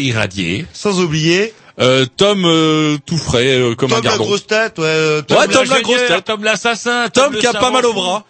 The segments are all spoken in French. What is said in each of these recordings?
Irradier, sans oublier euh, Tom euh, tout frais euh, comme un Tom la gardon. grosse tête, ouais, Tom Ouais, la- Tom la grosse tête. Tom l'assassin, Tom le qui a pas mal au fou. bras.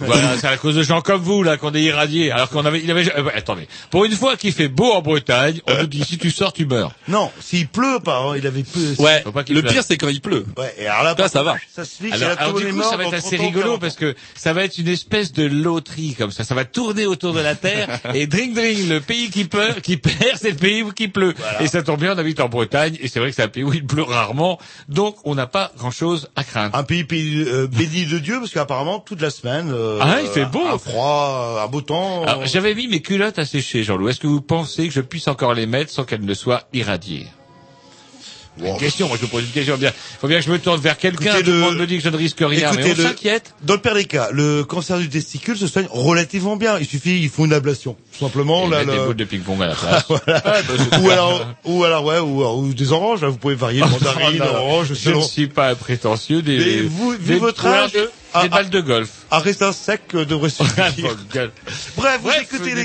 Voilà, c'est à cause de gens comme vous là qu'on est irradiés. Alors qu'on avait, il avait, euh, attendez, pour une fois qu'il fait beau en Bretagne, on nous dit si tu sors tu meurs. Non, s'il pleut pas, hein, il avait peu. Ouais. Faut pas qu'il Le pleuve. pire c'est quand il pleut. Ouais, et alors là, Là, ça va. Ça se que Alors, alors du coup, mort ça va être assez 30 ans, rigolo 40 ans. parce que ça va être une espèce de loterie comme ça. Ça va tourner autour de la Terre et dring dring, le pays qui pleut, qui perd, c'est le pays où qui pleut. Et ça tombe bien, on habite en Bretagne et c'est vrai que c'est un pays où il pleut rarement, donc on n'a pas grand chose à craindre. Un pays, pays euh, béni de Dieu, parce qu'apparemment toute la semaine, euh, Ah, il fait beau. un froid, un beau temps. J'avais mis mes culottes à sécher, Jean-Loup. Est-ce que vous pensez que je puisse encore les mettre sans qu'elles ne soient irradiées? Une question, moi je vous pose une question. Bien, faut bien que je me tourne vers quelqu'un. Écoutez, Tout le monde me dit que je ne risque rien, mais on Écoutez, le- s'inquiète. Dans le pire des cas, le cancer du testicule se soigne relativement bien. Il suffit, ils font une ablation. Tout simplement, Et là, mettre des le- boules de ping-pong à la place. Voilà. ou alors, ou alors, ouais, ou, ou des oranges, là, vous pouvez varier, mandarine, Oh, non. orange, je selon. ne suis pas prétentieux. Des, Mais vous, vu des- votre âge, des- ah, des balles de golf. Un raisin sec euh, devrait suffire. Bref, vous Bref, écoutez une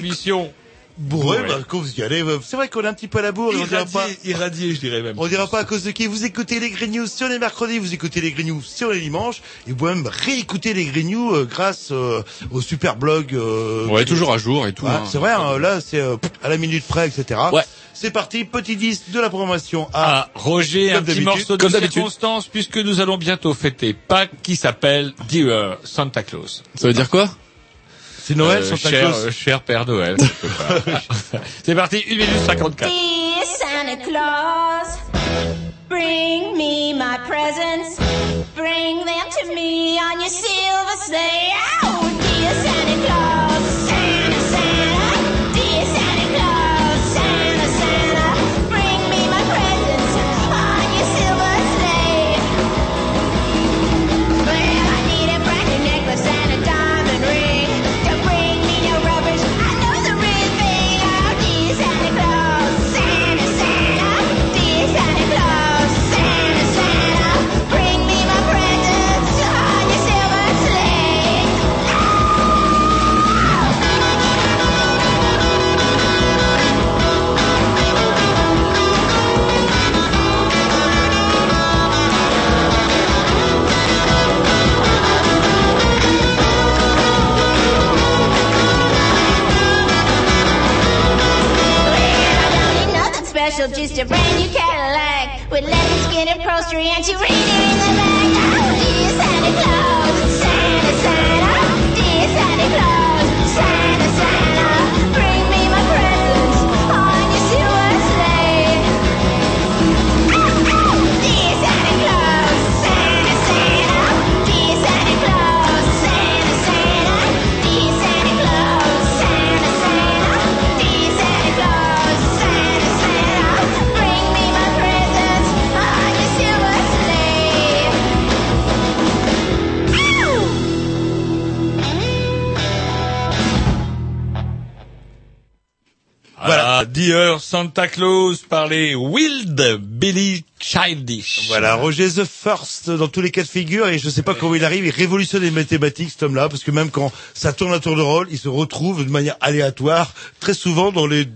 bourrés, bourrée. bah, quand vous y allez, euh, c'est vrai qu'on est un petit peu à la bourre, et on dira pas, irradié, je dirais même. on dira pas à cause de qui. Vous écoutez les Green News sur les mercredis, vous écoutez les Green News sur les dimanches, et vous pouvez même réécouter les Green News euh, grâce euh, au super blog. Euh, Ouais, toujours à jour et tout. Ouais, hein. c'est vrai, hein, là, c'est euh, à la minute près, etc. Ouais. C'est parti, petit disque de la programmation à Ah, Roger, un petit morceau de circonstance, puisque nous allons bientôt fêter Pâques, qui s'appelle Dear Santa Claus. Ça veut dire quoi? C'est Noël, Euh, Santa cher, Claus. euh, cher Père Noël. C'est parti, 1 minute 54. Dear Santa Claus, bring me my presents. Bring them to me on your silver sleigh. Special, just a brand new Cadillac with leather skin and upholstery and two reindeer in the back. Oh, dear Santa Claus, Dear Santa Claus par les Wild Billy Childish. Voilà, Roger the First dans tous les cas de figure et je sais pas comment il arrive, il révolutionne les mathématiques cet homme-là parce que même quand ça tourne à tour de rôle, il se retrouve de manière aléatoire très souvent dans les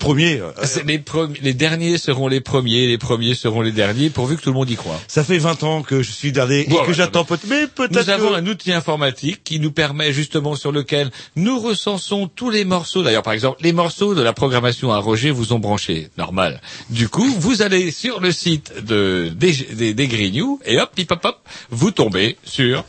premiers. euh, Les, premi- les derniers seront les premiers, les premiers seront les derniers, pourvu que tout le monde y croit. Ça fait 20 ans que je suis dernier et Bon, que ouais, j'attends peut-être, mais peut-être Nous avons que- un outil informatique qui nous permet justement sur lequel nous recensons tous les morceaux. D'ailleurs, par exemple, les morceaux de la programmation à Roger vous ont branché. Normal. Du coup, vous allez sur le site de, des, des, des Grignoux et hop, hip hop hop, vous tombez sur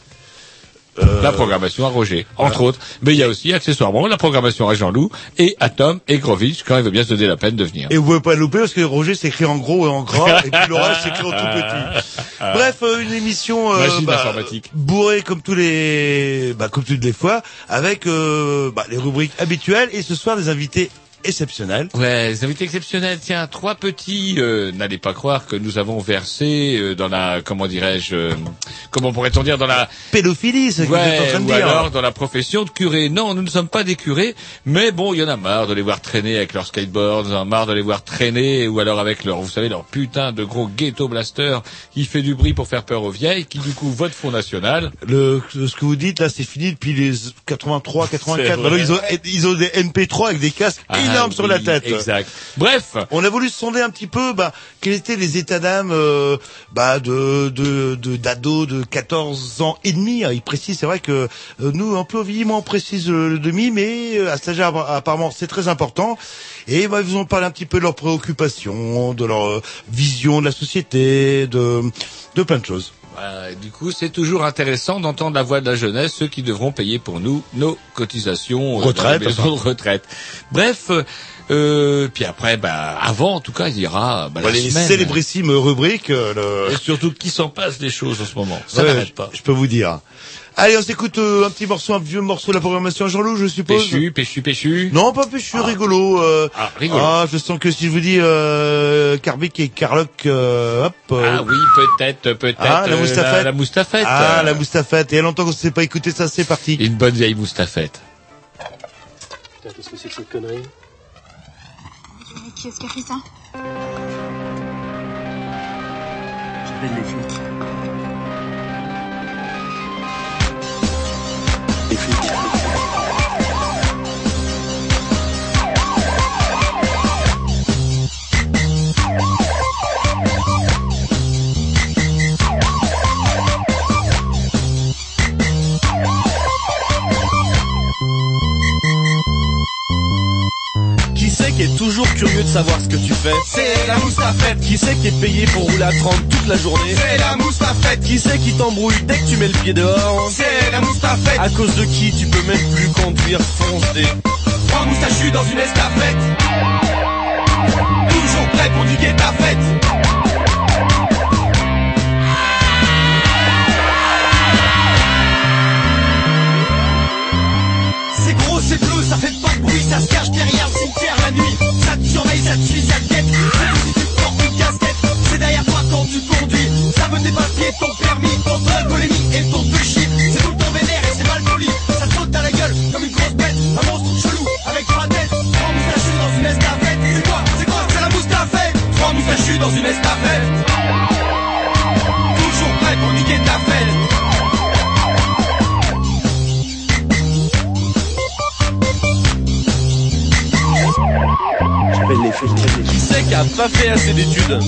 la programmation à Roger, entre autres. Mais il y a aussi accessoirement la programmation à Jean-Loup et à Tom et Grovitch quand il veut bien se donner la peine de venir. Et vous pouvez pas louper parce que Roger c'est écrit en gros et en gras et puis le reste c'est écrit en tout petit. Bref, euh, une émission euh, informatique. bourrée comme tous les bah, comme toutes les fois avec euh, bah, les rubriques habituelles et ce soir des invités exceptionnels. Ouais, les invités exceptionnels. Tiens, trois petits. euh, N'allez pas croire que nous avons versé euh, dans la, comment dirais-je, euh, comment pourrait-on dire, dans la, Pédophilie, ce que vous êtes en train de ou dire. alors dans la profession de curé. Non, nous ne sommes pas des curés, mais bon, il y en a marre de les voir traîner avec leur skateboard, il y en a marre de les voir traîner, ou alors avec leur, vous savez, leur putain de gros ghetto blaster qui fait du bruit pour faire peur aux vieilles, qui du coup vote Front National. Le, ce que vous dites là, c'est fini depuis les 83, 84. C'est Maintenant, vrai. ils ont, ils ont des MP3 avec des casques Ah, sur oui, la tête. Exact. Bref. On a voulu sonder un petit peu, bah, quels étaient les états d'âme, euh, bah, de, de, de, d'ados de 14 ans et demi. Il précise, c'est vrai que euh, nous, un peu vieillement, on précise le, le demi, mais euh, à cet âge apparemment, c'est très important. Et bah, ils vous ont parlé un petit peu de leurs préoccupations, de leur euh, vision de la société, de, de plein de choses. Voilà, et du coup, c'est toujours intéressant d'entendre la voix de la jeunesse, ceux qui devront payer pour nous nos cotisations euh, Retraite, de retraite. Bref, euh, euh, puis après, bah, avant, en tout cas, il y aura bah, la les semaine. célébrissimes rubriques. euh, le- Et surtout, qui s'en passe des choses en ce moment? Ça Ouais, n'arrête pas. Je peux vous dire. Allez, on s'écoute euh, un petit morceau, un vieux morceau de la programmation Jean-Loup, je suppose. Péchu, péchu, péchu. Non, pas péchu, rigolo. euh, Ah, rigolo. Ah, je sens que si je vous dis euh, Carbic et Carlock, euh, hop. euh, Ah oui, peut-être, peut-être. Ah, la moustafette. La, la moustafette. ah, la moustafette. Et il y a longtemps qu'on ne s'est pas écouté ça, c'est parti. Une bonne vieille moustafette. Putain, qu'est-ce que c'est que cette connerie Qui est-ce qui a fait ça J'appelle les flics. Qui est toujours curieux de savoir ce que tu fais C'est la moustafette, Qui c'est qui est payé pour rouler à 30 toute la journée? C'est la moustafette, Qui c'est qui t'embrouille dès que tu mets le pied dehors? C'est la moustafette. À cause de qui tu peux même plus conduire fonce des Trois moustachus dans une estafette. Toujours prêt pour niquer ta fête. Ça se cache derrière le cimetière la nuit. Ça te surveille, ça te suit, ça te guette. Si tu portes une casquette, c'est derrière toi quand tu conduis. Ça veut tes papiers, ton permis, ton alcoolémie et ton péché. C'est tout le temps vénère et c'est mal poli. Ça te saute à la gueule comme une grosse bête. Un monstre chelou avec trois têtes. Trois moustachus dans une estafette. C'est quoi C'est quoi? C'est la moustafette. Trois moustachus dans une estafette. Qui c'est qui a pas fait assez d'études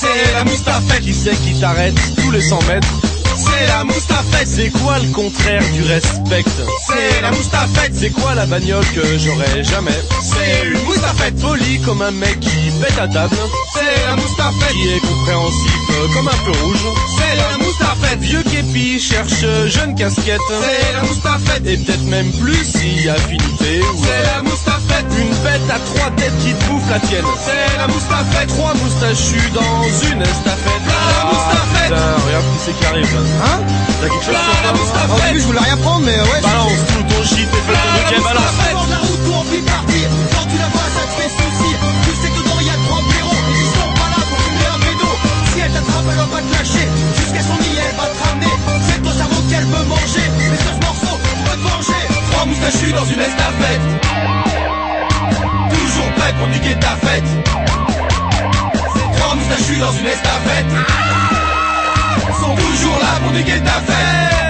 C'est la moustafette. Qui c'est qui t'arrête tous les 100 mètres C'est la moustafette. C'est quoi le contraire du respect? C'est la moustafette. C'est quoi la bagnole que j'aurais jamais? C'est une moustafette. Poli comme un mec qui pète à table C'est la moustafette. Qui est compréhensif euh, comme un feu rouge C'est la moustafette. Vieux képi cherche jeune casquette C'est la moustafette. Et peut-être même plus si affinité ou C'est la moustafette. une bête à trois têtes qui te bouffe la tienne C'est la moustafette. Trois moustachus dans une estafette La moustafette. putain, regarde qui c'est qui arrive là Hein T'as quelque chose La sur toi moustafette. je voulais rien prendre, mais ouais. Balance tout ton shit et fais ton balance la route elle va te lâcher. Jusqu'à son nid, elle va te ramener. C'est ton cerveau qu'elle veut manger. Mais sur ce morceau, peux te. Trois moustachus dans une estafette. là pour niquer ta fête. Trois moustachus dans une estafette sont toujours là pour niquer ta fête.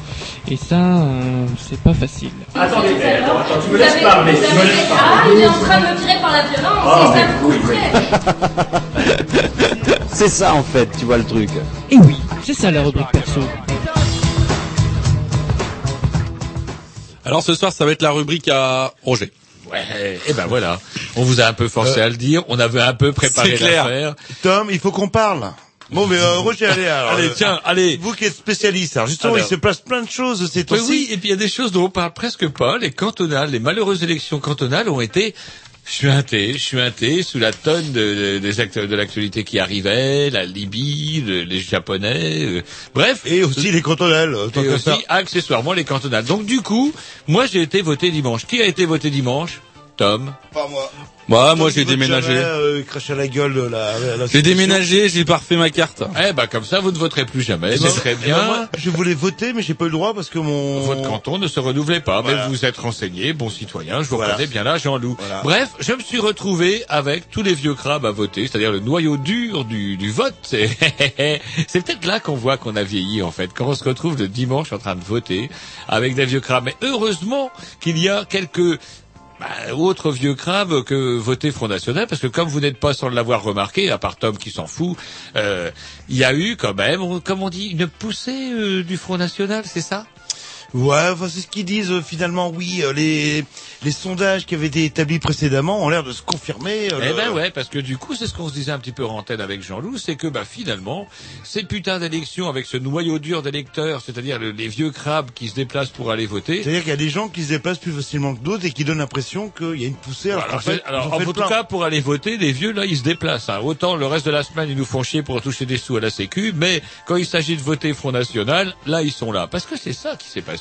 Et ça, euh, c'est pas facile. Attendez, attends, attends, tu me laisses parler, tu me laisses Ah, il est en train de me tirer par la violence, Ah, et ça me. C'est ça en fait, tu vois le truc. Et oui, c'est ça la rubrique perso. Alors ce soir, ça va être la rubrique à Roger. Ouais, et ben voilà. On vous a un peu forcé à le dire. On avait un peu préparé C'est clair. l'affaire. Tom, il faut qu'on parle. Bon, mais euh, Roger, allez, alors, Allez, euh, tiens, allez. Vous qui êtes spécialiste, alors justement, Alors. il se passe plein de choses ces temps-ci. oui, et puis il y a des choses dont on parle presque pas. Les cantonales, les malheureuses élections cantonales ont été chuintées, chuintées sous la tonne de, de- des acteurs de l'actualité qui arrivaient, la Libye, le- les Japonais, euh, bref. Et aussi les cantonales, tant Et aussi, faire. accessoirement, les cantonales. Donc du coup, moi j'ai été voté dimanche. Qui a été voté dimanche? Tom. Pas moi. Moi, j'ai déménagé. jamais, euh, cracher à la gueule de la, la J'ai déménagé, j'ai pas refait ma carte. Eh ben comme ça, vous ne voterez plus jamais. C'est très bien. ben, moi, je voulais voter, mais j'ai pas eu le droit parce que mon... Votre canton ne se renouvelait pas, Voilà. mais vous êtes renseigné, bon citoyen, je vous Voilà. reconnais bien là, Jean-Loup. Voilà. Bref, je me suis retrouvé avec tous les vieux crabes à voter, c'est-à-dire le noyau dur du, du vote. C'est c'est peut-être là qu'on voit qu'on a vieilli, en fait, quand on se retrouve le dimanche en train de voter avec des vieux crabes. Mais heureusement qu'il y a quelques bah, autres vieux crabes que voter Front National, parce que comme vous n'êtes pas sans l'avoir remarqué, à part Tom qui s'en fout, euh, il y a eu quand même, comme on dit, une poussée euh, du Front National, c'est ça? Ouais, enfin, c'est ce qu'ils disent euh, finalement. Oui, euh, les les sondages qui avaient été établis précédemment ont l'air de se confirmer. euh, Eh le- ben ouais, parce que du coup, c'est ce qu'on se disait un petit peu en antenne avec Jean-Loup, c'est que bah finalement, ces putains d'élections avec ce noyau dur d'électeurs, c'est-à-dire le- les vieux crabes qui se déplacent pour aller voter. C'est-à-dire qu'il y a des gens qui se déplacent plus facilement que d'autres et qui donnent l'impression qu'il y a une poussée. Alors, Alors, qu'en fait, alors, ils ont en fait tout plein. cas, pour aller voter, les vieux, là, ils se déplacent. hein. Autant le reste de la semaine, ils nous font chier pour toucher des sous à la Sécu, mais quand il s'agit de voter Front National, là, ils sont là. Parce que c'est ça qui s'est passé.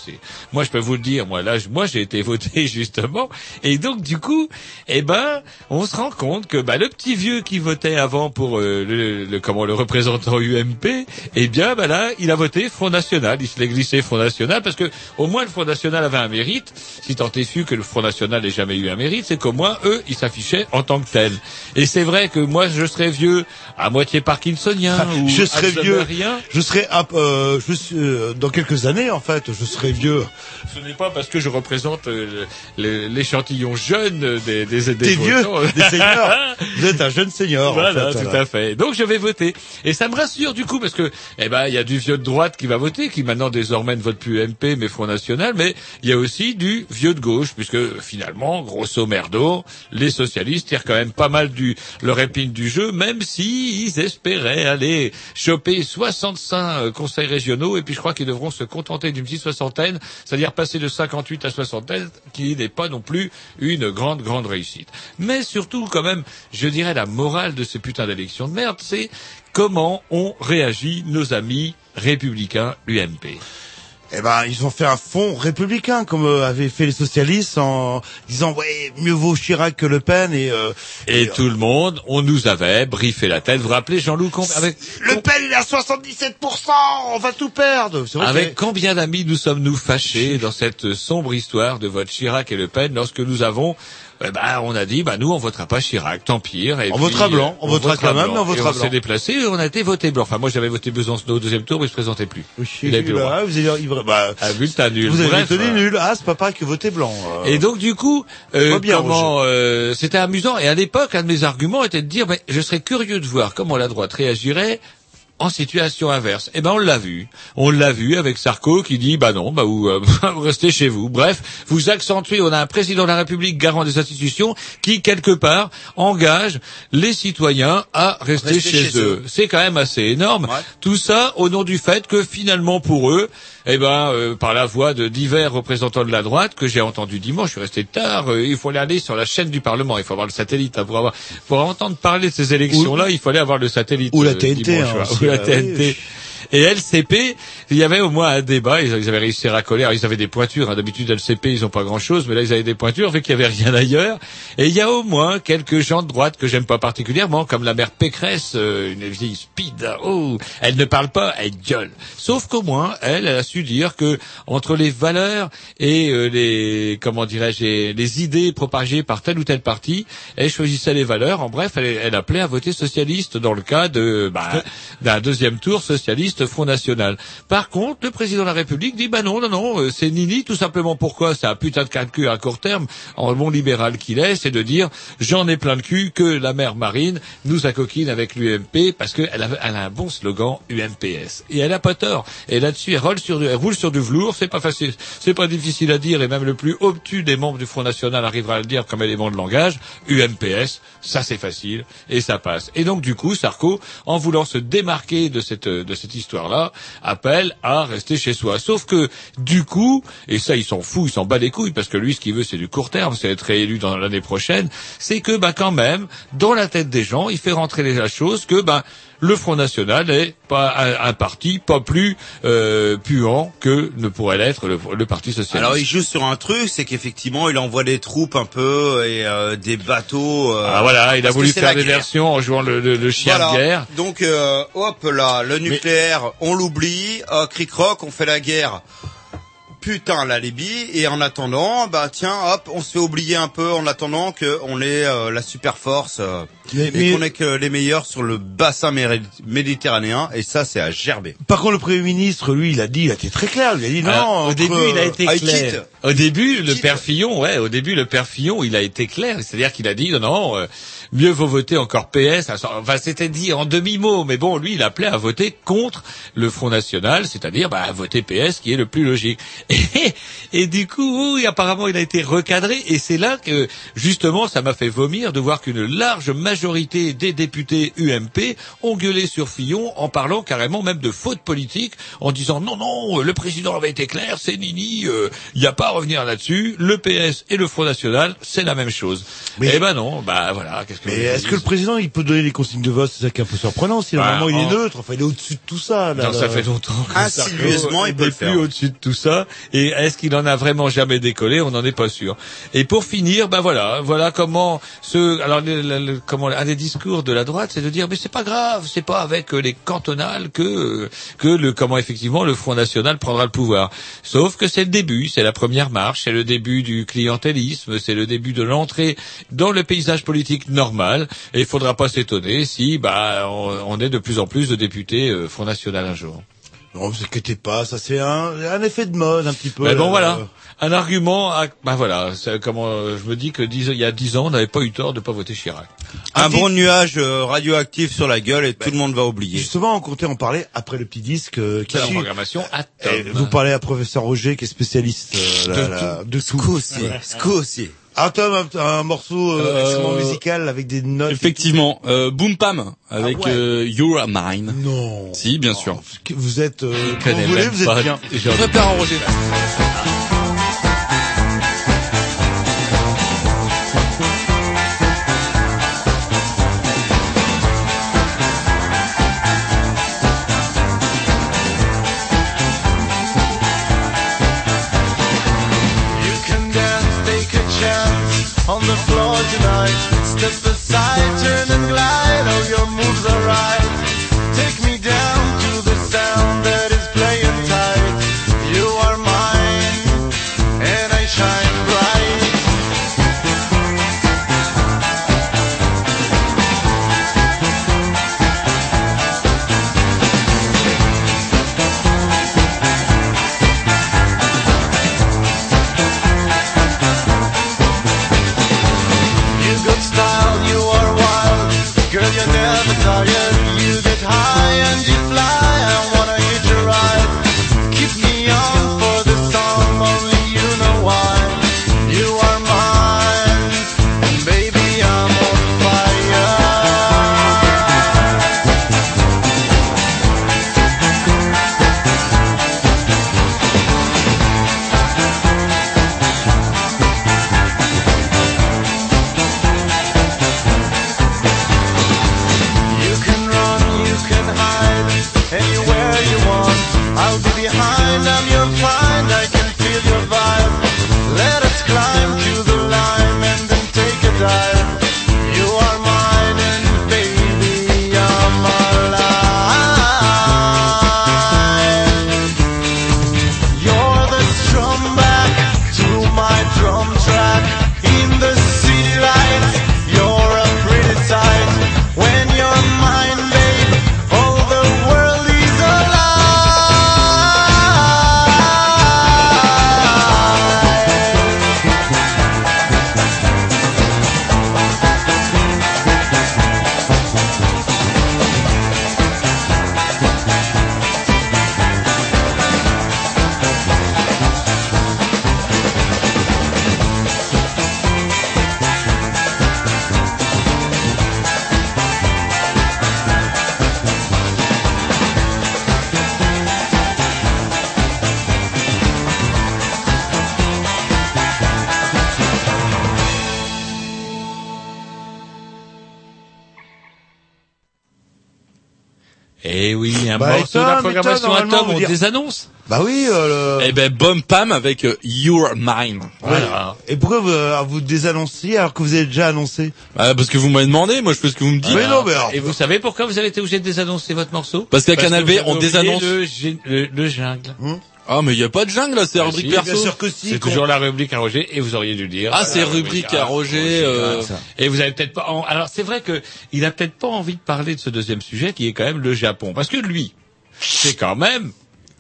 Moi, je peux vous le dire, moi, là, moi, j'ai été voté, justement. Et donc, du coup, eh ben, on se rend compte que, bah, le petit vieux qui votait avant pour euh, le, le- comment, le représentant UMP, eh bien, bah, là, il a voté Front National. Il se l'est glissé Front National parce que, au moins, le Front National avait un mérite. Si tant est su que le Front National n'ait jamais eu un mérite, c'est qu'au moins, eux, ils s'affichaient en tant que tels. Et c'est vrai que moi, je serais vieux, à moitié parkinsonien, ou je serais vieux. Je serais euh, je suis, euh, dans quelques années en fait, je serai vieux. Ce n'est pas parce que je représente euh, l'échantillon jeune des, des, des, Des vieux, des seniors. Vous êtes un jeune senior. en Voilà, fait, tout à fait. Donc je vais voter. Et ça me rassure du coup parce que eh ben il y a du vieux de droite qui va voter, qui maintenant désormais ne vote plus MP mais Front National, mais il y a aussi du vieux de gauche puisque finalement, grosso merdo, les socialistes tirent quand même pas mal du leur épine du jeu, même si ils espéraient aller choper 65 euh, conseils régionaux et puis je crois qu'ils devront se contenter d'une petite soixantaine, c'est-à-dire passer de 58 à 60, qui n'est pas non plus une grande grande réussite. Mais surtout quand même, je dirais la morale de ces putains d'élections de merde, c'est comment ont réagi nos amis républicains UMP. Eh ben, ils ont fait un fond républicain, comme euh, avaient fait les socialistes, en disant ouais, mieux vaut Chirac que Le Pen et. euh, Et tout le monde, on nous avait briefé la tête. Vous vous rappelez Jean-Loup avec Le Pen il est à 77%, on va tout perdre. Vrai Avec que- combien d'amis nous sommes-nous fâchés dans cette sombre histoire de vote Chirac et Le Pen lorsque nous avons eh ben, on a dit, bah nous, on votera pas Chirac, tant pire. Et On puis, votera blanc, on votera quand même, mais on Et votera on s'est blanc. déplacé, et on a été voté blanc. Enfin, moi, j'avais voté Besancenot au deuxième tour, mais je présentais plus. Il avait plus le droit. Bah, vous avez, bah, Un bulletin nul. vous avez tenu euh, nul. Ah, c'est pas pareil que voter blanc. euh. et donc du coup, euh, bien, comment euh, c'était amusant. Et à l'époque, un de mes arguments était de dire, mais je serais curieux de voir comment la droite réagirait en situation inverse. Eh ben on l'a vu, on l'a vu avec Sarko qui dit bah non, bah vous, euh, vous restez chez vous. Bref, vous accentuez. On a un président de la République garant des institutions qui quelque part engage les citoyens à rester, Rester chez, chez eux. C'est quand même assez énorme. Tout ça au nom du fait que finalement pour eux, eh ben euh, par la voix de divers représentants de la droite que j'ai entendu dimanche, je suis resté tard. euh, il faut aller sur la chaîne du Parlement, il faut avoir le satellite hein, pour avoir pour entendre parler de ces élections-là. Il fallait avoir le satellite Ou la euh, TNT, dimanche, hein, ou la ah oui. Et LCP, il y avait au moins un débat, ils, avaient réussi à racoler, alors ils avaient des pointures, hein, d'habitude LCP ils ont pas grand chose, mais là ils avaient des pointures, vu qu'il y avait rien ailleurs. Et il y a au moins quelques gens de droite que j'aime pas particulièrement, comme la mère Pécresse, euh, une vieille speed, oh, elle ne parle pas, elle gueule. Sauf qu'au moins, elle, elle a su dire que entre les valeurs et euh, les, comment dirais-je, les- idées propagées par tel ou tel parti, elle choisissait les valeurs. En bref, elle, appelait à voter socialiste dans le cas de, bah, d'un deuxième tour socialiste Front National. Contre, le président de la République dit, bah non, non, non, euh, c'est Nini, tout simplement. Pourquoi? C'est un putain de calcul à court terme, en bon libéral qu'il est, c'est de dire, j'en ai plein le cul que la mère Marine nous acoquine avec l'UMP parce qu'elle a, un bon slogan UMPS. Et elle a pas tort. Et là-dessus, elle elle roule sur du velours, c'est pas facile, c'est pas difficile à dire, et même le plus obtus des membres du Front National arrivera à le dire comme élément de langage, UMPS, ça c'est facile, et ça passe. Et donc, du coup, Sarko, en voulant se démarquer de cette, de cette histoire-là, appelle à rester chez soi. Sauf que, du coup, et ça, il s'en fout, il s'en bat les couilles, parce que lui, ce qu'il veut, c'est du court terme, c'est être réélu dans l'année prochaine, c'est que, bah, quand même, dans la tête des gens, il fait rentrer la chose que, bah, le Front National n'est pas un, un parti pas plus euh, puant que ne pourrait l'être le, le Parti Socialiste. Alors il joue sur un truc, c'est qu'effectivement il envoie des troupes un peu et euh, des bateaux. euh, ah voilà, il a voulu faire des guerre. versions en jouant le, le- le chien Voilà. de guerre. Donc euh, hop là, le nucléaire, on l'oublie. Euh, cric croc, on fait la guerre. Putain la Libye et en attendant, bah tiens, hop, on se fait oublier un peu en attendant qu'on est euh, la super force euh, Mais- et mais- qu'on est que les meilleurs sur le bassin méditerranéen et ça c'est à gerber. Par contre, le Premier ministre, lui, il a dit, il a été très clair. Il a dit non. Alors, au début, il a été Ah, clair. quitte. Au début, le père Fillon, ouais, au début, le père Fillon, il a été clair. C'est-à-dire qu'il a dit, non, non, euh, mieux vaut voter encore PS. Enfin, c'était dit en demi-mot, mais bon, lui, il appelait à voter contre le Front National, c'est-à-dire, bah, à voter PS, qui est le plus logique. Et, et du coup, oui, apparemment, il a été recadré, et c'est là que, justement, ça m'a fait vomir de voir qu'une large majorité des députés UMP ont gueulé sur Fillon en parlant carrément même de faute politique, en disant non, non, le président avait été clair, c'est Nini, il n'y a pas à revenir là-dessus, le PS et le Front National, c'est la même chose. Mais- eh ben non, bah voilà, qu'est-ce Mais est-ce que le président, il peut donner les consignes de vote? C'est ça qui est un peu surprenant. Si Bah, normalement il est en- neutre, enfin il est au-dessus de tout ça. Là, Non, ça fait longtemps. que Insidieusement, Sarko il peut le n'est faire. plus au-dessus de tout ça. Et est-ce qu'il en a vraiment jamais décollé? On n'en est pas sûr. Et pour finir, ben voilà, voilà comment ce, alors le- le- le- comment un des discours de la droite, c'est de dire mais c'est pas grave, c'est pas avec euh, les cantonales que que le comment effectivement le Front National prendra le pouvoir. Sauf que c'est le début, c'est la première marche, c'est le début du clientélisme, c'est le début de l'entrée dans le paysage politique normal. Et il faudra pas s'étonner si bah on, on est de plus en plus de députés euh, Front National un jour. Non, vous inquiétez pas, ça c'est un, un effet de mode un petit peu. Mais bon, là. voilà. Un argument, à, bah voilà, c'est comment euh, je me dis que dix- il y a dix ans, on n'avait pas eu tort de pas voter Chirac. Un bon nuage euh, radioactif sur la gueule et tout le monde va oublier. Justement, on comptait en parler après le petit disque euh, qui C'est la suit. programmation à Vous parlez à professeur Roger qui est spécialiste euh, là, De là, de tout. Scoussi, Ouais. Scoussi. Ah un, un morceau euh, Euh, extrêmement musical avec des notes. Effectivement, euh, Boom Pam avec Ah ouais. euh, You're Mine. Non. Si, bien sûr. Vous êtes, euh, Je vous voulez, vous êtes bien. J'ai- Très bien, programmation à Tom, dire- des annonces. Bah oui, euh, le- Eh ben, Bomb Pam avec euh, Your Mine. Voilà. Et pourquoi vous, euh, vous désannonciez alors que vous avez déjà annoncé Ah, parce que vous m'avez demandé, moi je fais ce que vous me dites. Mais non, mais alors- Et vous savez pourquoi vous avez été obligé de désannoncer votre morceau? Parce qu'à Canal B, on désannonce. Le, le, le jungle. Ah, mais il y a pas de jungle là, c'est la Ah, rubrique si, perso. bien sûr que si. C'est qu'on- toujours la rubrique à Roger et vous auriez dû le dire. Ah, c'est La rubrique à Roger, euh. Et vous avez peut-être pas. en- Alors c'est vrai que il a peut-être pas envie de parler de ce deuxième sujet qui est quand même le Japon, parce que lui, c'est quand même.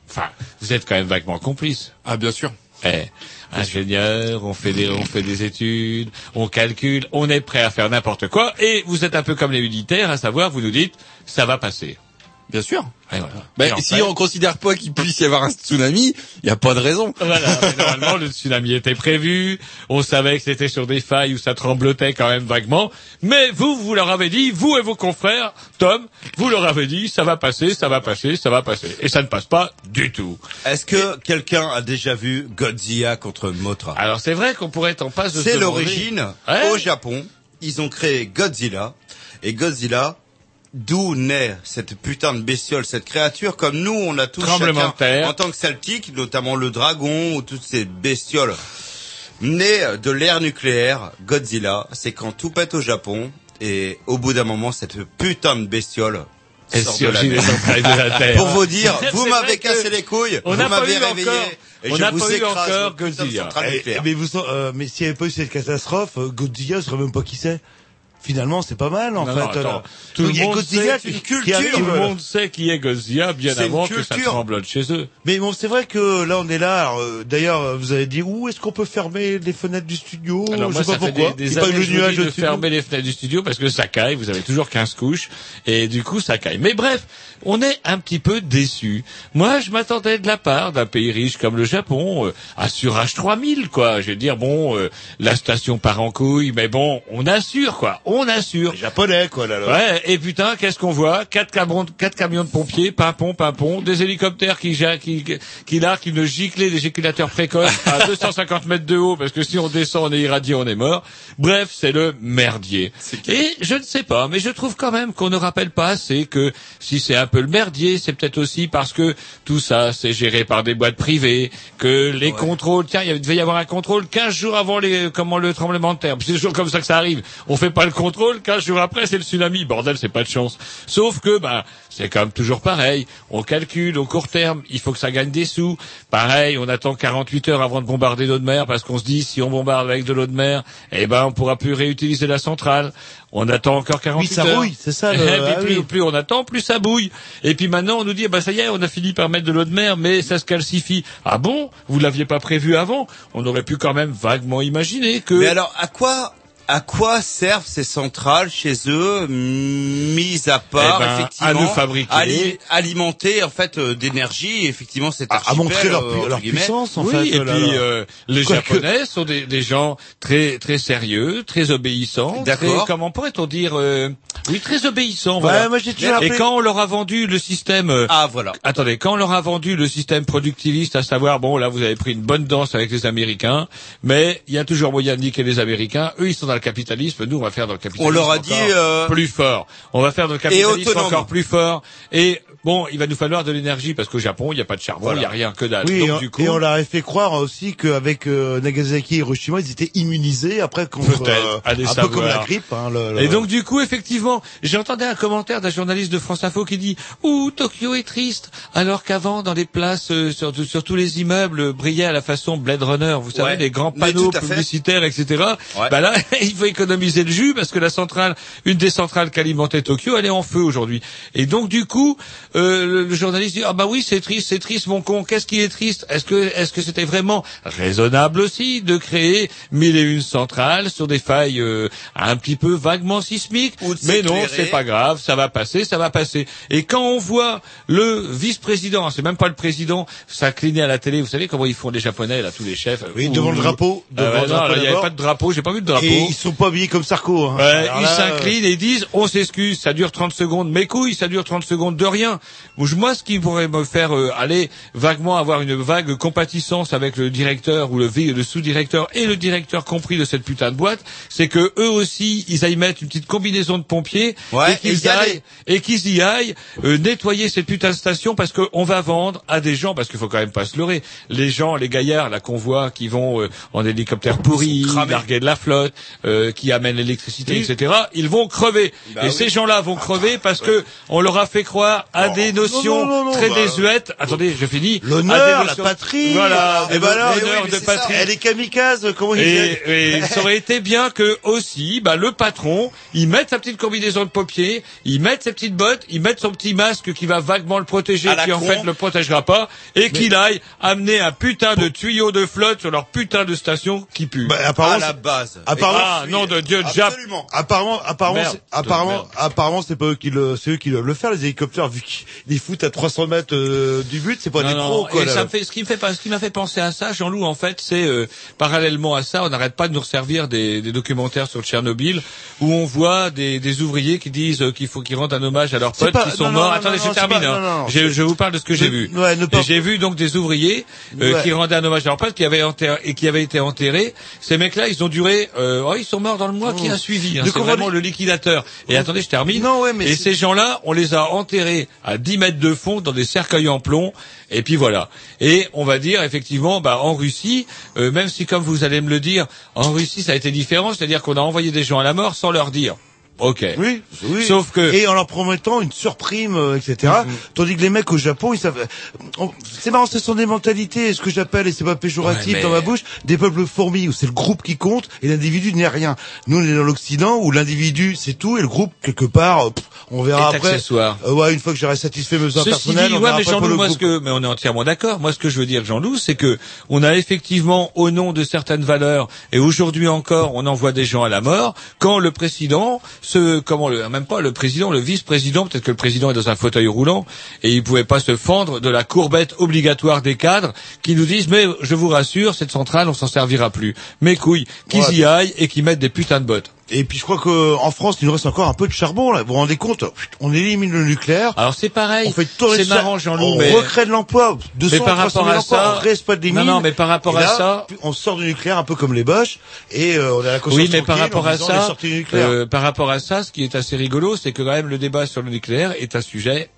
Enfin, vous êtes quand même vaguement complice. Ah, bien sûr. Eh, ingénieur, on fait des, on fait des études, on calcule, on est prêt à faire n'importe quoi, et vous êtes un peu comme les militaires, à savoir, vous nous dites, ça va passer. Bien sûr. Et voilà. Bah, Et en si fait- on considère pas qu'il puisse y avoir un tsunami, il y a pas de raison. Voilà, normalement le tsunami était prévu, on savait que c'était sur des failles où ça tremblotait quand même vaguement, mais vous, vous leur avez dit, vous et vos confrères, Tom, vous leur avez dit, ça va passer, ça va passer, ça va passer. Et ça ne passe pas du tout. Est-ce que quelqu'un a déjà vu Godzilla contre Mothra Alors c'est vrai qu'on pourrait être en passe de C'est l'origine. Ouais. Au Japon, ils ont créé Godzilla. Et Godzilla, d'où naît cette putain de bestiole, cette créature, comme nous, on a tous chacun, de terre. en tant que celtique, notamment le dragon ou toutes ces bestioles. Né de l'ère nucléaire, Godzilla, c'est quand tout pète au Japon. Et au bout d'un moment, cette putain de bestiole Elle sort de la de la terre. Pour vous dire, vous m'avez cassé les couilles, on vous n'a pas m'avez réveillé, encore- et on je n'a vous pas eu encore Godzilla. Eh, mais vous, euh, mais s'il n'y avait pas eu cette catastrophe, euh, Godzilla ne serait même pas qui c'est. Finalement, c'est pas mal en Non, fait. non, alors. Tout Donc, le monde Godzilla sait- une culture, arrive, Tout le euh, monde sait qui est Godzilla bien avant que ça tremblote chez eux. Mais bon, c'est vrai que là, on est là. euh, D'ailleurs, euh, vous avez dit où est-ce qu'on peut fermer les fenêtres du studio? Alors Je moi, sais ça pas fait pourquoi. des, pas le nuage de fermer les fenêtres du studio parce que ça caille, vous avez toujours 15 couches, et du coup, ça caille. Mais bref, on est un petit peu déçus. Moi, je m'attendais de la part d'un pays riche comme le Japon euh, à surage 3000, quoi. Je veux dire, bon, euh, la station part en couille, mais bon, on assure, quoi. On assure. Les Japonais, quoi, là. là. Ouais, et putain, qu'est-ce qu'on voit? Quatre camions, quatre camions de pompiers, pimpon, pimpon, des hélicoptères qui, qui, qui larguent une giclée d'éjaculateurs précoces à 250 mètres de haut, parce que si on descend, on est irradié, on est mort. Bref, c'est le merdier. Et je ne sais pas, mais je trouve quand même qu'on ne rappelle pas assez que si c'est un peu le merdier, c'est peut-être aussi parce que tout ça, c'est géré par des boîtes privées, que les contrôles, tiens, il devait y avoir un contrôle 15 jours avant les, comment, le tremblement de terre. C'est toujours comme ça que ça arrive. On fait pas le contrôle, 15 jours après, c'est le tsunami. Bordel, c'est pas de chance. Sauf que, ben, c'est quand même toujours pareil. On calcule au court terme, il faut que ça gagne des sous. Pareil, on attend 48 heures avant de bombarder l'eau de mer parce qu'on se dit, si on bombarde avec de l'eau de mer, eh ben, on pourra plus réutiliser la centrale. On attend encore 48 Oui, ça heures. rouille, c'est ça, le- Eh, puis ah plus, oui. plus on attend, plus ça bouille. Et puis maintenant, on nous dit, bah ça y est, on a fini par mettre de l'eau de mer, mais ça se calcifie. Ah bon? Vous l'aviez pas prévu avant? On aurait pu quand même vaguement imaginer que. Mais alors, à quoi, à quoi servent ces centrales chez eux, mises à part, Eh ben, effectivement, à nous fabriquer. ali- alimenter, en fait, euh, d'énergie, effectivement, cet À- à montrer leur euh, pu- entre leur puissance, en oui, fait. et là, puis euh, les Quoique- Japonais sont des, des gens très très sérieux, très obéissants, D'accord. comment pourrait-on dire euh, Oui, très obéissants. Ouais, voilà. moi, j'ai toujours Et appelé- quand on leur a vendu le système, euh, Ah, voilà. attendez, quand on leur a vendu le système productiviste, à savoir bon là vous avez pris une bonne danse avec les Américains, mais il y a toujours moyen de niquer les Américains. Eux ils sont dans le capitalisme, nous on va faire dans le capitalisme. On leur a encore dit, euh, plus fort. On va faire dans le capitalisme encore plus fort. Et bon, il va nous falloir de l'énergie parce qu'au Japon il n'y a pas de charbon, il Voilà. n'y a rien que dalle. Oui, Donc, et on- du coup, et on leur a fait croire aussi qu'avec euh, Nagasaki et Hiroshima, ils étaient immunisés après contre euh, un peu comme savoir. la grippe. Hein, le- le- Et donc du coup, effectivement, j'entendais un commentaire d'un journaliste de France Info qui dit « Ouh, Tokyo est triste », alors qu'avant, dans les places, euh, sur, sur tous les immeubles, brillaient à la façon Blade Runner, vous savez, Ouais. les grands panneaux publicitaires, etc. Ouais. Bah là, il faut économiser le jus parce que la centrale, une des centrales qui alimentait Tokyo, elle est en feu aujourd'hui. Et donc du coup, euh, le, le journaliste dit « Ah bah oui, c'est triste, c'est triste, mon con, qu'est-ce qui est triste? Est-ce que est-ce que c'était vraiment raisonnable aussi de créer mille et une centrales sur des failles euh, un petit peu vaguement sismiques? Mais non, c'est pas grave, ça va passer, ça va passer. Et quand on voit le vice-président, c'est même pas le président, s'incliner à la télé, vous savez comment ils font les Japonais, là, tous les chefs? Oui, devant le drapeau, Ah devant le non, il n'y avait pas de drapeau, j'ai pas vu de drapeau. Et ils sont pas habillés comme Sarko. Hein. Ils s'inclinent et disent on s'excuse, ça dure 30 secondes, mes couilles, ça dure 30 secondes de rien. Moi, ce qui pourrait me faire euh, aller vaguement avoir une vague compatissance avec le directeur ou le, sous-directeur et le directeur compris de cette putain de boîte, c'est que eux aussi, ils aillent mettre une petite combinaison de pompiers Ouais, et qu'ils aillent et qu'ils y aillent euh, nettoyer cette putain de station parce qu'on va vendre à des gens parce qu'il faut quand même pas se leurrer. Les gens, les gaillards, la convoi qui vont euh, en hélicoptère pourri, larguer de la flotte, euh, qui amènent l'électricité, Oui. etc. Ils vont crever. Bah et oui. ces gens-là vont crever parce que on leur a fait croire à des notions non, non, non, très bah, désuètes. Attendez, je finis. Des L'honneur, la notions- patrie. Voilà. Et ben alors, l'honneur oui, de ça. patrie. Elle est kamikaze, comment il Et, et ça aurait été bien que aussi, bah, le patron, il mette sa petite combinaison de paupiers, il mette ses petites bottes, il mette son petit masque qui va vaguement le protéger, À la qui en con. fait le protégera pas, et qu'il aille amener un putain de tuyau de flotte sur leur putain de station qui pue. Bah, apparemment, à la c'est- base. apparemment, ah, nom de Dieu, Jap. Absolument. Apparemment, apparemment, Merde. apparemment, apparemment, c'est pas eux qui le, c'est eux qui doivent le faire, les hélicoptères, vu qu'ils les foutent à 300 mètres euh, du but, c'est pas Non, des pros, quoi, et là. ça me fait, ce qui me fait pas, ce qui m'a fait penser à ça, Jean-Loup, en fait, c'est euh, parallèlement à ça, on n'arrête pas de nous resservir des, des documentaires sur Tchernobyl où on voit des, des ouvriers qui disent euh, qu'il faut qu'ils rendent un hommage à leurs potes pas- qui sont non, morts. non, Attendez, je termine. pas- hein. Je, je vous parle de ce que j'ai vu. ouais, j'ai vu donc des ouvriers euh, Ouais. qui rendaient un hommage à leurs potes qui avaient enterré, et qui avaient été enterrés. Ces mecs-là, ils ont duré. Euh, oh, ils sont morts dans le mois qui a suivi. hein. C'est vraiment le liquidateur. Et attendez, je termine. Non, ouais, mais et ces gens-là, on les a enterrés à 10 mètres de fond dans des cercueils en plomb. Et puis voilà. Et on va dire effectivement, bah, en Russie, euh, même si comme vous allez me le dire, en Russie ça a été différent, c'est-à-dire qu'on a envoyé des gens à la mort sans leur dire. Ok. Oui, oui. Sauf que- et en leur promettant une surprime, euh, etc. Tandis que les mecs au Japon, ils savent. on- C'est marrant, ce sont des mentalités, ce que j'appelle, et c'est pas péjoratif Ouais, mais- dans ma bouche, des peuples fourmis où c'est le groupe qui compte et l'individu n'est rien. Nous, on est dans l'Occident où l'individu c'est tout et le groupe quelque part, euh, pff, on verra Est après. accessoire. Euh, ouais, une fois que j'aurai satisfait mes besoins personnels, dit, on ouais, verra mais après pour Jean-Loup, le moi, ce que, mais on est entièrement d'accord. Moi, ce que je veux dire, Jean-Loup, c'est que on a effectivement, au nom de certaines valeurs, et aujourd'hui encore, on envoie des gens à la mort, quand le président, ce, comment le, même pas le président, le vice-président, peut-être que le président est dans un fauteuil roulant, et il pouvait pas se fendre de la courbette obligatoire des cadres, qui nous disent, mais je vous rassure, cette centrale, on s'en servira plus. Mes couilles, qu'ils Ouais. y aillent et qu'ils mettent des putains de bottes. Et puis je crois que en France, il nous reste encore un peu de charbon là. Vous vous rendez compte On élimine le nucléaire. Alors c'est pareil. On fait tourner C'est ça, marrant, Jean-Loup, On mais- recrée de l'emploi. 200, Mais par 300 rapport 000 à ça- on réexploite des Non, mines. non, mais par rapport à ça- on sort du nucléaire un peu comme les Boches et euh, on a la conscience Oui, mais par rapport à ça, euh, par rapport à ça, ce qui est assez rigolo, c'est que quand même le débat sur le nucléaire est un sujet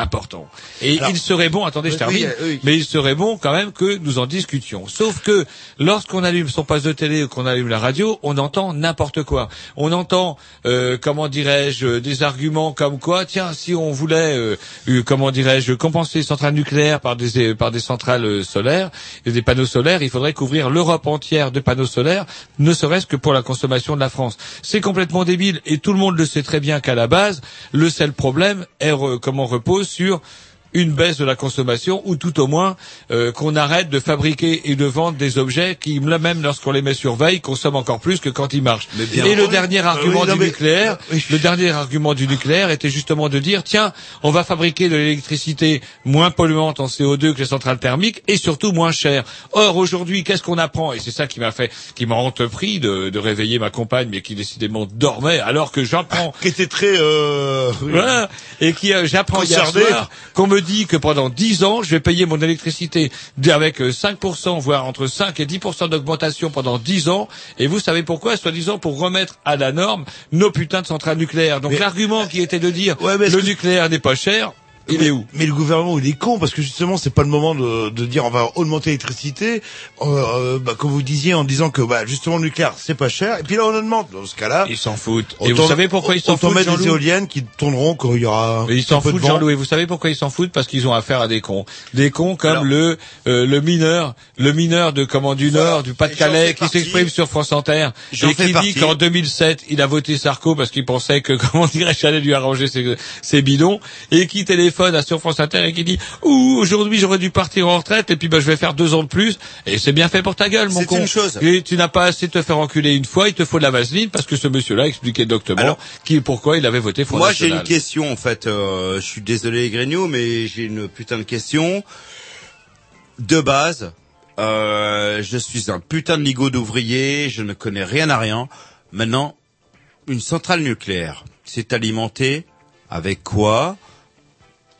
important. Et Alors- il serait bon, attendez, je termine, oui, oui. mais il serait bon quand même que nous en discutions. Sauf que lorsqu'on allume son poste de télé ou qu'on allume la radio, on entend n'importe quoi. On entend, euh, comment dirais-je, des arguments comme quoi, tiens, si on voulait, euh, euh, comment dirais-je, compenser les centrales nucléaires par des par des centrales euh, solaires et des panneaux solaires, il faudrait couvrir l'Europe entière de panneaux solaires, ne serait-ce que pour la consommation de la France. C'est complètement débile et tout le monde le sait très bien qu'à la base, le seul problème est re- comment repose sur une baisse de la consommation ou tout au moins euh, qu'on arrête de fabriquer et de vendre des objets qui, même lorsqu'on les met sur veille, consomment encore plus que quand ils marchent. et le dernier Ah argument oui, du mais- nucléaire, le dernier argument du nucléaire était justement de dire tiens, on va fabriquer de l'électricité moins polluante en CO2 que les centrales thermiques et surtout moins chère. Or aujourd'hui, qu'est-ce qu'on apprend? Et c'est ça qui m'a fait, qui m'a entrepris de, de réveiller ma compagne, mais qui décidément dormait alors que j'apprends Qui était très. Euh... voilà. Et qui, euh, j'apprends hier soir qu'on me dit que pendant 10 ans, je vais payer mon électricité avec euh, 5%, voire entre 5 et 10% d'augmentation pendant 10 ans. Et vous savez pourquoi? Soi-disant pour remettre à la norme nos putains de centrales nucléaires. Donc l'argument qui était de dire Ouais, mais est-ce le que- nucléaire n'est pas cher, il est où Mais le gouvernement, il est con parce que justement, c'est pas le moment de, de dire on va augmenter l'électricité, euh, euh, bah, comme vous disiez, en disant que bah, justement le nucléaire c'est pas cher. Et puis là, on augmente. Dans ce cas-là, Ils s'en foutent. Et vous savez pourquoi ils s'en foutent mettre des Jean-Loup éoliennes qui tourneront quand il y aura. Mais ils s'en foutent. Jean-Louis. Vous savez pourquoi ils s'en foutent? Parce qu'ils ont affaire à des cons. Des cons comme Alors- le euh, le mineur, le mineur de comment du Voilà. Nord, du Et Pas-de-Calais, qui s'exprime sur France Inter et qui dit qu'en 2007 il a voté Sarko parce qu'il pensait que comment dirais-je j'allais lui arranger ses, ses bidons et qui téléphone à sur France Inter et qui dit ouh aujourd'hui j'aurais dû partir en retraite et puis bah je vais faire deux ans de plus et c'est bien fait pour ta gueule mon C'est con. une chose. Et tu n'as pas assez de te faire enculer une fois, il te faut de la vaseline parce que ce monsieur-là expliquait doctement Alors- qui pourquoi il avait voté Front Moi, j'ai une question, en fait. Euh, je suis désolé, Grignoux, mais j'ai une putain de question. De base, euh, je suis un putain de ligot d'ouvrier, je ne connais rien à rien. Maintenant, une centrale nucléaire, c'est alimenté avec quoi?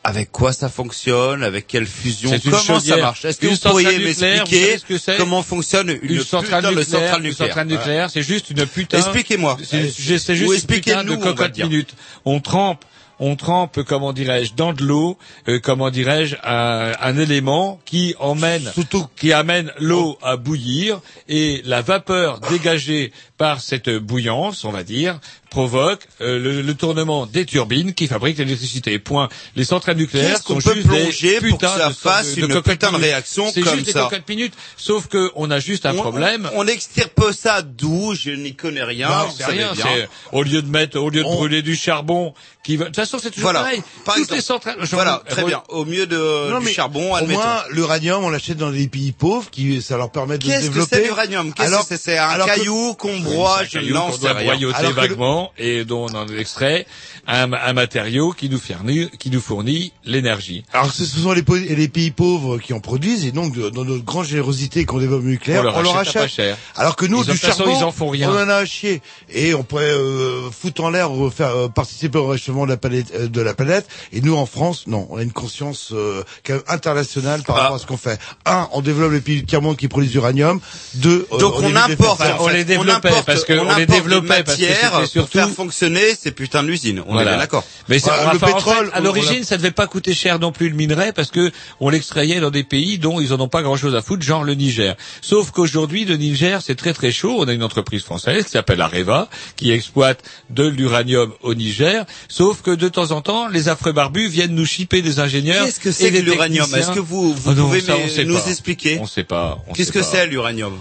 Avec quoi ça fonctionne, avec quelle fusion, comment ça marche? Est-ce que Une vous pourriez m'expliquer comment fonctionne une, une centrale putain de nucléaire, une centrale nucléaire, c'est juste une putain. Expliquez-moi. C'est ou juste une putain de cocotte minute. On trempe, on trempe, comment dirais-je, dans de l'eau, euh, comment dirais-je, un, un élément qui emmène, qui amène l'eau à bouillir et la vapeur dégagée par cette bouillance, on va dire, provoque euh, le, le tournement des turbines qui fabriquent l'électricité. Point. Les centrales nucléaires sont peut juste plonger des pour que putains ça de, fasse de, une putain de réaction C'est comme juste des ça cocottes minutes. Sauf que on a juste un On- problème. On, on extirpe ça d'où Je n'y connais rien. Non, vous c'est rien. bien. c'est- Au lieu de mettre, au lieu de brûler du charbon, qui va. De toute façon, c'est toujours Voilà. pareil. Par Toutes exemple. les centrales. Voilà, très bien. Au mieux de Non, du charbon, Au moins, l'uranium, on l'achète dans des pays pauvres, qui ça leur permet de se Qu'est-ce que développer. c'est l'uranium? Qu'est-ce Alors- que c'est? C'est un caillou qu'on broie, je qu'on sais rien. broyoter Et dont on en extrait un, un matériau qui nous fournit, qui nous fournit l'énergie. Alors ce sont les, les pays pauvres qui en produisent et donc dans notre grande générosité qu'on développe le nucléaire, On leur on achète à achète. pas cher. Alors que nous, Ils du façon, charbon, ils en font rien. on en a à chier. Et on pourrait euh, foutre en l'air, euh, faire euh, participer au réchauffement de la planète. euh, de la planète. Et nous, en France, non, on a une conscience euh, quand même internationale par Ah. rapport à ce qu'on fait. Un, on développe les pays du tiers-monde qui produisent l'uranium. Deux, euh, Donc on les importe, on les développait importe- parce que on on les développait parce que matières c'était surtout- faire fonctionner ces putains d'usines. On est bien d'accord. Mais c'est- Voilà, le en pétrole, fait, à l'origine, on ça devait pas coûter cher non plus le minerai parce que on l'extrayait dans des pays dont ils en ont pas grand chose à foutre, genre le Niger. Sauf qu'aujourd'hui, le Niger, c'est très très chaud. On a une entreprise française qui s'appelle Areva, qui exploite de l'uranium au Niger. Sauf que de temps en temps, les affreux barbus viennent nous chipper des ingénieurs. Qu'est-ce que c'est que l'uranium? Est-ce que vous, vous Ah non, pouvez ça, nous pas. expliquer? On sait pas. Qu'est-ce que c'est l'uranium?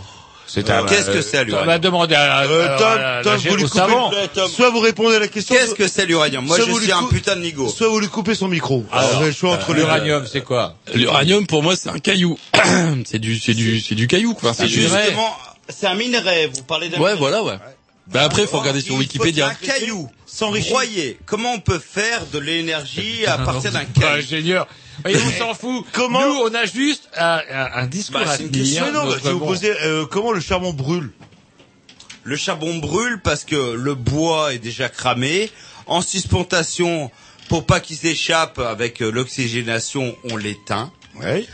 Qu'est-ce que euh, c'est, l'uranium On va demander à, Euh, à- Tom, à- Tom, vous lui coupez, soit vous répondez à la question, Qu'est-ce que c'est l'uranium Moi, je vous suis lui un putain de nigo. soit vous lui coupez son micro. Alors, vous avez le choix entre. L'uranium, c'est quoi L'uranium, pour moi, c'est un caillou. c'est du, c'est du, c'est du caillou, quoi. C'est du- justement, c'est un minerai. Vous parlez d'un Ouais, voilà, ouais. Bah après, faut regarder sur Wikipédia. Un caillou, broyé. Comment on peut faire de l'énergie à partir d'un caillou ingénieur. Et on s'en fout. Comment Nous, on a juste un, un, un discours Bah, à c'est une tenir. question. Mais non, bah, je vais vous bon- poser, euh, comment le charbon brûle? Le charbon brûle parce que le bois est déjà cramé. En suspension, pour pas qu'il s'échappe avec euh, l'oxygénation, on l'éteint. Ouais.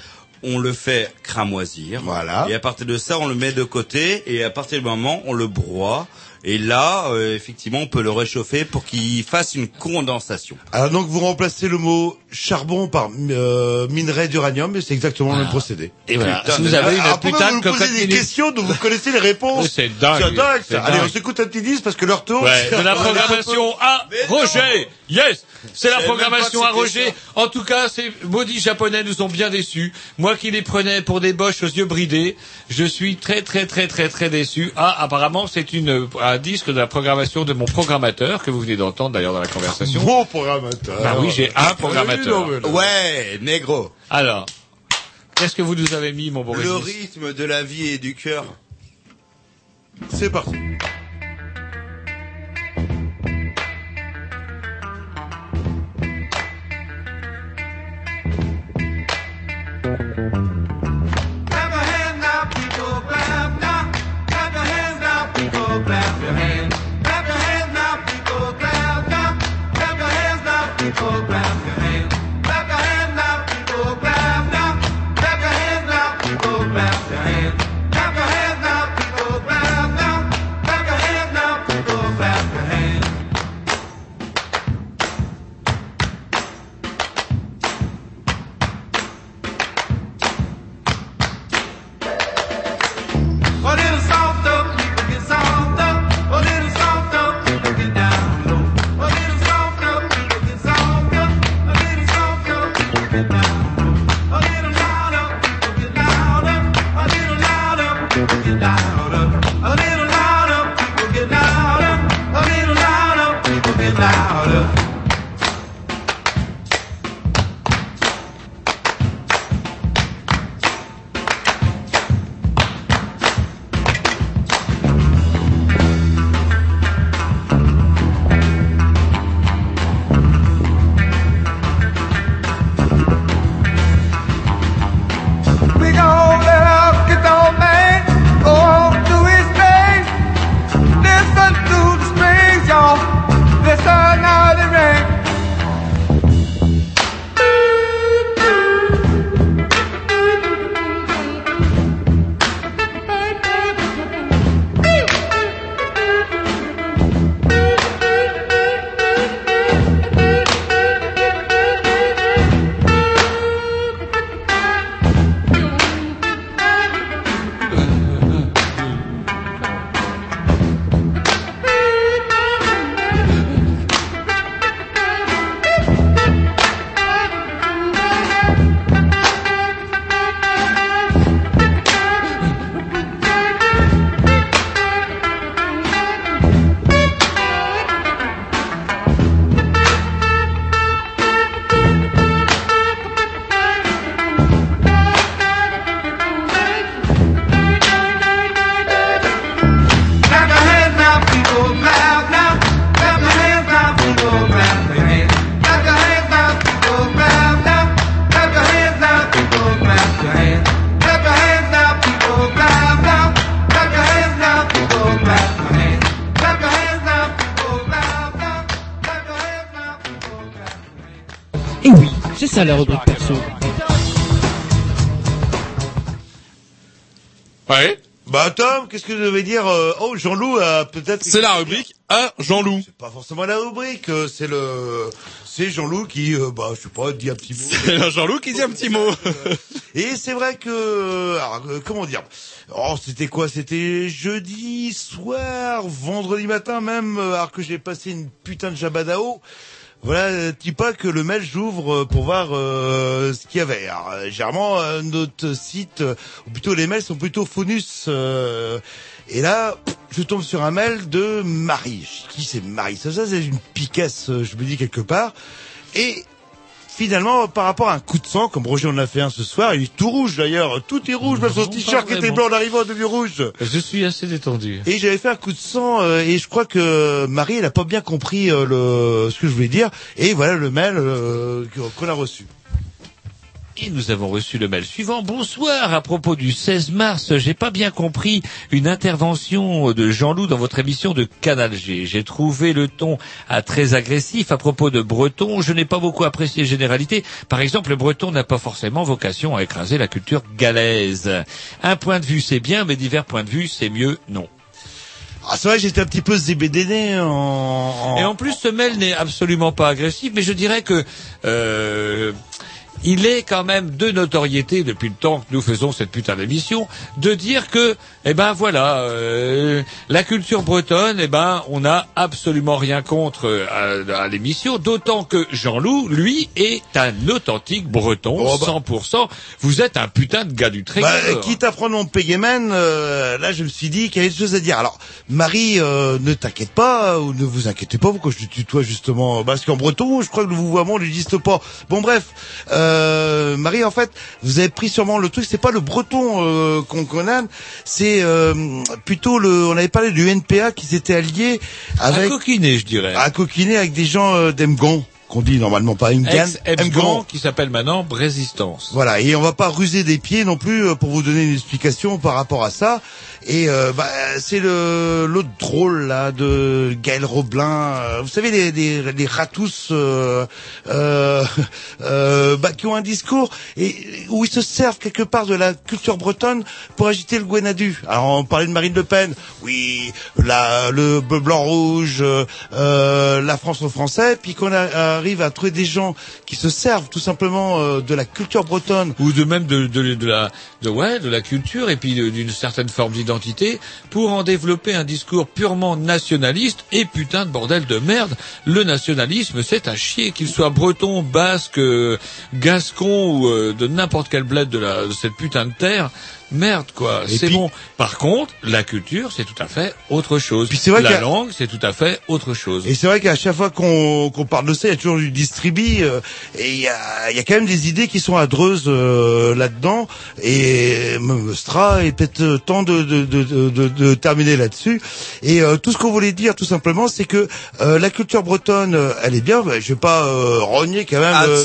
On le fait cramoisir. Voilà. Et à partir de ça, on le met de côté. Et à partir du moment, on le broie. Et là, euh, effectivement, on peut le réchauffer pour qu'il fasse une condensation. Alors donc vous remplacez le mot charbon par euh, minerai d'uranium et c'est exactement le même procédé. Et voilà. Putain, si vous mais avez une pourquoi putain vous de nous posez cocotte des minute. questions dont vous connaissez les réponses C'est dingue. C'est dingue C'est. Allez, dingue. on s'écoute un petit disque parce que leur tour. Ouais, de la programmation à Roger. Yes, c'est la programmation à Roger. En tout cas, ces maudits japonais nous ont bien déçus. Moi qui les prenais pour des boches aux yeux bridés, je suis très très très très très déçu. Ah, apparemment, c'est une un disque de la programmation de mon programmateur que vous venez d'entendre d'ailleurs dans la conversation. Bon programmateur. Bah oui, j'ai un programmateur. Ouais, négro. Alors, qu'est-ce que vous nous avez mis, mon bon Le rythme de la vie et du cœur. C'est parti. Ça la rubrique perso. Ouais. Bah Tom, qu'est-ce que je devais dire euh, Oh, Jean-Loup a peut-être... C'est la rubrique à Jean-Loup. C'est pas forcément la rubrique, euh, c'est le... C'est Jean-Loup qui, euh, bah, je sais pas, dit un petit mot. C'est Jean-Loup qui dit un petit mot. Et c'est vrai que, alors, euh, comment dire Oh, c'était quoi C'était jeudi soir, vendredi matin même, alors que j'ai passé une putain de jabadao. Voilà, euh, dis pas que le mail j'ouvre euh, pour voir euh, ce qu'il y avait. Alors, euh, généralement, notre site, ou plutôt les mails sont plutôt euh, et là, je tombe sur un mail de Marie. Qui c'est Marie? Ça, ça c'est une euh, je me dis quelque part. Et finalement, par rapport à un coup de sang, comme Roger en a fait un ce soir, il est tout rouge d'ailleurs, tout est rouge, même son t-shirt qui était blanc en arrivant devenu rouge. Je suis assez détendu. Et j'avais fait un coup de sang euh, et je crois que Marie, elle a pas bien compris euh, le ce que je voulais dire. Et voilà le mail euh, qu'on a reçu. Et nous avons reçu le mail suivant. Bonsoir. À propos du 16 mars, j'ai pas bien compris une intervention de Jean-Loup dans votre émission de Canal G. J'ai trouvé le ton à très agressif à propos de Breton. Je n'ai pas beaucoup apprécié les généralités. Par exemple, le Breton n'a pas forcément vocation à écraser la culture galaise. Un point de vue, c'est bien, mais divers points de vue, c'est mieux, non. Ah, c'est vrai, j'étais un petit peu zébédéné en, en... Et en plus, ce mail n'est absolument pas agressif, mais je dirais que euh, il est quand même de notoriété depuis le temps que nous faisons cette putain d'émission de dire que, eh ben voilà, euh, la culture bretonne, eh ben on n'a absolument rien contre euh, à, à l'émission, d'autant que Jean-Loup, lui, est un authentique breton, Oh, bah. 100%. Vous êtes un putain de gars du Trégor. Bah, quitte à prendre mon Pégémen, euh, là je me suis dit qu'il y avait des choses à dire. Alors Marie, euh, ne t'inquiète pas ou ne vous inquiétez pas pourquoi je te tutoie justement? Parce qu'en breton, je crois que le vouvoiement n'existe pas. Bon bref, euh, Marie en fait, vous avez pris sûrement le truc, c'est pas le breton euh, qu'on connaît, c'est euh, plutôt le. On avait parlé du NPA qui s'était allié avec à coquiner, je dirais. à coquiner avec des gens euh, d'Emgan qu'on dit normalement pas Ex-Ebsgan, qui s'appelle maintenant Brésistance. voilà, et on va pas ruser des pieds non plus euh, pour vous donner une explication par rapport à ça. Et euh, bah, c'est le l'autre drôle là de Gaël Roblin. euh, vous savez les les, les ratous euh, euh, euh, bah, qui ont un discours et où ils se servent quelque part de la culture bretonne pour agiter le Gwenadu. Alors on parlait de Marine Le Pen. Oui, la le bleu blanc rouge, euh, la France aux Français, puis qu'on arrive à trouver des gens qui se servent tout simplement de la culture bretonne ou de même de, de, de la de ouais de la culture et puis d'une certaine forme d'identité pour en développer un discours purement nationaliste. Et putain de bordel de merde le nationalisme c'est à chier. Qu'il soit breton basque euh, gascon ou euh, de n'importe quel bled de cette putain de terre merde quoi c'est bon par contre la culture c'est tout à fait autre chose Puis c'est vrai la langue c'est tout à fait autre chose Et c'est vrai qu'à chaque fois qu'on qu'on parle de ça, il y a toujours du distribi euh, et il y a, il y a quand même des idées qui sont adreuses euh, là-dedans. Et me sera et peut-être euh, temps de, de, de, de, de- de terminer là-dessus. Et euh, tout ce qu'on voulait dire, tout simplement, c'est que euh, la culture bretonne, euh, elle est bien. Je vais pas euh, rogner quand même. euh,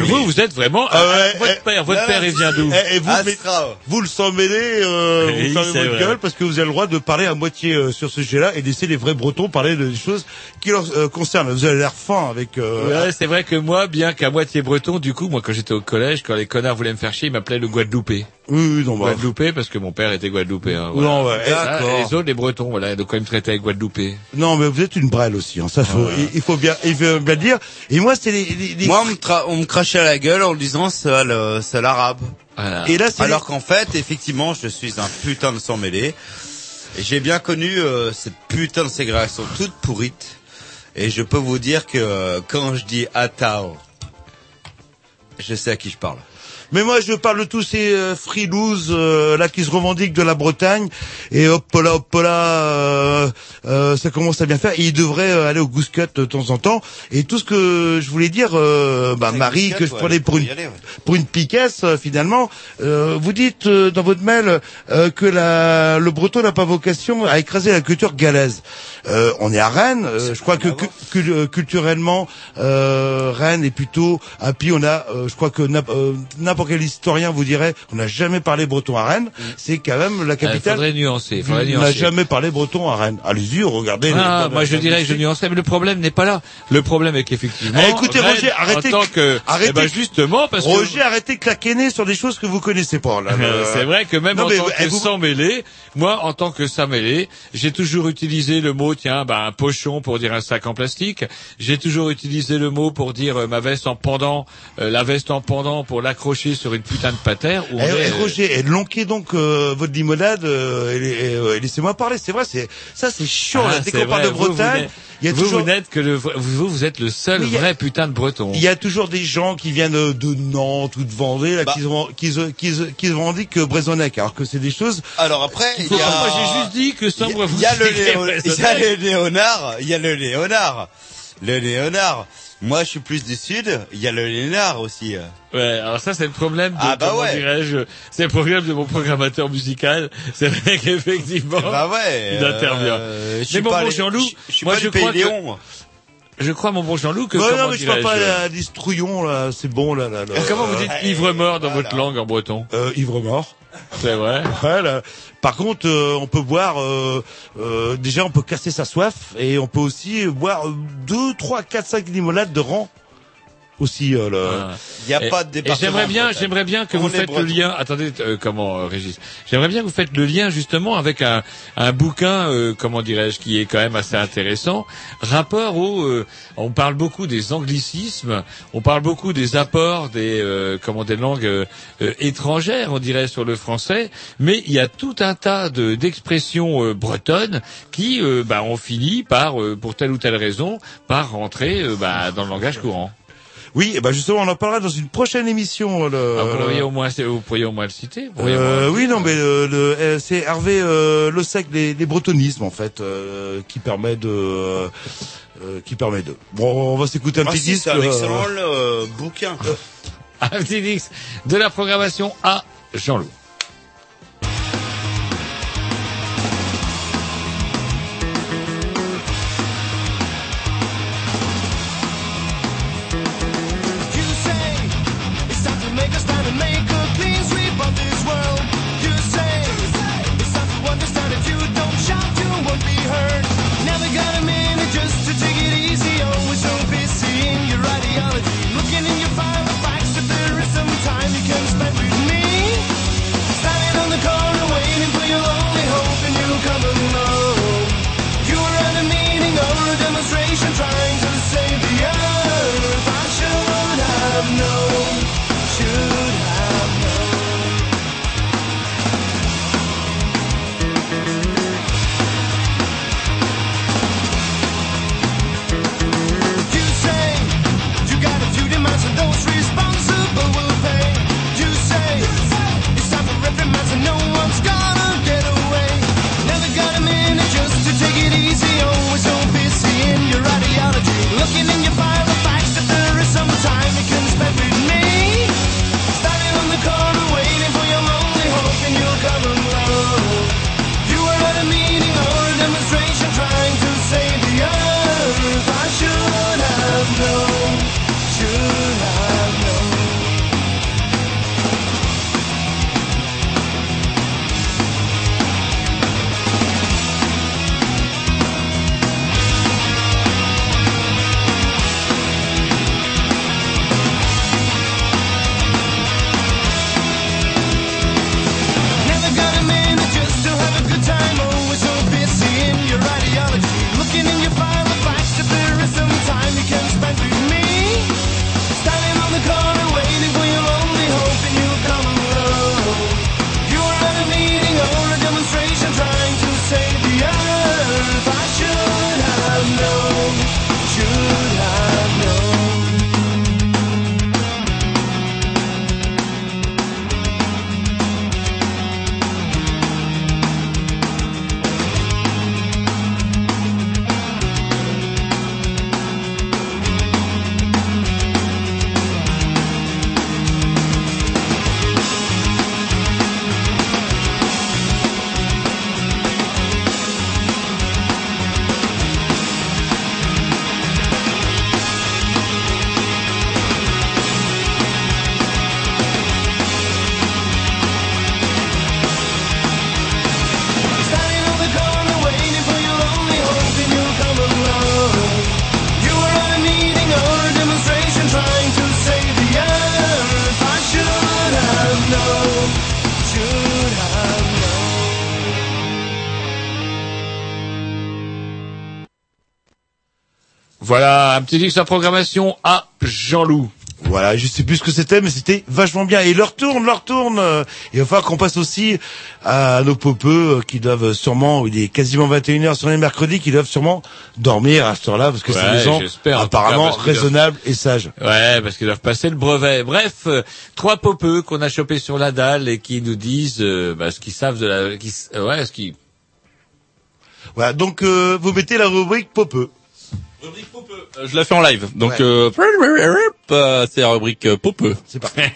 ami. vous vous êtes vraiment Ah votre eh, père votre là, père il vient d'où et, et vous, mais- Astrao. vous le sang mêlé, euh, Oui, vous fermez votre gueule parce que vous avez le droit de parler à moitié euh, sur ce sujet-là et de laisser les vrais Bretons parler de des choses qui leur euh, concernent. Vous avez l'air fin avec. euh, Ouais, c'est vrai que moi, bien qu'à moitié breton, du coup, moi, quand j'étais au collège, quand les connards voulaient me faire chier, ils m'appelaient le Guadeloupé. Oui, oui, non, bah, Guadeloupé, parce que mon père était Guadeloupé. Hein, voilà. Non, Ça, et les autres, les bretons, voilà, donc quand ils me traitaient avec Guadeloupé. non, mais vous êtes une brêle aussi. Hein, ça, faut, il, il faut bien, il faut bien le dire. Et moi, c'est les, les, les- Moi, on me, tra- on me crachait à la gueule en disant c'est le- c'est l'arabe. Voilà. et là, c'est Alors qu'en fait, effectivement, je suis un putain de sang mêlé. Et j'ai bien connu euh, cette putain de ségrégation toute pourrite. Et je peux vous dire que euh, quand je dis Atao, je sais à qui je parle. Mais moi, je parle de tous ces euh, frilous euh, là qui se revendiquent de la Bretagne et hop là, hop là, euh, euh, ça commence à bien faire. Et ils devraient euh, aller au goose cut de temps en temps. Et tout ce que je voulais dire, euh, bah, Marie, que je prenais pour une pour une piquesse euh, finalement. euh, vous dites euh, dans votre mail euh, que la, le breton n'a pas vocation à écraser la culture galaise. Euh, on est à Rennes. euh, je crois que cu- cu- culturellement, euh, Rennes est plutôt. Et puis on a, euh, je crois que n'imp- n'importe n'importe quel historien vous dirait qu'on n'a jamais parlé breton à Rennes. C'est quand même la Il capitale. faudrait nuancer. Faudrait on n'a nuancer. jamais parlé breton à Rennes. Allez-y, regardez. Ah, moi je dirais que je nuancerais, mais le problème n'est pas là. Le problème est qu'effectivement. Eh, écoutez, Rennes, Roger, arrêtez- En tant que, arrêtez- eh ben, justement, parce Roger, que. arrêtez de claquer sur des choses que vous connaissez pas. Là, Euh, C'est vrai que même Non, en mais tant eh, que vous- sans mêlé, moi en tant que sans mêlé, j'ai toujours utilisé le mot tiens bah un pochon pour dire un sac en plastique. J'ai toujours utilisé le mot pour dire euh, ma veste en pendant, euh, la veste en pendant pour l'accrocher sur une putain de patère. Où on Eh, est, Roger, eh, lonquez donc euh, votre limonade euh, et, et, euh, et laissez-moi parler. C'est vrai, c'est ça, c'est chiant. ah, là. Dès c'est qu'on parle de Bretagne, il y a vous, toujours vous n'êtes que le, vous, vous êtes le seul a- vrai putain de breton. il y a toujours des gens qui viennent euh, de Nantes ou de Vendée là, Bah. qui, se, qui, se, qui, se, alors que c'est des choses. Alors après, il Faut- y a... Moi j'ai juste dit que sans Il y y y ça a le Léonard, il y a le Léonard. Le Léonard. Moi, je suis plus du sud. Il y a le Léonard aussi. Ouais, alors ça c'est le problème de Ah, bah comment ouais. dirais-je, c'est le problème de mon programmateur musical. C'est vrai qu'effectivement, Bah ouais. il intervient. euh, Mais bon les- Jean-Loup, moi pas je crois que, je crois mon bon Jean-Loup que Ouais, comment non, mais je parle pas à des là, c'est bon là. là, là. Euh, Comment vous dites ivre mort dans votre langue en breton? Euh, Ivre mort. C'est vrai. Par contre, euh, on peut boire. Euh, euh, déjà, on peut casser sa soif et on peut aussi boire euh, deux, trois, quatre, cinq limonades de rang. Aussi, euh, le... Ah. Il y a Et- pas de département. j'aimerais bien, j'aimerais bien que On vous faites le lien. Attendez, euh, comment, euh, Régis J'aimerais bien que vous faites le lien justement avec un, un bouquin, euh, comment dirais-je, qui est quand même assez intéressant. Rapport au, euh, on parle beaucoup des anglicismes, on parle beaucoup des apports des, euh, comment des langues étrangères, on dirait sur le français, mais il y a tout un tas de d'expressions euh, bretonnes qui, euh, bah, ont fini par, euh, pour telle ou telle raison, par rentrer euh, bah, dans le langage courant. Oui, et ben justement, on en parlera dans une prochaine émission. Le... Ah, vous, pourriez au moins, vous pourriez au moins le citer. moins Euh, le oui, non, mais euh, le, euh, c'est Hervé euh, Le Sec, les, les bretonismes en fait, euh, qui permet de, euh, euh, qui permet de. Bon, on va s'écouter un Ah petit si, disque. c'est un excellent euh, bouquin. Un petit mix de la programmation à Jean-Loup. Un petit disque programmation à Jean-Loup. Voilà, je sais plus ce que c'était, mais c'était vachement bien. Et leur tourne, leur tourne. euh, Il va falloir qu'on passe aussi à nos popeux euh, qui doivent sûrement, il est quasiment 21h sur les mercredis, qui doivent sûrement dormir à cette heure-là, parce que c'est des gens cas, apparemment doivent- raisonnables et sages. Ouais, parce qu'ils doivent passer le brevet. Bref, euh, trois popeux qu'on a chopés sur la dalle et qui nous disent euh, bah, ce qu'ils savent de la... Qui, ouais, ce qu'ils... Voilà, donc euh, vous mettez la rubrique popeux. Euh, Je la fais en live. Donc, Ouais. euh, euh, c'est la rubrique euh, popeux. C'est parti.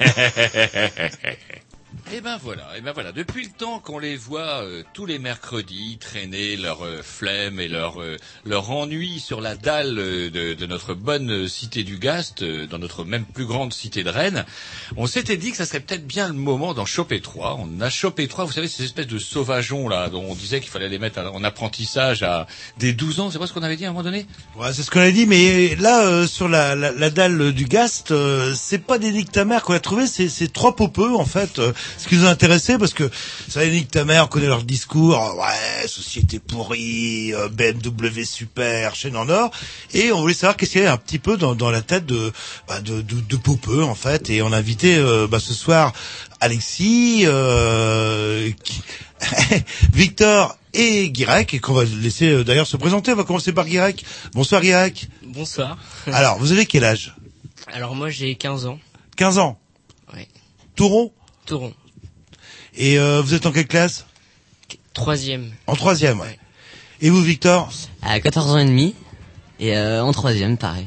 Et ben voilà, et ben voilà. Depuis le temps qu'on les voit euh, tous les mercredis traîner leur euh, flemme et leur euh, leur ennui sur la dalle euh, de, de notre bonne cité du Gast, euh, dans notre même plus grande cité de Rennes, on s'était dit que ça serait peut-être bien le moment d'en choper trois. On a chopé trois, vous savez, ces espèces de sauvageons là, dont on disait qu'il fallait les mettre en apprentissage à des 12 ans. C'est pas ce qu'on avait dit à un moment donné? Ouais, c'est ce qu'on a dit, mais là, euh, sur la, la, la dalle du Gast, c'est pas des Nick ta mère qu'on a trouvé, c'est c'est trois popeux en fait. Ce qui nous a intéressé, parce que ça, Nick ta mère, on connaît leur discours, euh, ouais, société pourrie, euh, BMW super, chaîne en or, et on voulait savoir qu'est-ce qu'il y avait un petit peu dans, dans la tête de, bah, de, de, de popeux en fait, et on a invité euh, bah, ce soir Alexis, euh, qui- Victor et Guirec, et qu'on va laisser euh, d'ailleurs se présenter. On va commencer par Guirec. Bonsoir Guirec. Bonsoir. Alors, vous avez quel âge? Alors moi j'ai 15 ans. 15 ans? Ouais. Touron? Touron. Et euh, vous êtes en quelle classe? Troisième. En troisième, ouais. Et vous, Victor? À 14 ans et demi. Et euh, en troisième, pareil.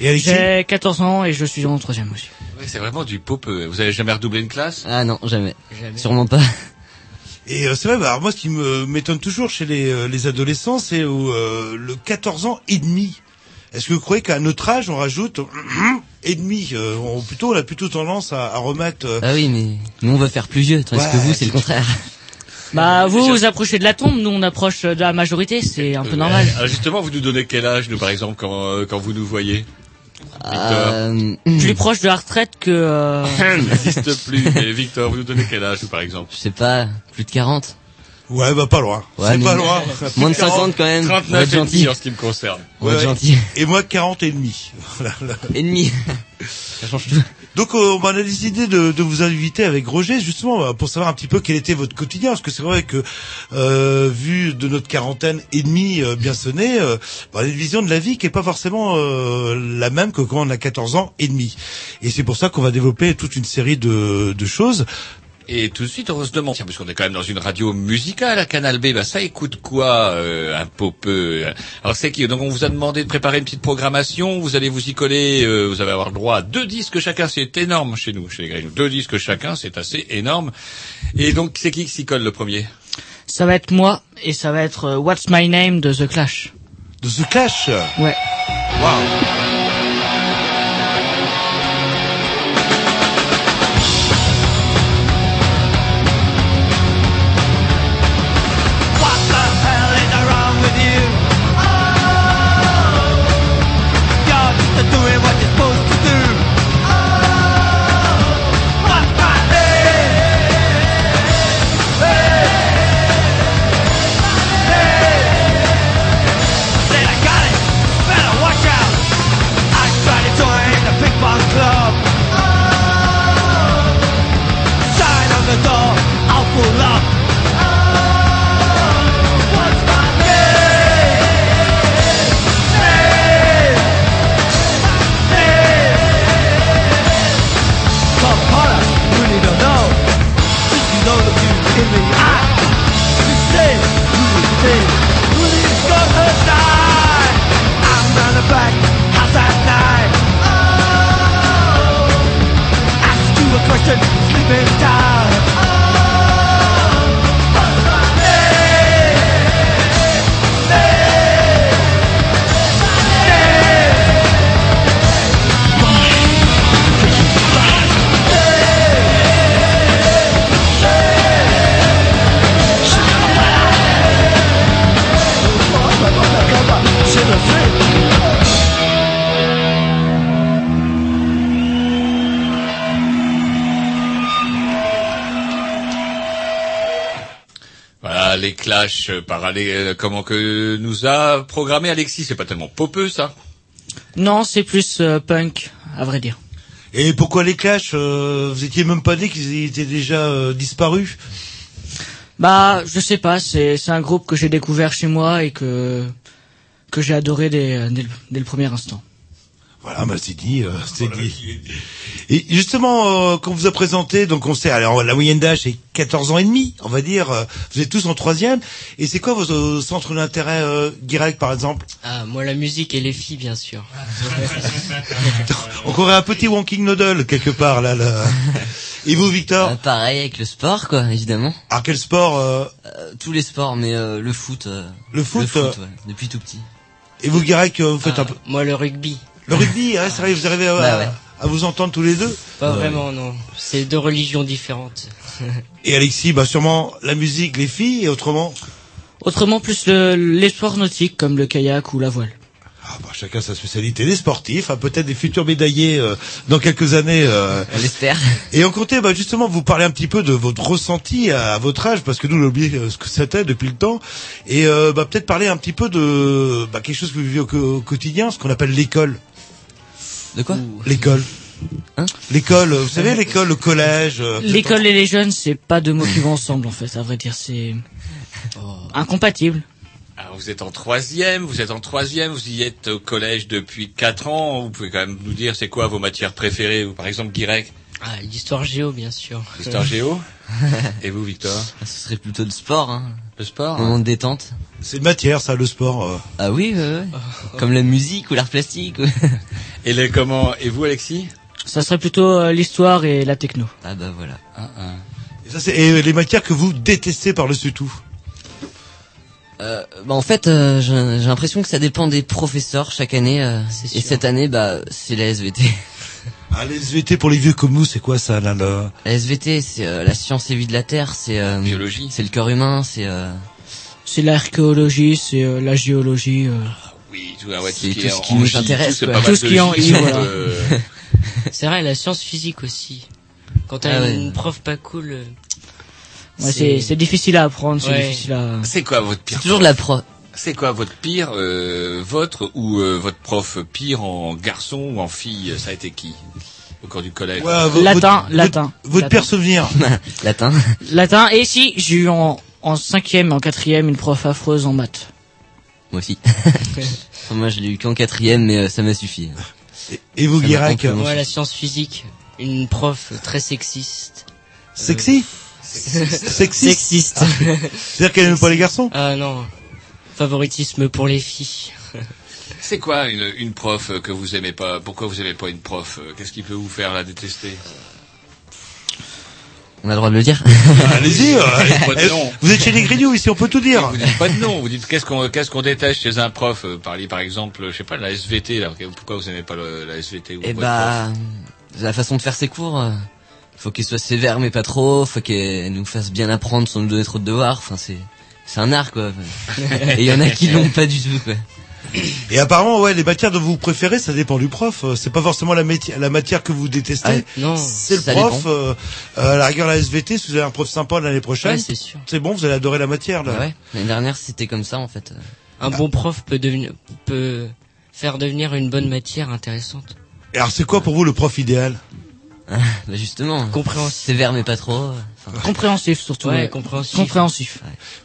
Et Alexis? J'ai 14 ans et je suis en troisième aussi. Oui, c'est vraiment du popeux. Vous avez jamais redoublé une classe? Ah non, jamais. Jamais. Sûrement pas. Et euh, c'est vrai, bah, alors moi, ce qui me m'étonne toujours chez les, euh, les adolescents, c'est euh, le 14 ans et demi. Est-ce que vous croyez qu'à notre âge, on rajoute et demi euh, on, Plutôt, on a plutôt tendance à, à remettre... euh, Ah oui, mais nous on veut faire plus vieux, tandis Ouais, que vous c'est le contraire. Bah vous vous approchez de la tombe, nous on approche de la majorité, c'est un peu normal. Euh, justement, vous nous donnez quel âge, nous, par exemple, quand, euh, quand vous nous voyez Euh, Plus proche de la retraite que... euh, n'existe plus. Mais Victor, vous nous donnez quel âge, vous, par exemple? Je sais pas, plus de 40. Ouais, bah pas loin. Ouais, c'est pas loin. Moins de 50 quand même. On va 39 être et gentil. demi en ce qui me concerne. Ouais. gentil. Et moi, 40 et demi. Voilà, là. Ennemi. Ça change tout. Donc euh, on a décidé de, de vous inviter avec Roger justement euh, pour savoir un petit peu quel était votre quotidien parce que c'est vrai que euh, vu de notre quarantaine et demie euh, bien sonnée, euh, bah, on a une vision de la vie qui est pas forcément euh, la même que quand on a 14 ans et demi. Et c'est pour ça qu'on va développer toute une série de, de choses. Et tout de suite, on se demande, tiens, parce qu'on est quand même dans une radio musicale à Canal B, bah ça écoute quoi, euh, un popeux Alors c'est qui? Donc on vous a demandé de préparer une petite programmation, vous allez vous y coller, euh, vous allez avoir le droit à deux disques chacun, c'est énorme chez nous, chez les Grignoux. Deux disques chacun, c'est assez énorme. Et donc c'est qui qui s'y colle le premier? Ça va être moi et ça va être euh, What's My Name de The Clash. De The Clash? Ouais. Waouh all of you in the eye. You say, die. I'm not night. Oh. Ask you a question, sleep and. Les Clash euh, par aller, euh, comment que nous a programmé Alexis. C'est pas tellement popeux ça. Non, c'est plus euh, punk, à vrai dire. Et pourquoi les Clash euh, Vous étiez même pas né qu'ils étaient déjà euh, disparus? Bah, je sais pas, c'est c'est un groupe que j'ai découvert chez moi et que que j'ai adoré dès, dès, le, dès le premier instant. Voilà, bah c'est dit, euh, c'est dit. Et justement, euh, quand on vous a présenté, donc on sait, alors la moyenne d'âge c'est 14 ans et demi, on va dire. euh, vous êtes tous en troisième. Et c'est quoi vos euh, centres d'intérêt, euh, Guirec par exemple? Ah, moi la musique et les filles, bien sûr. On aurait un petit Wonking Noodle quelque part là. là. Et vous, Victor? Euh, pareil avec le sport, quoi, évidemment. Ah, quel sport euh, Euh, tous les sports, mais euh, le foot. euh, Le foot, euh, ouais, depuis tout petit. Et vous, Guirec, euh, vous faites Ah, un peu Moi le rugby. Le rugby. Hein, ça arrive, vous arrivez à, Bah ouais. à vous entendre tous les deux. Pas vraiment, non. C'est deux religions différentes. Et Alexis, bah sûrement la musique, les filles, et autrement. Autrement, plus le, les sports nautiques comme le kayak ou la voile. Ah, bah, chacun sa spécialité. Les sportifs, hein, peut-être des futurs médaillés euh, dans quelques années. euh. On l'espère. Et on comptait bah, justement vous parler un petit peu de votre ressenti à, à votre âge, parce que nous on a oublié euh, ce que c'était depuis le temps. Et euh, bah, peut-être parler un petit peu de bah, quelque chose que vous vivez au quotidien, ce qu'on appelle l'école. De quoi L'école. Hein L'école, vous savez, l'école, le collège. euh, L'école et les jeunes, c'est pas deux mots qui vont ensemble en fait. À vrai dire, c'est incompatible. Alors vous êtes en troisième, vous êtes en troisième, vous y êtes au collège depuis quatre ans. Vous pouvez quand même nous dire c'est quoi vos matières préférées ou par exemple Guirec, Ah, l'histoire géo, bien sûr. l'histoire géo. Et vous, Victor Ah, Ce serait plutôt de sport, hein. Le sport Moment de détente. C'est une matière, ça, le sport. euh. Ah oui, ouais, ouais. Comme la musique ou l'art plastique. Et les comment Et vous, Alexis Ça serait plutôt euh, l'histoire et la techno. Ah bah voilà. Et, ça, c'est- et les matières que vous détestez par-dessus tout? Euh, bah en fait, euh, j'ai j'ai l'impression que ça dépend des professeurs chaque année. euh, C'est et sûr. cette année, bah c'est la SVT. Ah, les SVT pour les vieux comme nous, c'est quoi ça là, là? La SVT, c'est euh, la science et vie de la Terre, c'est euh, Biologie. c'est le corps humain, c'est euh, C'est l'archéologie, c'est euh, la géologie. Oui, tout, ah ouais, C'est qui tout ce qui en nous intéresse, tout, quoi. Tout ce qui est en voilà. euh, C'est vrai, la science physique aussi. Quand t'as Ah ouais. une prof pas cool, euh, Ouais, c'est c'est difficile à apprendre, c'est Ouais. difficile à. C'est quoi votre pire c'est toujours de la pro. C'est quoi votre pire, euh, votre ou euh, votre prof pire en garçon ou en fille Ça a été qui au cours du collège? Ouais, Latin, votre- latin. Votre, votre Latin. pire souvenir. Latin. Latin. Et si j'ai eu en en cinquième, et en quatrième une prof affreuse en maths. Moi aussi. Moi, je l'ai eu qu'en quatrième, mais euh, ça m'a suffi. Et, et vous, Guirac moi la science physique, une prof très sexiste. Sexy Sexy Sexiste. C'est-à-dire qu'elle n'aime pas les garçons? Ah non, favoritisme pour les filles. C'est quoi une, une prof euh, que vous aimez pas? Pourquoi vous aimez pas une prof? Euh, Qu'est-ce qui peut vous faire la détester? On a le droit de le dire. Allez-y. euh, Pas de eh, nom. vous êtes chez les Grignoux ici, on peut tout dire. Vous dites pas de nom. Vous dites qu'est-ce qu'on qu'est-ce qu'on déteste chez un prof euh, Parlez par exemple, je sais pas, la SVT. Là. Pourquoi vous aimez pas le- la SVT ou votre bah, la façon de faire ses cours, euh, faut qu'il soit sévère mais pas trop, faut qu'elle nous fasse bien apprendre sans nous donner trop de devoirs. Enfin, c'est c'est un art quoi. Et il y en a qui l'ont pas du tout quoi. Et apparemment, ouais, les matières dont vous préférez, ça dépend du prof. Euh, C'est pas forcément la, la matière que vous détestez. Ah, non, c'est le prof. Euh, euh, à la rigueur, la SVT, si vous avez un prof sympa l'année prochaine, Ouais, c'est sûr. c'est bon, vous allez adorer la matière. Là. Bah ouais. L'année dernière, c'était comme ça en fait. Un bon prof peut devenir, peut faire devenir une bonne matière intéressante. Et alors, c'est quoi pour vous le prof idéal? Bah justement, Compréhensif. sévère mais pas trop. Enfin, Compréhensif surtout. Ouais, ouais. compréhensif. Compréhensif.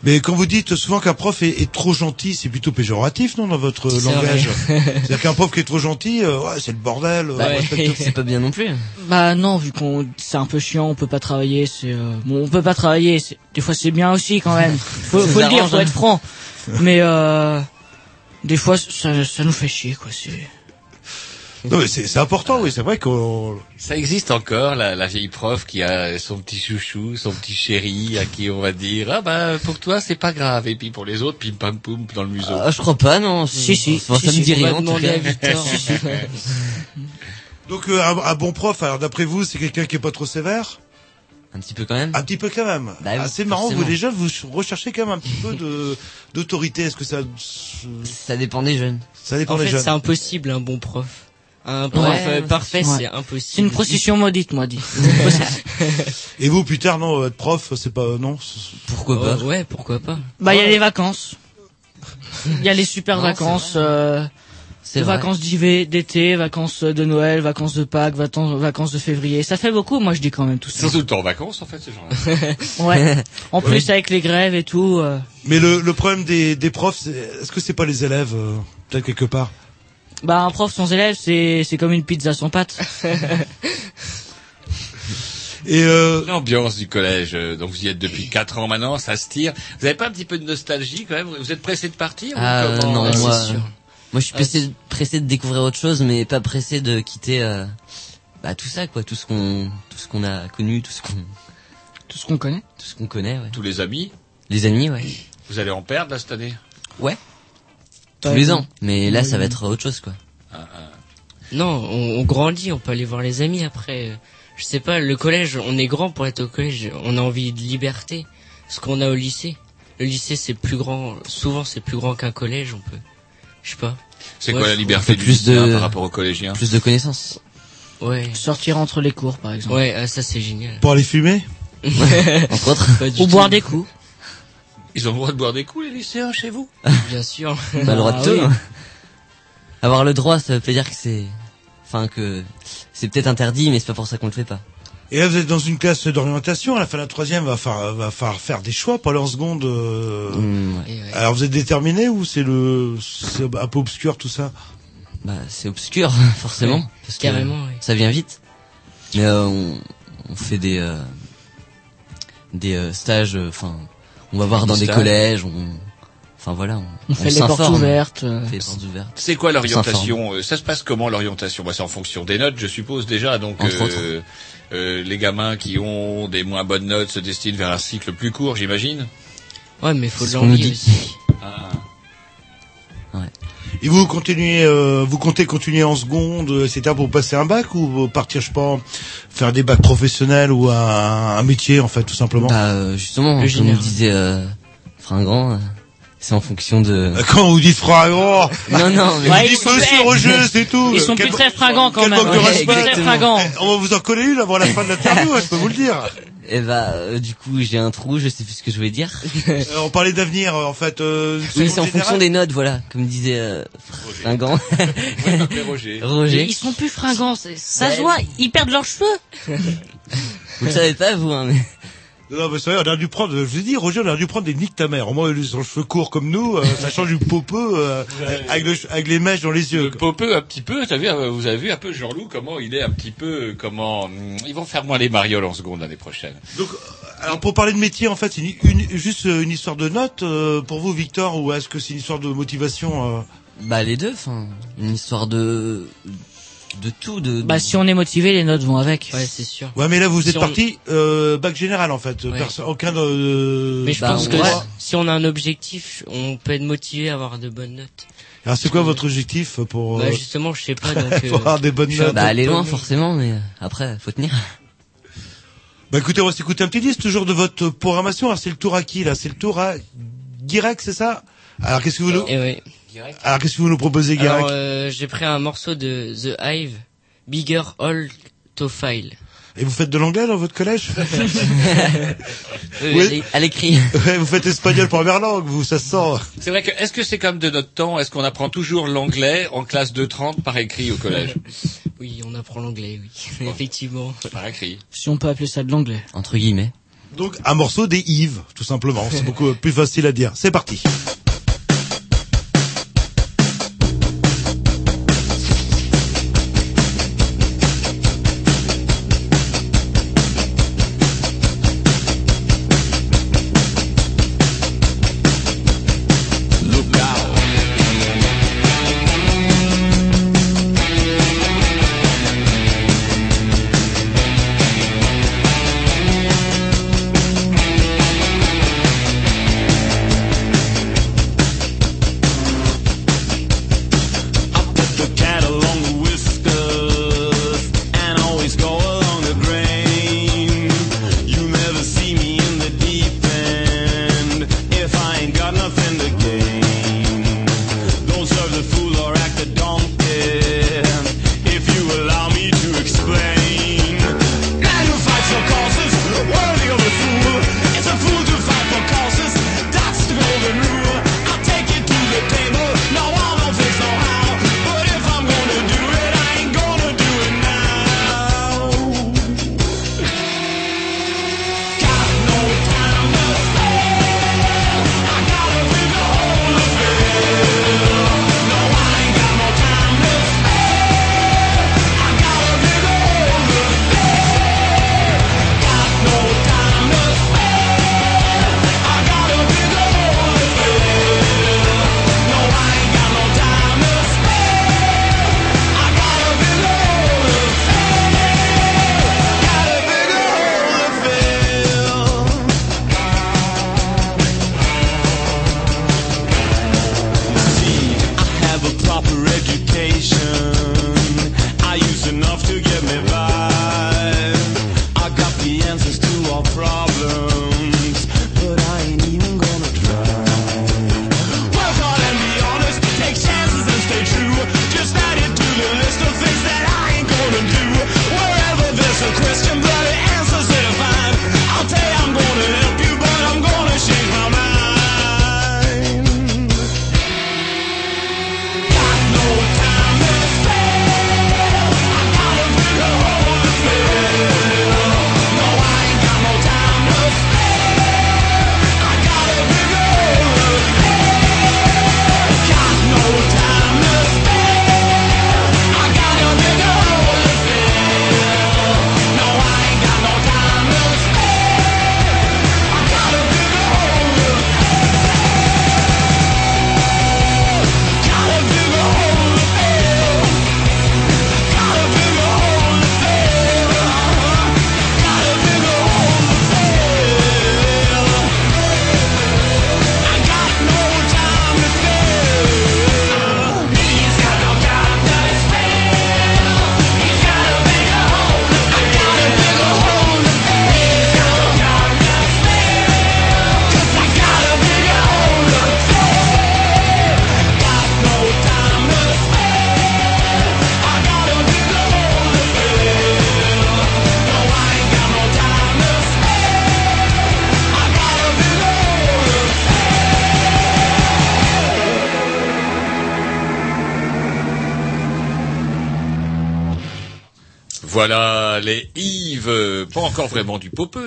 Mais quand vous dites souvent qu'un prof est, est trop gentil, c'est plutôt péjoratif, non, dans votre langage. C'est-à-dire qu'un prof qui est trop gentil, euh, ouais, c'est le bordel. euh, bah, c'est pas bien non plus. Bah non, vu qu'on c'est un peu chiant, on peut pas travailler, c'est euh, bon, on peut pas travailler, c'est- des fois c'est bien aussi quand même. Faut, faut le dire, faut hein. être franc. Mais euh, des fois ça, ça nous fait chier quoi, c'est Non, mais c'est c'est important, oui, c'est vrai qu'on... Ça existe encore, la, la vieille prof qui a son petit chouchou, son petit chéri, à qui on va dire ah bah pour toi c'est pas grave, et puis pour les autres pim pam poum dans le museau. Ah, je crois pas non. Si, si, Enfin, si, ça si, me dit rien. Donc euh, un, un bon prof, alors d'après vous, c'est quelqu'un qui est pas trop sévère? Un petit peu quand même. Un petit peu quand même. Bah ah, c'est marrant, vous les jeunes, vous recherchez quand même un petit peu de d'autorité. Est-ce que ça Ça dépend des jeunes. ça dépend En des fait, jeunes? c'est impossible un bon prof. Un prof euh, parfait, c'est impossible. C'est une procession maudite, moi, dit. Et vous, plus tard, non, être prof, c'est pas, non c'est- Pourquoi pas Ouais, pourquoi pas. Bah, il y a les vacances. Il y a les super Non, vacances, euh, C'est vacances d'hiver, d'été, vacances de Noël, vacances de Pâques, vacances, de février. Ça fait beaucoup, moi, je dis quand même tout ça. sont tout le temps en vacances, en fait, ces gens-là. Ouais. En plus, avec les grèves et tout, euh, Mais le, le problème des, des profs, c'est, est-ce que c'est pas les élèves, euh, peut-être quelque part? Bah, un prof sans élève, c'est, c'est comme une pizza sans pâte. Et euh, L'ambiance du collège, euh, donc vous y êtes depuis 4 ans maintenant, ça se tire. Vous avez pas un petit peu de nostalgie quand même? Vous êtes pressé de partir ou Ah euh, comment non, Ouais, moi, c'est sûr. moi je suis pressé, pressé de découvrir autre chose, mais pas pressé de quitter euh, bah, tout ça, quoi, tout ce qu'on, tout ce qu'on a connu, tout ce qu'on, Tout ce qu'on connaît. tout ce qu'on connaît, ouais. Tous les amis? Les amis, ouais. Vous allez en perdre là cette année? Ouais. Tous les ans. Mais là, ça va être autre chose, quoi. Non, on, on grandit, on peut aller voir les amis après. euh, Je sais pas, le collège, on est grand pour être au collège, on a envie de liberté. Ce qu'on a au lycée. Le lycée, c'est plus grand, souvent c'est plus grand qu'un collège, on peut. Je sais pas. C'est Ouais, quoi la liberté du plus de- par rapport aux collégiens Plus de connaissances. Ouais. Sortir entre les cours, par exemple. Ouais, ah, ça c'est génial. pour aller fumer? Entre autres. Ou boire des coups. Ils ont le droit de boire des coups les lycéens chez vous Bien sûr. Bah, le droit de Ah tout. oui. hein. Avoir le droit, ça veut dire que c'est, enfin que c'est peut-être interdit, mais c'est pas pour ça qu'on le fait pas. Et là, vous êtes dans une classe d'orientation. À la fin de la troisième, va falloir, va falloir faire des choix aller en seconde. euh. Mmh, ouais. Ouais. Alors, vous êtes déterminé ou c'est le, c'est un peu obscur tout ça? Bah, c'est obscur, forcément. Ouais, parce que carrément, ouais. Ça vient vite. Mais euh, on, on fait des euh, des euh, stages. euh, Enfin, on va voir dans des collèges. On, enfin voilà, on, On fait les portes ouvertes. euh. On fait les portes ouvertes. C'est quoi l'orientation Euh, Ça se passe comment l'orientation? Bah, C'est en fonction des notes, je suppose déjà. Donc Entre euh, euh, les gamins qui ont des moins bonnes notes se destinent vers un cycle plus court, j'imagine. Ouais, mais faut de l'envie aussi. Ah. Et vous continuez, euh, vous comptez continuer en seconde, euh, etc. pour passer un bac ou euh, partir, je pas, faire des bacs professionnels ou un, un métier en fait, tout simplement? Bah euh, justement, comme disait euh, Fringant, euh, c'est en fonction de. Euh, Quand vous dites fringant, non non, mais Ouais, vous dites c'est tout. Ils sont Quel- plus très fringants quand quel même. manque de fringants. Eh, On va vous en coller une avant la fin de l'interview, hein, je peux vous le dire. et bah euh, du coup j'ai un trou, je sais plus ce que je voulais dire. Euh, on parlait d'avenir, euh, en fait. Euh, oui, c'est en fonction des notes, voilà, comme disait euh, Fringant. Roger. Ils sont plus fringants. Ça Ouais. se voit, ils perdent leurs cheveux. Vous le savez pas vous, hein, mais Non, mais c'est vrai, on a dû prendre, je vous ai dit, Roger, on a dû prendre des niques ta mère. Au moins, ils ont cheveux courts comme nous, euh, ça change du popeux, euh, avec, le- avec les mèches dans les yeux. Le quoi. popeux un petit peu, t'as vu, euh, vous avez vu un peu Jean-Loup comment il est un petit peu, euh, comment hum, ils vont faire moins les marioles en seconde l'année prochaine. Donc, euh, alors pour parler de métier, en fait, c'est une, une- juste une histoire de notes euh, pour vous, Victor, ou est-ce que c'est une histoire de motivation euh? Bah les deux, enfin une histoire de de tout, de. Bah, si on est motivé, les notes vont avec. Ouais, c'est sûr. Ouais, mais là, vous Si êtes on- parti euh, bac général, en fait. Ouais. Perso- aucun de... Mais je Bah, pense que va- si- on a un objectif, on peut être motivé à avoir de bonnes notes. Alors, c'est quoi votre objectif pour, Bah euh, justement, je sais pas. Donc, euh, pour avoir des bonnes je suis un notes bah aller loin forcément, mais euh, après faut tenir. Bah écoutez, on va s'écouter un petit disque toujours de votre programmation. Alors c'est le tour à qui là? C'est le tour à Guirec, c'est ça? Alors qu'est-ce que vous nous... Et Alors qu'est-ce que vous nous proposez, Alors, euh, j'ai pris un morceau de The Hive, Bigger All to File. Et vous faites de l'anglais dans votre collège Oui. À l'écrit. Ouais, Vous faites espagnol première langue, vous, ça se sent. C'est vrai que, est-ce que c'est comme de notre temps, est-ce qu'on apprend toujours l'anglais en classe de 30 par écrit au collège? Oui, on apprend l'anglais, oui. Effectivement. Par écrit. Si on peut appeler ça de l'anglais. Entre guillemets. Donc un morceau des Yves, tout simplement. C'est beaucoup plus facile à dire. C'est parti.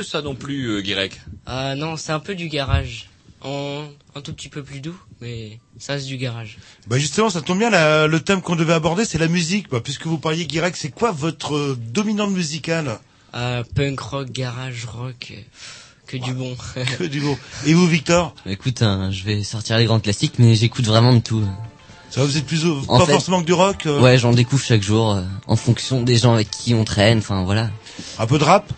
Ça non plus, euh, Guirec. Ah non, c'est un peu du garage. En, un tout petit peu plus doux, mais ça c'est du garage. Bah justement, ça tombe bien, la- le thème qu'on devait aborder, c'est la musique. Bah, puisque vous parliez Guirec, c'est quoi votre euh, dominante musicale? Ah, punk rock, garage rock, que du bon. Que du beau. Et vous, Victor? Écoute, hein, je vais sortir les grands classiques, mais j'écoute vraiment de tout. Ça, vous êtes plus au- En pas fait- forcément que du rock euh, Ouais, j'en découvre chaque jour, euh, en fonction des gens avec qui on traîne, enfin voilà. Un peu de rap?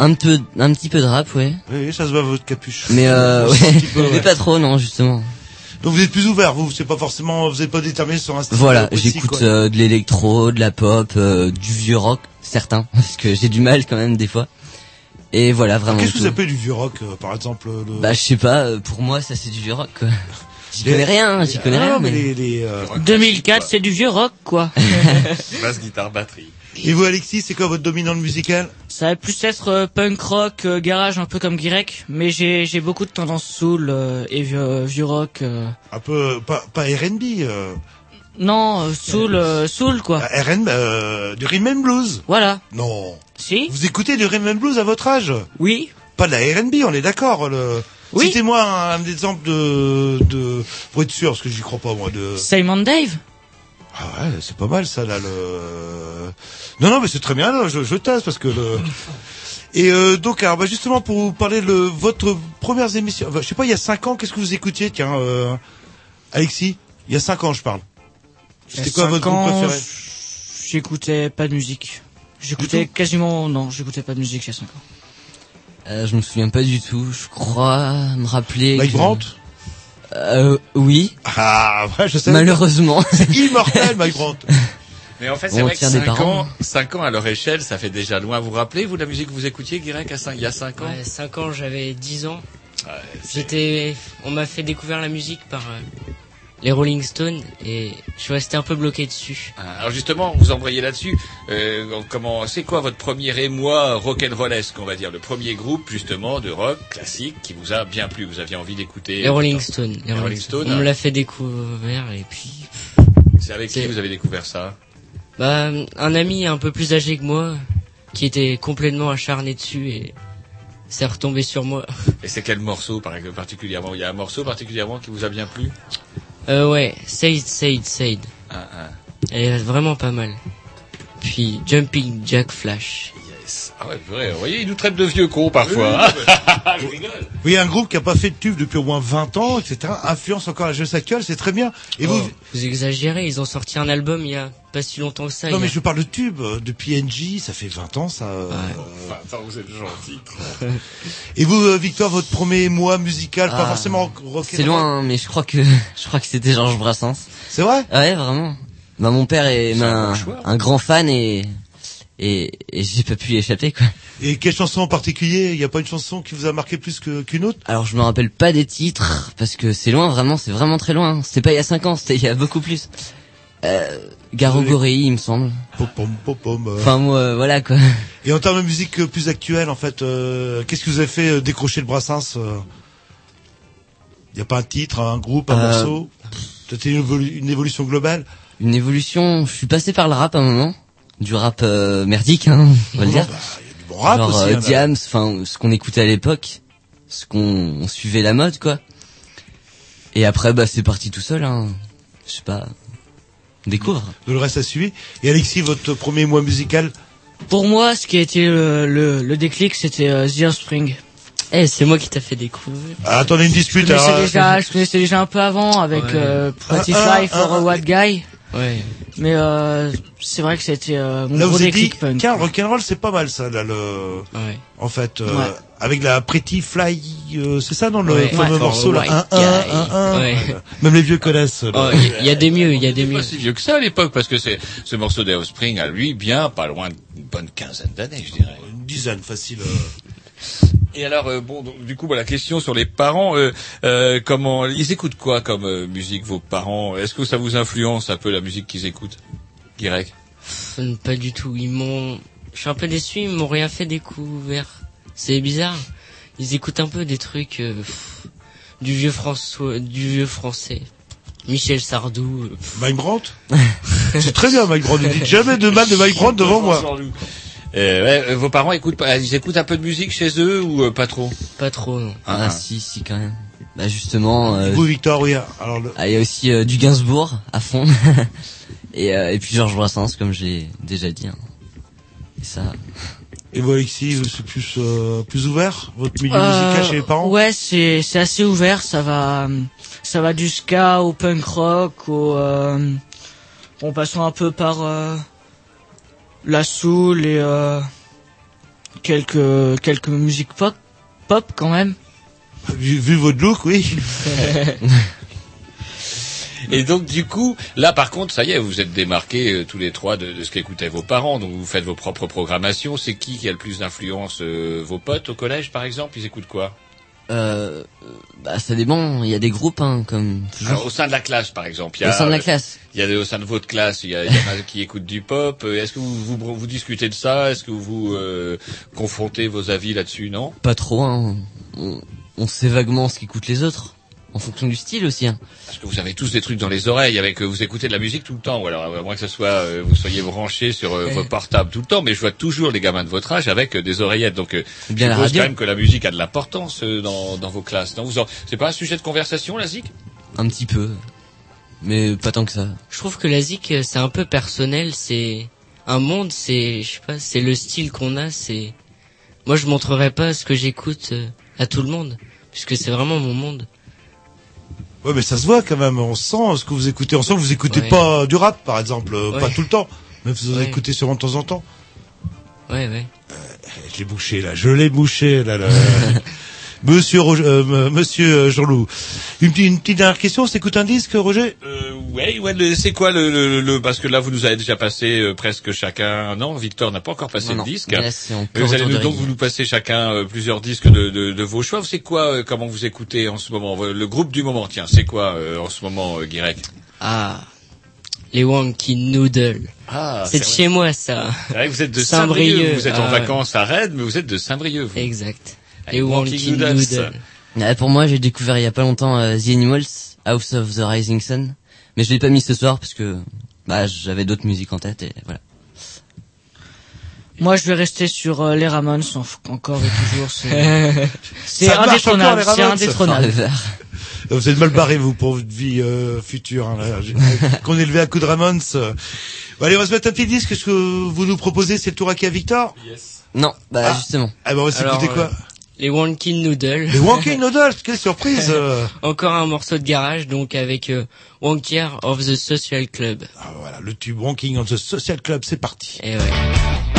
Un peu, un petit peu de rap, ouais. Oui, ça se voit votre capuche. Mais euh, ouais, petit peu, ouais. mais pas trop, non, justement. Donc vous êtes plus ouvert, vous, c'est pas forcément, vous êtes pas déterminé sur un style Voilà, j'écoute euh, de l'électro, de la pop, euh, du vieux rock, certains, parce que j'ai du mal quand même des fois. Et voilà, vraiment. Qu'est-ce que vous appelez du vieux rock, euh, par exemple le... Bah je sais pas, euh, pour moi ça c'est du vieux rock quoi. J'y connais rien, j'y connais Ah, rien. mais Mais... les, les, euh, 2004, c'est du vieux rock, quoi. Basse, guitare, batterie. Et vous, Alexis, c'est quoi votre dominante musicale? Ça va plus être euh, punk rock, euh, garage, un peu comme Guirec, mais j'ai j'ai beaucoup de tendance soul euh, et vieux, vieux rock. euh. Un peu, pas, pas R&B, euh, Non, euh, soul, euh, soul quoi. R&B, euh, du rhythm and blues. Voilà. Non. Si Vous écoutez du rhythm and blues à votre âge? Oui. Pas de la R&B, on est d'accord. Le... Oui. Citez-moi un, un exemple de, de, pour être sûr, parce que j'y crois pas moi. De. Simon Dave Ah ouais, c'est pas mal ça là. Le. Non non, mais c'est très bien. Là, je, je tasse parce que le. Et euh, donc, alors, bah, justement, pour vous parler de votre première émission, enfin, je sais pas, il y a cinq ans, qu'est-ce que vous écoutiez, tiens, euh, Alexis Il y a cinq ans, je parle. C'était quoi votre groupe préféré? J'écoutais pas de musique. J'écoutais quasiment, non, j'écoutais pas de musique il y a 5 ans. Euh, je me souviens pas du tout, je crois me rappeler. Mike que- Brandt Euh, oui. Ah, ouais, je sais. Malheureusement. C'est immortel, Mike Brandt. Mais en fait, c'est vrai que tient des 5 parents. ans, 5 ans à leur échelle, ça fait déjà loin. Vous vous rappelez, vous, la musique que vous écoutiez, Guirec, à cinq- il y a 5 ans? Ouais, 5 ans, j'avais 10 ans. Ouais, J'étais, on m'a fait découvrir la musique par euh, les Rolling Stones et je suis resté un peu bloqué dessus. Ah, Alors justement, vous embrayez là-dessus. Euh, comment, c'est quoi votre premier émoi rock'n'rollesque, on va dire, le premier groupe justement de rock classique qui vous a bien plu, vous aviez envie d'écouter. Les Rolling Stones. Les Rolling Stones. On me l'a fait découvrir et puis, C'est avec qui vous avez découvert ça? Bah, un ami un peu plus âgé que moi qui était complètement acharné dessus et c'est retombé sur moi. Et c'est quel morceau par- particulièrement? Il y a un morceau particulièrement qui vous a bien plu? Euh, ouais, Said, Said, Said. Ah, ah. Elle est vraiment pas mal. Puis Jumping Jack Flash. Yes. Ah ouais, purée, vous voyez, il nous traite de vieux cons parfois. hein. Je rigole. Oui, un groupe qui a pas fait de tube depuis au moins 20 ans, etc., influence encore la jeunesse actuelle, c'est très bien. Et vous, Oh, vous exagérez, ils ont sorti un album il y a pas si longtemps que ça. non mais a- je parle de tube, euh, de PNJ, ça fait 20 ans, ça. euh, Enfin, attends, vous êtes gentil. Et vous, euh, Victor, votre premier mois musical, pas Ah, forcément rock C'est loin, hein, mais je crois que je crois que c'était Georges Brassens. C'est vrai? Ouais, vraiment. Bah mon père est un un, bon choix. un grand fan et et, et j'ai pas pu y échapper quoi. Et quelle chanson en particulier? Il n'y a pas une chanson qui vous a marqué plus que- qu'une autre? Alors je me rappelle pas des titres parce que c'est loin vraiment, c'est vraiment très loin. C'était pas il y a 5 ans, c'était il y a beaucoup plus. Euh, Garo. Gorei, il me semble. Pom, pom, pom, euh. Enfin moi euh, voilà quoi. Et en termes de musique euh, plus actuelle, en fait, euh, qu'est-ce qui vous a fait décrocher le Brassens Il n'y a pas un titre, un groupe, un morceau? Peut-être une, évolu- une évolution globale? Une évolution, je suis passé par le rap à un moment, du rap euh, merdique hein, on va le dire. Bah, y a du bon rap Genre aussi. euh, hein, Diams, enfin ce qu'on écoutait à l'époque, ce qu'on on suivait la mode quoi. Et après bah c'est parti tout seul hein. Je sais pas. On découvre. de le reste à suivre. Et Alexis, votre premier mois musical Pour moi, ce qui a été le, le, le déclic, c'était euh, The Offspring. Eh, c'est moi qui t'a fait découvrir. ah, Attendez une Je dispute. connaissais, alors, déjà, je connaissais déjà un peu avant avec Ouais. euh, Pretty Un, un, Fly for un, a White Guy, Ouais. mais euh, c'est vrai que c'était euh, mon Là, gros vous avez dit, déclic punk. tiens, rock'n'roll, c'est pas mal ça, là, le, Ouais. en fait, euh, Ouais. avec la Pretty Fly, euh, c'est ça dans le Ouais. fameux Ouais. morceau là, White un, un, un. Même les vieux connaissent. Oh, il y, a des mieux, il y a des C'est mieux. pas si vieux que ça à l'époque, parce que c'est ce morceau des Offspring a lui bien pas loin d'une bonne quinzaine d'années, je dirais. Une dizaine, facile. Euh. Et alors, euh, bon, donc, du coup, bah, la question sur les parents, euh, euh, comment ils écoutent quoi comme euh, musique, vos parents? Est-ce que ça vous influence un peu la musique qu'ils écoutent, Guirec? Pff, Pas du tout. Ils m'ont, je suis un peu déçu, ils m'ont rien fait découvrir. C'est bizarre. Ils écoutent un peu des trucs, euh, pff, du vieux François, du vieux français. Michel Sardou. euh. Mike Brandt? C'est très bien, Mike Brown. Ne dites jamais de mal de Mike Brown devant moi. Euh, ouais, vos parents écoutent, pas- ils écoutent un peu de musique chez eux ou euh, pas trop Pas trop, non. Ah, Ah. si, si, quand même. Bah, justement, euh, Vous, Victor, oui. Alors, le- ah, il y a aussi euh, du Gainsbourg, à fond. et, euh, et puis Georges Brassens, comme je l'ai déjà dit. hein. Et ça... et vous, Alexis, vous, c'est plus, euh, plus ouvert, votre milieu Euh, musical chez les parents? Ouais, c'est c'est assez ouvert. Ça va ça va du ska au punk rock, au euh, en passant un peu par euh, la soul et euh, quelques quelques musiques pop pop quand même. Vu, vu votre look, oui. Et donc du coup, là par contre, ça y est, vous êtes démarqués euh, tous les trois de, de ce qu'écoutaient vos parents, donc vous faites vos propres programmations. C'est qui qui a le plus d'influence euh, Vos potes au collège par exemple, ils écoutent quoi? Euh, bah, ça dépend. Il y a des groupes, hein, comme toujours. Alors, Au sein de la classe par exemple, il y a, Au sein de la classe. Il y a des- au sein de votre classe, il y, a, il y en a qui écoutent du pop. Euh, Est-ce que vous, vous vous discutez de ça? Est-ce que vous euh, confrontez vos avis là-dessus Non? Pas trop, hein. On, on sait vaguement ce qu'écoutent les autres. En fonction du style aussi, hein. Parce que vous avez tous des trucs dans les oreilles, avec euh, vous écoutez de la musique tout le temps, ou alors à moins que ce soit euh, vous soyez branchés sur euh, vos portables tout le temps, mais je vois toujours les gamins de votre âge avec euh, des oreillettes, donc euh, Bien je radio. quand même que la musique a de l'importance euh, dans, dans vos classes. Non, vous en... c'est pas un sujet de conversation, la zik? Un petit peu. Mais pas tant que ça. Je trouve que la zik, c'est un peu personnel, c'est un monde, c'est, je sais pas, c'est le style qu'on a, c'est, moi je montrerai pas ce que j'écoute à tout le monde, puisque c'est vraiment mon monde. Ouais, mais ça se voit quand même. On sent ce que vous écoutez. On sent que vous écoutez Ouais. pas du rap, par exemple, euh, Ouais. pas tout le temps. Mais vous en Ouais. écoutez sûrement de temps en temps. Ouais, ouais. Je l'ai bouché là, je l'ai bouché là. là. Monsieur Roger, euh, m- Monsieur euh, Jean-Loup, une, petite- une petite dernière question. S'écoute un disque, Roger? Euh, Ouais, ouais. C'est quoi le, le, le- parce que là vous nous avez déjà passé euh, presque chacun. Non, Victor n'a pas encore passé Non, de non. disque. Là, c'est plein vous allez nous, donc vous nous passez chacun euh, plusieurs disques de, de, de vos choix. C'est quoi euh, Comment vous écoutez en ce moment Le groupe du moment, tiens, c'est quoi euh, en ce moment, euh, Guirec? Ah, les Wonky Noodles. Ah, c'est de c'est vrai. chez moi ça. C'est vous êtes de Saint-Brieuc. Vous êtes en Ah, vacances à Rennes, mais vous êtes de Saint-Brieuc. Vous. Exact. Noodles. Noodles. Ouais, pour moi, j'ai découvert il y a pas longtemps euh, The Animals, House of the Rising Sun. Mais je l'ai pas mis ce soir parce que bah, j'avais d'autres musiques en tête et voilà. Moi, je vais rester sur euh, les Ramones en- encore et toujours. C'est indétrônable. C'est Ramones indétrônable. Vous êtes mal barré vous pour votre vie euh, future. Hein, Qu'on est élevé à coup de Ramones. Bon, allez, on va se mettre un petit disque. Ce que vous nous proposez, c'est le tour à qui à Victor? Non, bah Ah. justement. Ah ben on va s'écouter quoi? euh, Les Wonky Noodles. Les Wonky Noodles. Quelle surprise euh. Encore un morceau de garage, donc avec euh, Wonkier of the Social Club. Ah, Voilà, le tube Wonking on the Social Club, c'est parti. Et ouais.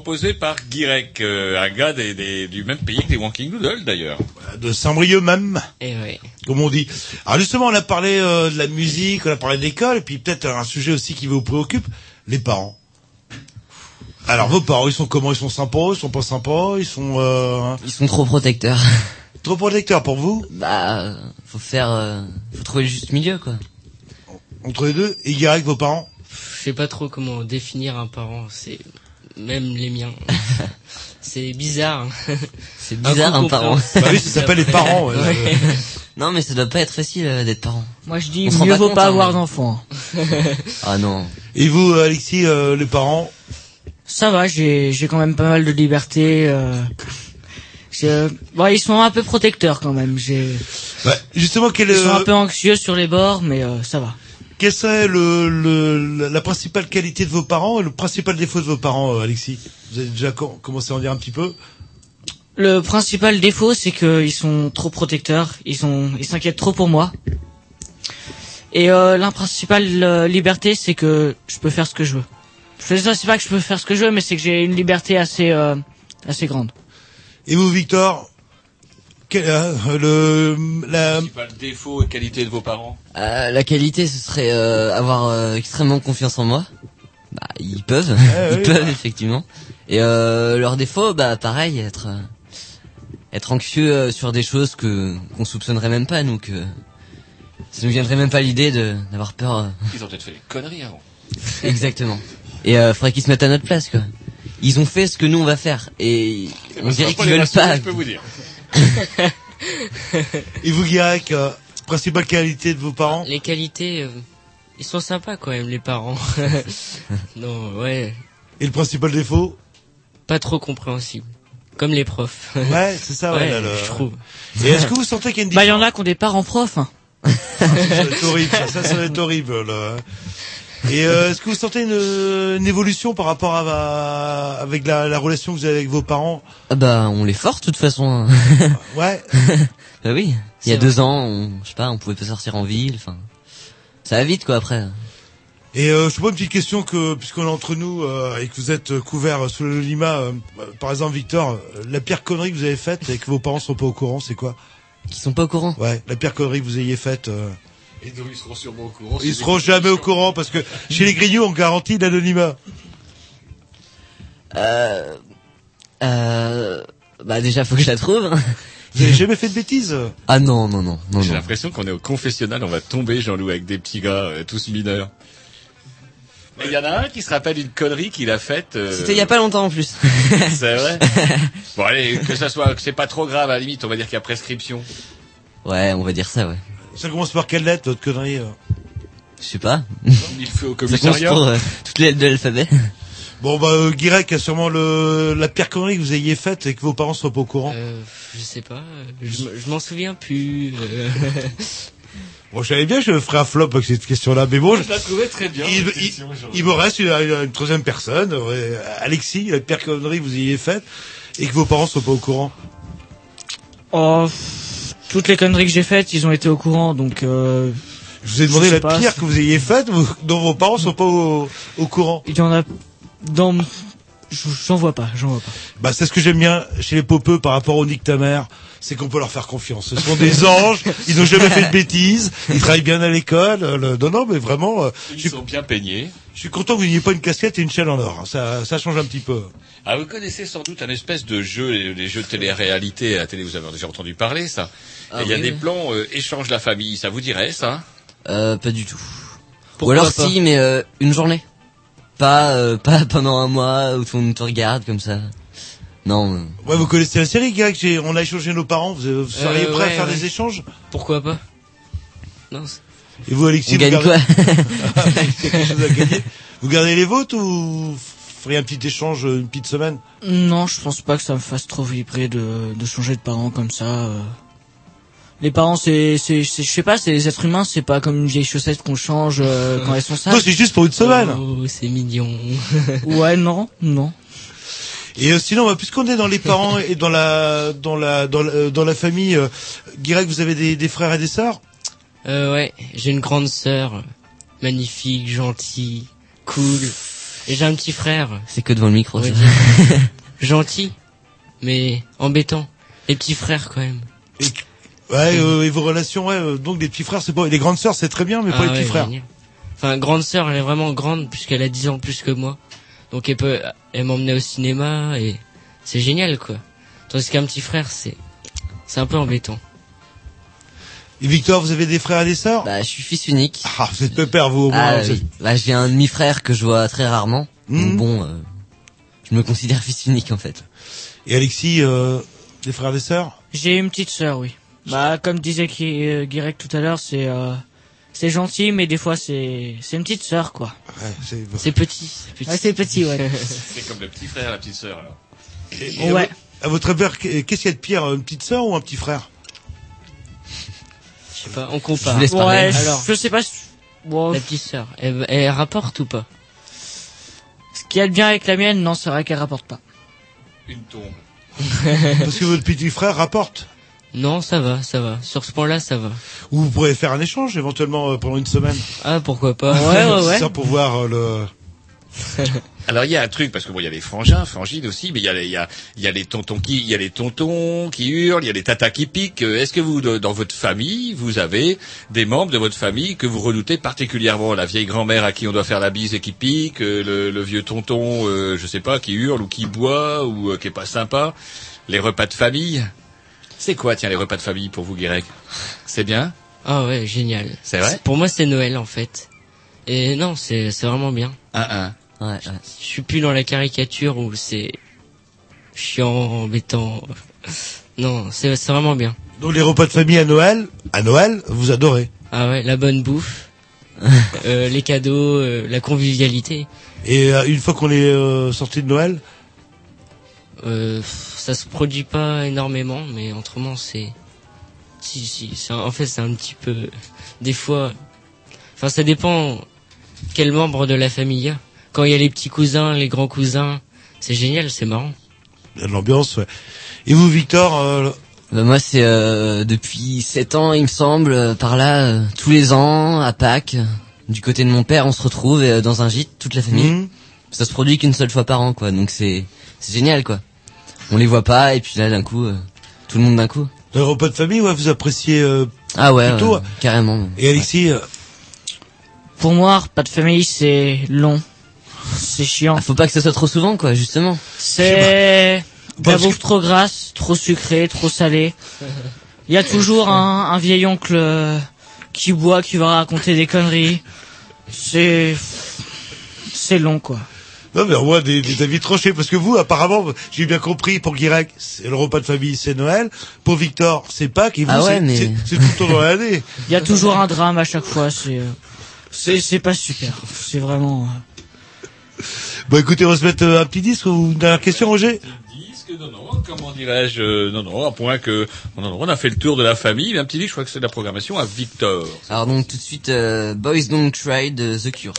Proposé par Guirec, euh, un gars des, des- du même pays que les Walking Doodle d'ailleurs. De Saint-Brieuc même. Et ouais. comme on dit. Alors justement, on a parlé euh, de la musique, on a parlé de l'école, et puis peut-être un sujet aussi qui vous préoccupe, les parents. Alors vos parents, ils sont comment? Ils sont sympas? Ils sont pas sympas? Ils sont euh, Ils sont trop protecteurs. trop protecteurs pour vous? Bah, faut faire, euh, faut trouver le juste milieu, quoi. Entre les deux Et Guy avec vos parents? Je sais pas trop comment définir un parent. C'est même les miens. c'est bizarre. C'est bizarre un parent. Bah oui, ça s'appelle les parents. ouais. Ouais. Non, mais ça doit pas être facile euh, d'être parent. Moi je dis On mieux pas vaut pas hein, avoir mais- d'enfants. Ah non. Et vous, euh, Alexis, euh, les parents? Ça va, j'ai j'ai quand même pas mal de liberté. Euh, bon, ils sont un peu protecteurs quand même. J'ai Bah, Justement, quel, ils sont un peu anxieux sur les bords, mais euh, ça va. Quelle serait le, le, la principale qualité de vos parents et le principal défaut de vos parents, euh, Alexis? Vous avez déjà com- commencé à en dire un petit peu? Le principal défaut, c'est qu'ils sont trop protecteurs. Ils sont, ils s'inquiètent trop pour moi. Et euh, la principale euh, liberté, c'est que je peux faire ce que je veux. Je sais c'est pas que je peux faire ce que je veux, mais c'est que j'ai une liberté assez, euh, assez grande. Et vous, Victor quel, euh, le, la, Principal défaut et qualité de vos parents Euh, la qualité, ce serait euh, avoir euh, extrêmement confiance en moi. Bah, ils peuvent, ils oui, peuvent bah. effectivement. Et euh, leur défaut, bah pareil, être euh, être anxieux euh, sur des choses que qu'on soupçonnerait même pas, nous que ça nous viendrait même pas l'idée de d'avoir peur. Ils ont peut-être fait des conneries avant. exactement. Et euh, faudrait qu'ils se mettent à notre place, quoi. Ils ont fait ce que nous on va faire et on Ça dirait va qu'ils veulent pas. Je peux vous dire. et vous, Guirec, euh, principale qualité de vos parents Les qualités, euh, ils sont sympas quand même, les parents. non, ouais, Et le principal défaut pas trop compréhensible. Comme les profs. Ouais, c'est ça, ouais, Ouais, là, le- je trouve. Et est-ce que vous sentez qu'il y a une Bah, il y différence en a qui ont des parents profs. hein. ça, ça va être horrible, ça, ça, ça va être horrible. Là. Et euh, est-ce que vous sentez une, une évolution par rapport à, ma- avec la, la relation que vous avez avec vos parents Ah bah on les force de toute façon. hein. Ouais. bah oui. Il y a vrai. deux ans, on, je sais pas, on pouvait pas sortir en ville. Enfin, ça va vite quoi après. Et euh, je sais pas une petite question que puisqu'on est entre nous euh, et que vous êtes euh, couvert sous le lima, euh, par exemple Victor, euh, la pire connerie que vous avez faite et que vos parents sont pas au courant, c'est quoi? Qui sont pas au courant? Ouais, la pire connerie que vous ayez faite. Et donc ils seront sûrement au courant. ils seront jamais au courant parce que chez les grignoux on garantit l'anonymat. Euh, euh, bah déjà faut que je la trouve. Vous avez jamais fait de bêtises? Ah non non non non J'ai l'impression qu'on est au confessionnal, on va tomber, Jean-Loup, avec des petits gars, euh, tous mineurs. Mais il y en a un qui se rappelle une connerie qu'il a faite. euh, C'était il y a pas longtemps en plus. C'est vrai? bon allez, que ça soit, que c'est pas trop grave, à la limite, on va dire qu'il y a prescription. ouais, on va dire ça ouais. Ça commence par quelle lettre votre connerie euh Je sais pas. Il fait au Ça commence commissariat. pour euh, toutes les lettres de l'alphabet. Bon bah euh, Guirec a sûrement le la pire connerie que vous ayez faite et que vos parents soient pas au courant. Euh, je sais pas, euh, je, m- je m'en souviens plus. euh. Bon, je savais bien que je ferais un flop avec cette question-là, mais bon, je- la trouvais très bien. il, cette il- question, Jean-Loup. il me reste une, une- une troisième personne, ouais, Alexis, la pire connerie que vous ayez faite et que vos parents soient pas au courant. Oh, pff, toutes les conneries que j'ai faites, ils ont été au courant, donc. Euh, Je vous ai demandé la pas, pire que vous ayez faite, dont vos parents sont pas au, au courant. il y en a dans. J'en vois pas, j'en vois pas. Bah, c'est ce que j'aime bien chez les popeux par rapport au Nick ta mère, c'est qu'on peut leur faire confiance. Ce sont des anges, ils n'ont jamais fait de bêtises, ils travaillent bien à l'école. le- Non, non, mais vraiment, euh, je Ils suis, sont bien peignés. je suis content que vous n'ayez pas une casquette et une chaîne en or. Ça, ça change un petit peu. Ah, vous connaissez sans doute un espèce de jeu, les, jeux de télé-réalité à la télé, vous avez déjà entendu parler, ça. Ah Et il y a oui, des plans euh, échange la famille, ça vous dirait, ça? Euh, pas du tout. Pourquoi Ou alors si, mais euh, une journée. Pas euh, pas pendant un mois où tout le monde te regarde comme ça. Non. euh, Ouais, vous connaissez la série, gars, que j'ai- on a échangé nos parents. Vous, vous seriez Euh, prêt à ouais, faire ouais. des échanges? Pourquoi pas? Non, c'est- Et vous, Alexis, On vous gagne gardez... quoi? Il y a quelque chose à gagner? Vous gardez les vôtres ou vous feriez un petit échange une petite semaine? Non, je pense pas que ça me fasse trop vibrer de, de changer de parents comme ça. euh. Les parents, c'est, c'est, c'est- je sais pas, c'est les êtres humains, c'est pas comme une vieille chaussette qu'on change euh, quand elles sont sales. Non, c'est juste pour une semaine. Oh, c'est mignon. Ouais, non, non. Et euh, sinon, bah, puisqu'on est dans les parents et dans la dans la dans la, euh, dans la famille, euh, Guirec, vous avez des, des frères et des sœurs? Euh, ouais, j'ai une grande sœur, magnifique, gentille, cool. Et j'ai un petit frère. C'est que devant le micro. Gentil, mais embêtant. Les petits frères quand même. Ouais, euh, et vos relations, ouais, euh, donc des petits frères, c'est pas, les grandes sœurs, c'est très bien, mais pas Ah les petits ouais, frères. génial. Enfin, grande sœur, elle est vraiment grande puisqu'elle a 10 ans plus que moi. Donc elle peut, elle m'emmenait au cinéma et c'est génial quoi. Tandis qu'un petit frère, c'est, c'est un peu embêtant. Et Victor, vous avez des frères et des sœurs? Bah, je suis fils unique. Ah, vous êtes pépère, vous, au moins. Ah, oui. Bah, j'ai un demi-frère que je vois très rarement. Donc bon, euh, je me considère fils unique en fait. Et Alexis, euh, des frères et des sœurs? J'ai une petite sœur, oui. Bah, comme disait euh, Guirec tout à l'heure, c'est euh, c'est gentil, mais des fois c'est c'est une petite sœur, quoi. Ouais, c'est... C'est petit, c'est petit. Ouais, c'est petit, ouais. C'est comme le petit frère, la petite sœur, alors. Et- et Ouais. À votre père, qu'est-ce qu'il y a de pire, une petite sœur ou un petit frère? Je sais pas, on compare. Je vous. Ouais, Alors, je sais pas. si- Bon, la petite sœur, elle, elle rapporte ou pas? Ce qu'il y a de bien avec la mienne, non, c'est vrai qu'elle rapporte pas. Une tombe. Parce que votre petit frère rapporte. Non, ça va, ça va. Sur ce point-là, ça va. Ou vous pourrez faire un échange éventuellement euh, pendant une semaine. Ah, pourquoi pas Ouais, ouais, ouais. Ça pour voir euh, le. Alors il y a un truc parce que bon il y a les frangins, frangines aussi, mais il y a les il y a il y a les tontons qui il y a les tontons qui hurlent, il y a les tatas qui piquent. Euh, Est-ce que vous de- dans votre famille vous avez des membres de votre famille que vous redoutez particulièrement? La vieille grand-mère à qui on doit faire la bise et qui pique, euh, le, le vieux tonton, euh, je sais pas, qui hurle ou qui boit ou euh, qui est pas sympa. Les repas de famille? C'est quoi tiens les repas de famille pour vous Guérec C'est bien Ah ouais, génial. C'est vrai Pour moi, c'est Noël en fait. Et non, c'est c'est vraiment bien. Un un. Ouais, ouais. Je suis plus dans la caricature où c'est chiant, embêtant. Non, c'est c'est vraiment bien. Donc les repas de famille à Noël, à Noël, vous adorez. Ah ouais, la bonne bouffe, euh, les cadeaux, euh, la convivialité. Et euh, une fois qu'on est euh, sorti de Noël, Euh, ça se produit pas énormément, mais autrement c'est, si si, en fait c'est un petit peu, des fois, enfin ça dépend quel membre de la famille il y a. Quand il y a les petits cousins, les grands cousins, c'est génial, c'est marrant. il y a de l'ambiance. Ouais. Et vous, Victor, euh, Bah, moi, c'est euh, depuis 7 ans, il me semble, euh, par là, euh, tous les ans, à Pâques, du côté de mon père, on se retrouve euh, dans un gîte, toute la famille. hmm, Ça se produit qu'une seule fois par an, quoi. Donc c'est c'est génial, quoi. On les voit pas, et puis là, d'un coup, euh, tout le monde d'un coup. les repas de famille, ouais, vous appréciez. euh, Ah ouais, Plutôt, ouais, carrément. Et Alexis, euh, Pour moi, pas de famille, c'est long. C'est chiant. Ah, faut pas que ça soit trop souvent, quoi, justement. C'est la que- bouffe trop grasse, trop sucrée, trop salée. Il y a toujours un, un vieil oncle euh, qui boit, qui va raconter des conneries. C'est c'est long quoi. Non mais au moins des, des avis tranchés, parce que vous, apparemment, j'ai bien compris, pour Guirec, c'est le repas de famille, c'est Noël. Pour Victor, c'est Pâques, et vous, Ah ouais, c'est mais- c'est- c'est tout le temps dans l'année. Il y a toujours un drame à chaque fois. C'est euh, c'est c'est pas super. C'est vraiment. euh, Bon, écoutez, on va se mettre euh, un petit disque ou une dernière question, Roger? Disque, non, non, comment dirais-je, euh, non, non, à point que, non, non, on a fait le tour de la famille, mais un petit disque, je crois que c'est de la programmation à Victor. Alors donc, tout de suite, euh, Boys Don't Try de The Cure.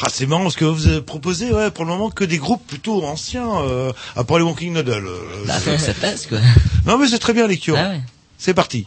Ah, c'est marrant, parce que vous proposé, ouais, pour le moment, que des groupes plutôt anciens, euh, à part les Walking Noodle. euh, Bah, je- faut que ça passe, quoi. Non, mais c'est très bien, les Cure. Ah ouais. C'est parti.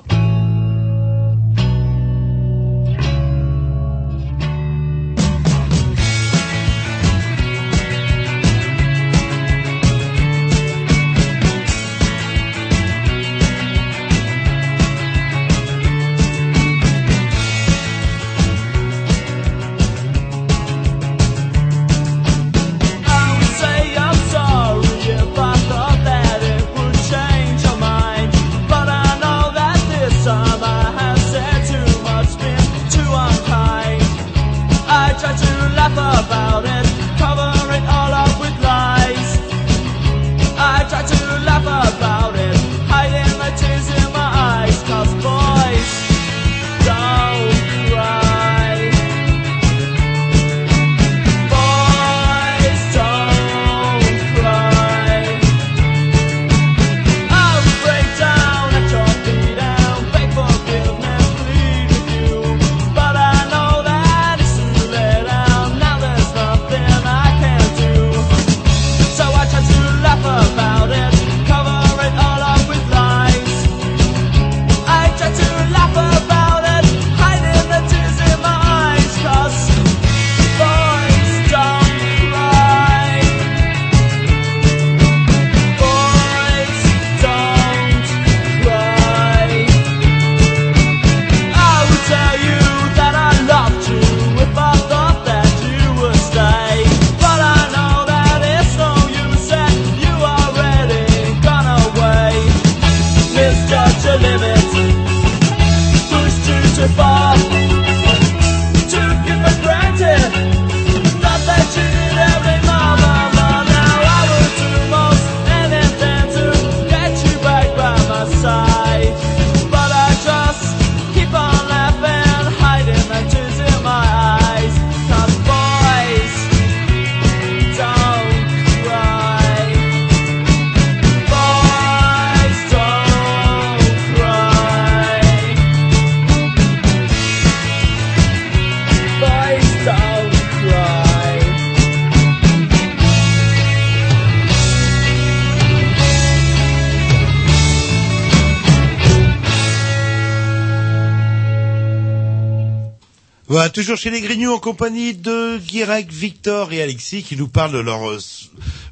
Voilà, toujours chez les Grignoux en compagnie de Guirec, Victor et Alexis qui nous parlent de leur euh,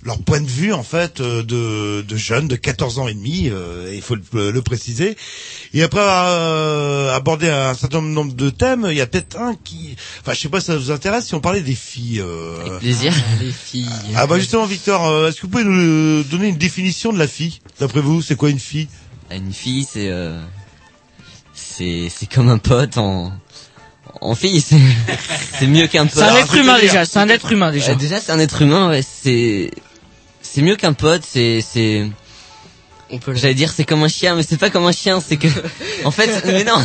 leur point de vue en fait euh, de, de jeunes de 14 ans et demi, euh, il faut le, le préciser. Et après avoir euh, abordé un certain nombre de thèmes, il y a peut-être un qui, enfin je sais pas si ça vous intéresse si on parlait des filles. euh, Avec plaisir. Les filles. Ah bah justement Victor, euh, est-ce que vous pouvez nous donner une définition de la fille D'après vous, c'est quoi une fille? Ah, Une fille, c'est euh, c'est c'est comme un pote en en fille. C'est c'est mieux qu'un pote. C'est un être humain déjà, c'est un être humain déjà. Déjà, c'est un être humain. Ouais, c'est c'est mieux qu'un pote. C'est c'est On peut le- J'allais dire c'est comme un chien, mais c'est pas comme un chien, c'est que en fait, mais non,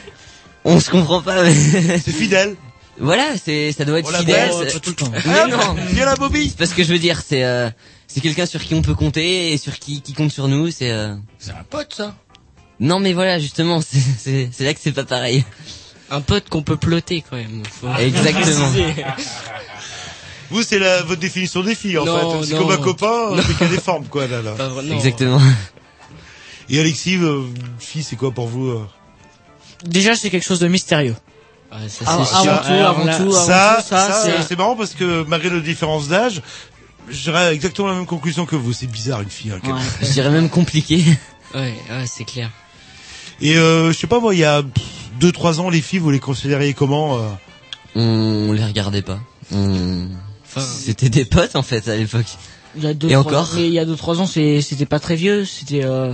on se comprend pas. Mais... C'est fidèle. Voilà, c'est ça doit être On fidèle. l'appelle, c'est- Pas tout le temps. Mais non, Viens la Bobby c'est pas ce que je veux dire. C'est euh, c'est quelqu'un sur qui on peut compter et sur qui qui compte sur nous. C'est euh... C'est un pote, ça. non, mais voilà, justement, c'est c'est c'est là que c'est pas pareil. Un pote qu'on peut plotter quand même. Faut- Exactement. Vous, c'est la, votre définition des filles, en Non, fait. C'est comme un copain, mais qui a des formes, quoi, là, là. Pas. Exactement. Et Alexis, euh, fille, c'est quoi pour vous euh Déjà, c'est quelque chose de mystérieux. Ouais, ça, Avant, c'est avant sûr. tout, Alors avant tout, avant Ça, tout, ça, ça, c'est... marrant parce que malgré nos différences d'âge, j'aurais exactement la même conclusion que vous. C'est bizarre, une fille. hein, Ouais. Je dirais même compliqué. Ouais, ouais, c'est clair. Et euh, je sais pas, moi, il y a 2-3 ans, les filles, vous les considériez comment euh On les regardait pas. On... Enfin, C'était des potes en fait à l'époque. Il y a deux, Et trois encore mais il y a deux, trois ans, c'est, c'était pas très vieux, c'était, euh,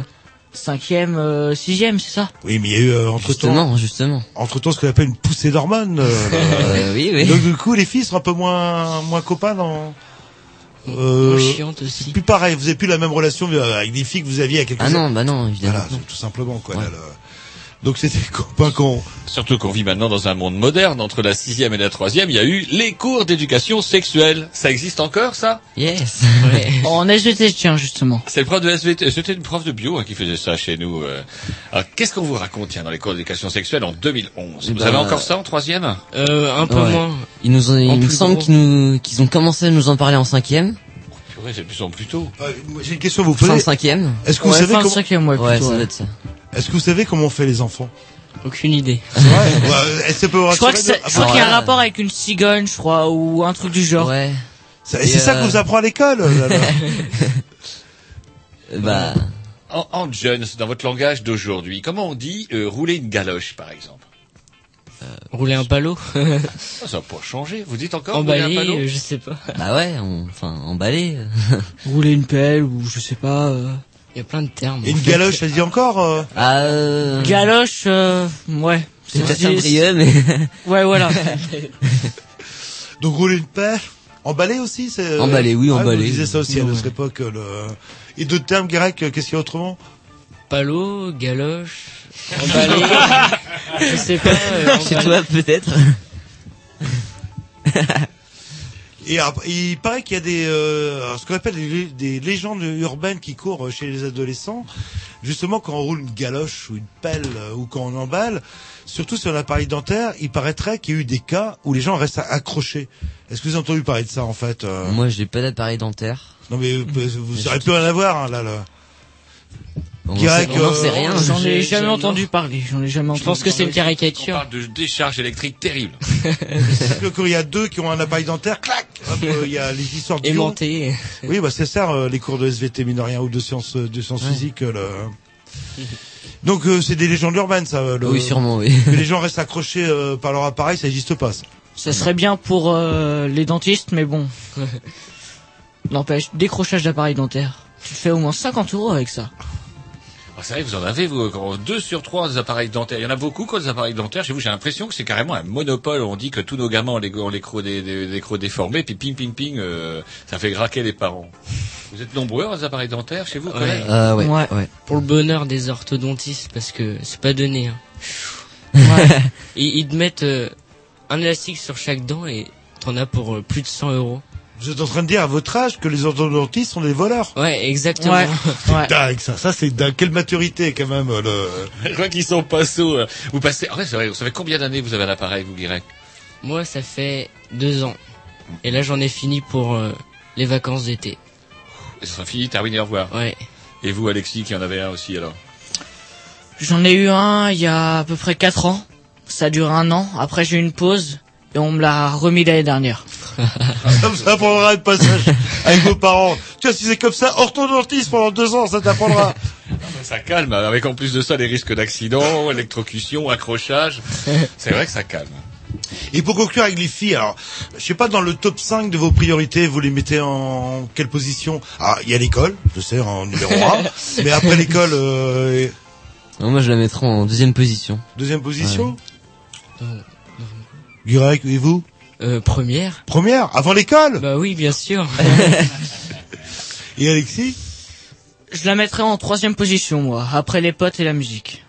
cinquième, euh, sixième, c'est ça? Oui, mais il y a eu euh, entre temps, Justement, justement. entre temps, ce qu'on appelle une poussée d'hormones. euh, Euh, oui, oui. Donc du coup, les filles sont un peu moins moins copains dans. Euh, moins chiante aussi. c'est plus pareil. Vous avez plus la même relation euh, avec des filles que vous aviez il y a quelques Ah années. non, bah non, évidemment. Voilà, tout simplement quoi. Ouais. là, le- Donc c'était copains qu'on. Surtout qu'on vit maintenant dans un monde moderne. Entre la sixième et la troisième, il y a eu les cours d'éducation sexuelle. Ça existe encore, ça? Yes. Ouais. En SVT, tiens, justement. C'est le prof de SVT. C'était une prof de bio hein, qui faisait ça chez nous. euh. Alors, qu'est-ce qu'on vous raconte tiens, dans les cours d'éducation sexuelle en 2011 Vous Bah, avez encore ça en troisième? Euh, un peu Ouais. moins. Ils nous ont, il me semble qu'ils nous, qu'ils ont commencé à nous en parler en cinquième. Purée, c'est de plus en plus tôt. Euh, J'ai une question à vous Fin poser. de cinquième. Est-ce que vous Ouais, savez fin de comment cinquième, ouais, Ouais, plutôt, ça doit ouais. être ça. Est-ce que vous savez comment on fait les enfants? Aucune idée. C'est vrai ouais, Est-ce que ça peut Je crois Ah, qu'il y a un rapport avec une cigogne, je crois, ou un truc du genre. Ouais. C'est Et c'est ça euh, que vous apprend à l'école. Bah, En, en jeunes, dans votre langage d'aujourd'hui, comment on dit euh, rouler une galoche, par exemple? Rouler un ballot. Ah, Ça n'a pas changé. Vous dites encore rouler un Emballer, ballot euh, je sais pas. bah ouais, on, enfin, emballé. Rouler une pelle, ou je sais pas, euh... Il y a plein de termes. Et une fait. galoche, ça se dit encore euh Ah, euh, Galoche, euh, ouais. c'est brieux, mais Ouais, voilà. Donc rouler une paire. Emballer aussi, c'est. euh, Emballer, oui, ouais, emballer. Vous disiez ça aussi à Ouais. notre époque. euh, Le... Et d'autres termes grecs, qu'est-ce qu'il y a autrement? Ballot, galoche, emballé. je sais pas. euh, chez emballé. toi peut-être. Et après, il paraît qu'il y a des, euh, ce qu'on appelle des, lé- des légendes urbaines qui courent chez les adolescents. Justement, quand on roule une galoche ou une pelle euh, ou quand on emballe, surtout sur l'appareil dentaire, il paraîtrait qu'il y a eu des cas où les gens restent accrochés. Est-ce que vous avez entendu parler de ça en fait euh Moi, j'ai pas d'appareil dentaire. Non mais vous aurez pu en avoir hein, là. là. On Grec, sait- on en sait euh, rien. J'en ai jamais entendu parler, j'en ai jamais entendu Je pense que c'est une On caricature. parle de décharge électrique terrible. Parce que quand il y a deux qui ont un appareil dentaire, clac, euh, il y a les histoires de Aimanté. Oui, bah c'est ça, euh, les cours de SVT mine de rien ou de sciences, euh, de sciences Ouais. physiques. euh, le... Donc euh, c'est des légendes urbaines, ça. Le... Oui, sûrement, oui. Que les gens restent accrochés euh, par leur appareil, ça n'existe pas. Ça. Ça serait bien pour euh, les dentistes, mais bon. N'empêche, décrochage d'appareil dentaire. Tu fais au moins 50 euros avec ça. Ah, c'est vrai, vous en avez, vous, quand deux sur trois des appareils dentaires. Il y en a beaucoup, quoi, des appareils dentaires. Chez vous, j'ai l'impression que c'est carrément un monopole. On dit que tous nos gamins ont les, ont les crocs, des, des, des crocs déformés, puis ping, ping, ping, euh, ça fait graquer les parents. Vous êtes nombreux à des appareils dentaires chez vous, Ouais. collègues Euh, ouais, Ouais. ouais. Pour le bonheur des orthodontistes, parce que c'est pas donné. Hein. Ouais. Ils, ils te mettent euh, un élastique sur chaque dent et t'en as pour euh, plus de 100 euros. Vous êtes en train de dire à votre âge que les orthodontistes sont des voleurs. Ouais, exactement. Ouais. C'est Ouais. dingue ça. Ça c'est dingue. Quelle maturité quand même. Le... Je crois qu'ils sont pas sots. euh. Vous passez, en vrai, c'est vrai, vous savez combien d'années vous avez à l'appareil, vous, Guirec? Moi, ça fait deux ans. Et là, j'en ai fini pour euh, les vacances d'été. Ça sera fini, terminé, au revoir. Ouais. Et vous, Alexis, qui en avait un aussi, alors? J'en ai eu un il y a à peu près 4 ans. Ça dure un an. Après, j'ai eu une pause et on me l'a remis l'année dernière. Comme ça apprendra le passage avec vos parents. Tu vois, si c'est comme ça, orthodontiste pendant deux ans, ça t'apprendra. Ça calme, avec en plus de ça les risques d'accident, électrocution, accrochage. C'est vrai que ça calme. Et pour conclure avec les filles, alors, je sais pas, dans le top 5 de vos priorités, vous les mettez en quelle position? Ah, il y a l'école, je sais, en numéro 1. mais après l'école, euh, Non, moi je la mettrais en deuxième position. deuxième position? Greg, et vous Euh, première Première Avant l'école Bah oui, bien sûr. Et Alexis Je la mettrais en troisième position, moi, après les potes et la musique.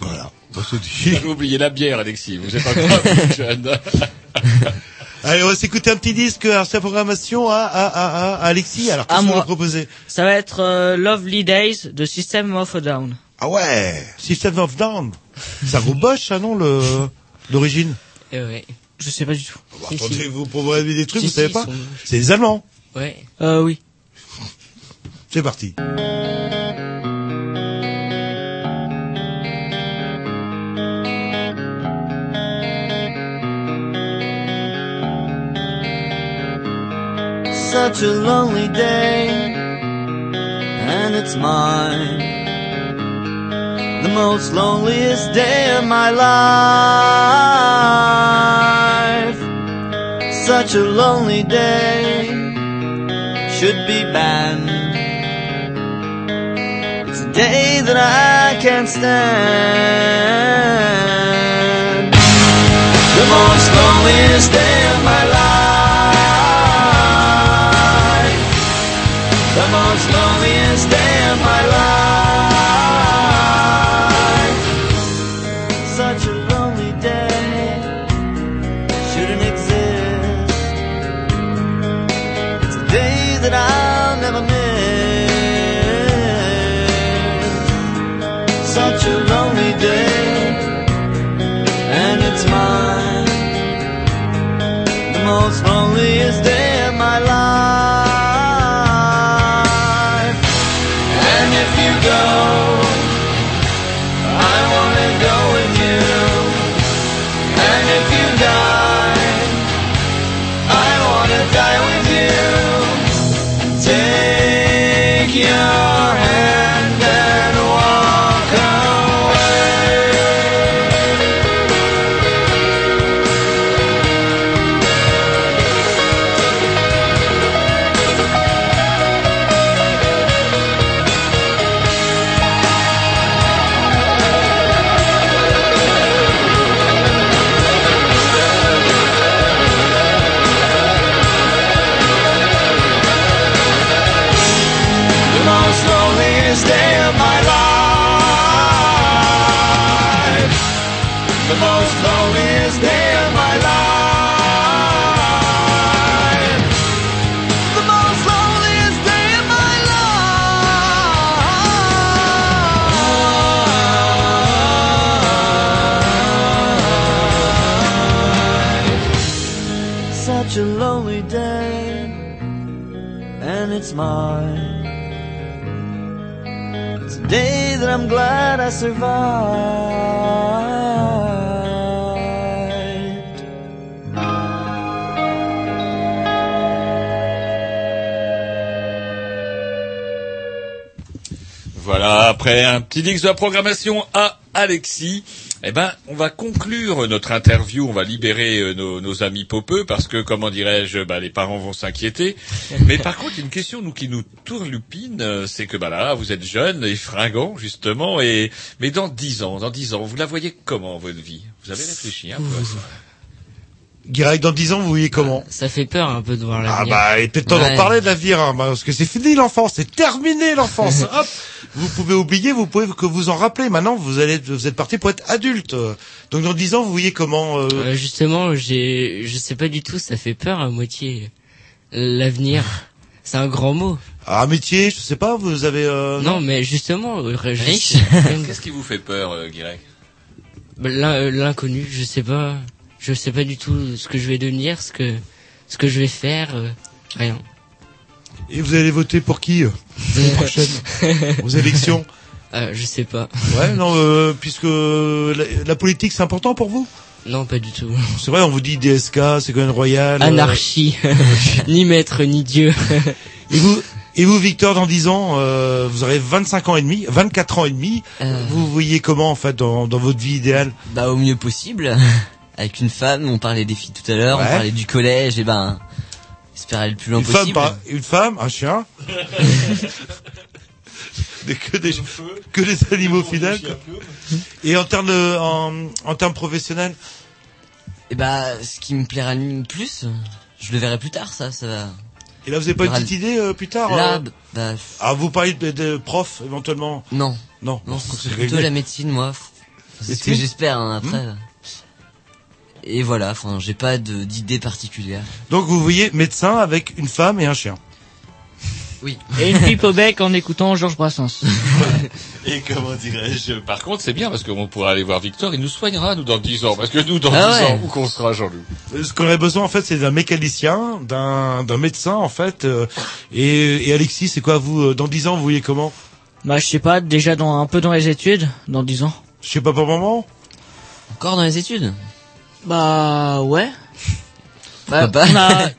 Voilà. Vous avez oublié la bière, Alexis. Vous êtes encore jeune. Allez, on va s'écouter un petit disque, alors c'est la programmation à, à, à, à Alexis. Alors, qu'est-ce À que vous moi. nous proposez Ça va être euh, Lovely Days de System of a Down. Ah ouais System of Down. Un groupe Bosch, ça, non, le, d'origine Eh ouais. Je sais pas du tout. Bah, Si, attendez, si. vous proposez des trucs, Si, vous savez pas sont- C'est les Allemands. Ouais. Euh, oui. C'est parti. such a lonely day, and it's mine. The most loneliest day of my life. Such a lonely day should be banned. It's a day that I can't stand. The most loneliest day of my life. Après un petit mix de la programmation à Alexis, eh ben, on va conclure notre interview, on va libérer euh, nos, nos amis popeux, parce que, comment dirais-je, bah, les parents vont s'inquiéter. Mais par contre, une question nous, qui nous tourlupine, euh, c'est que, bah là, vous êtes jeunes et fringants, justement, et, mais dans dix ans, dans dix ans, vous la voyez comment, votre vie? Vous avez réfléchi un peu à ça? Guirec, dans 10 ans, vous voyez comment Ça fait peur un peu de voir Ah l'avenir. bah, il peut-être temps d'en Ouais. parler de l'avenir, hein, bah, parce que c'est fini l'enfance, c'est terminé l'enfance. Hop, vous pouvez oublier, vous pouvez que vous en rappeler. Maintenant, vous allez, vous êtes parti pour être adulte. Donc dans 10 ans, vous voyez comment euh, Euh, justement, j'ai, je sais pas du tout, ça fait peur à moitié. L'avenir, c'est un grand mot. un métier, je sais pas, vous avez. Euh, non, mais justement, euh, je- Riche Qu'est-ce qui vous fait peur, euh, Guirec? Bah, l'in- L'inconnu, je sais pas, je sais pas du tout ce que je vais devenir, ce que, ce que je vais faire, euh, rien. Et vous allez voter pour qui euh, l'année prochaine aux élections Euh, je sais pas. Ouais, non, euh, puisque la, la politique c'est important pour vous. Non, pas du tout. C'est vrai, on vous dit DSK, c'est quand même royal. euh, Anarchie. ni maître, ni Dieu. Et vous, et vous, Victor, dans 10 ans, euh, vous aurez 25 ans et demi, 24 ans et demi. Euh. Vous voyez comment, en fait, dans, dans votre vie idéale? Bah au mieux possible. Avec une femme, on parlait des filles tout à l'heure, Ouais. on parlait du collège, et ben, espérer aller le plus loin Une femme, possible. pas, une femme, un chien. Des- que des, que des animaux fidèles. quoi. Et en termes de, en, en termes professionnels, Et bah, ce qui me plaira le plus, je le verrai plus tard, ça, ça va. et là, vous avez pas une Là, petite idée euh, plus tard Là, euh bah, Ah, vous parlez de, de prof, éventuellement non. Non, Non, c'est plutôt la médecine, moi. C'est ce que j'espère, hein, après. Et voilà, enfin, j'ai pas d'idée particulière. Donc, vous voyez médecin avec une femme et un chien. Oui. Et une pipe au bec en écoutant Georges Brassens. Et comment dirais-je Par contre, c'est bien parce qu'on pourra aller voir Victor. Il nous soignera nous dans 10 ans. Parce que nous, dans Ah 10 ouais. ans, où qu'on sera, Jean-Loup? Euh, Ce qu'on aurait besoin, en fait, c'est d'un mécanicien, d'un d'un médecin, en fait. euh, et, et Alexis, c'est quoi, vous, euh, dans 10 ans, vous voyez comment? Bah, je sais pas, déjà dans, un peu dans les études, dans 10 ans. Je sais pas pour le moment. Encore dans les études? Bah, ouais. Bah, pas on a-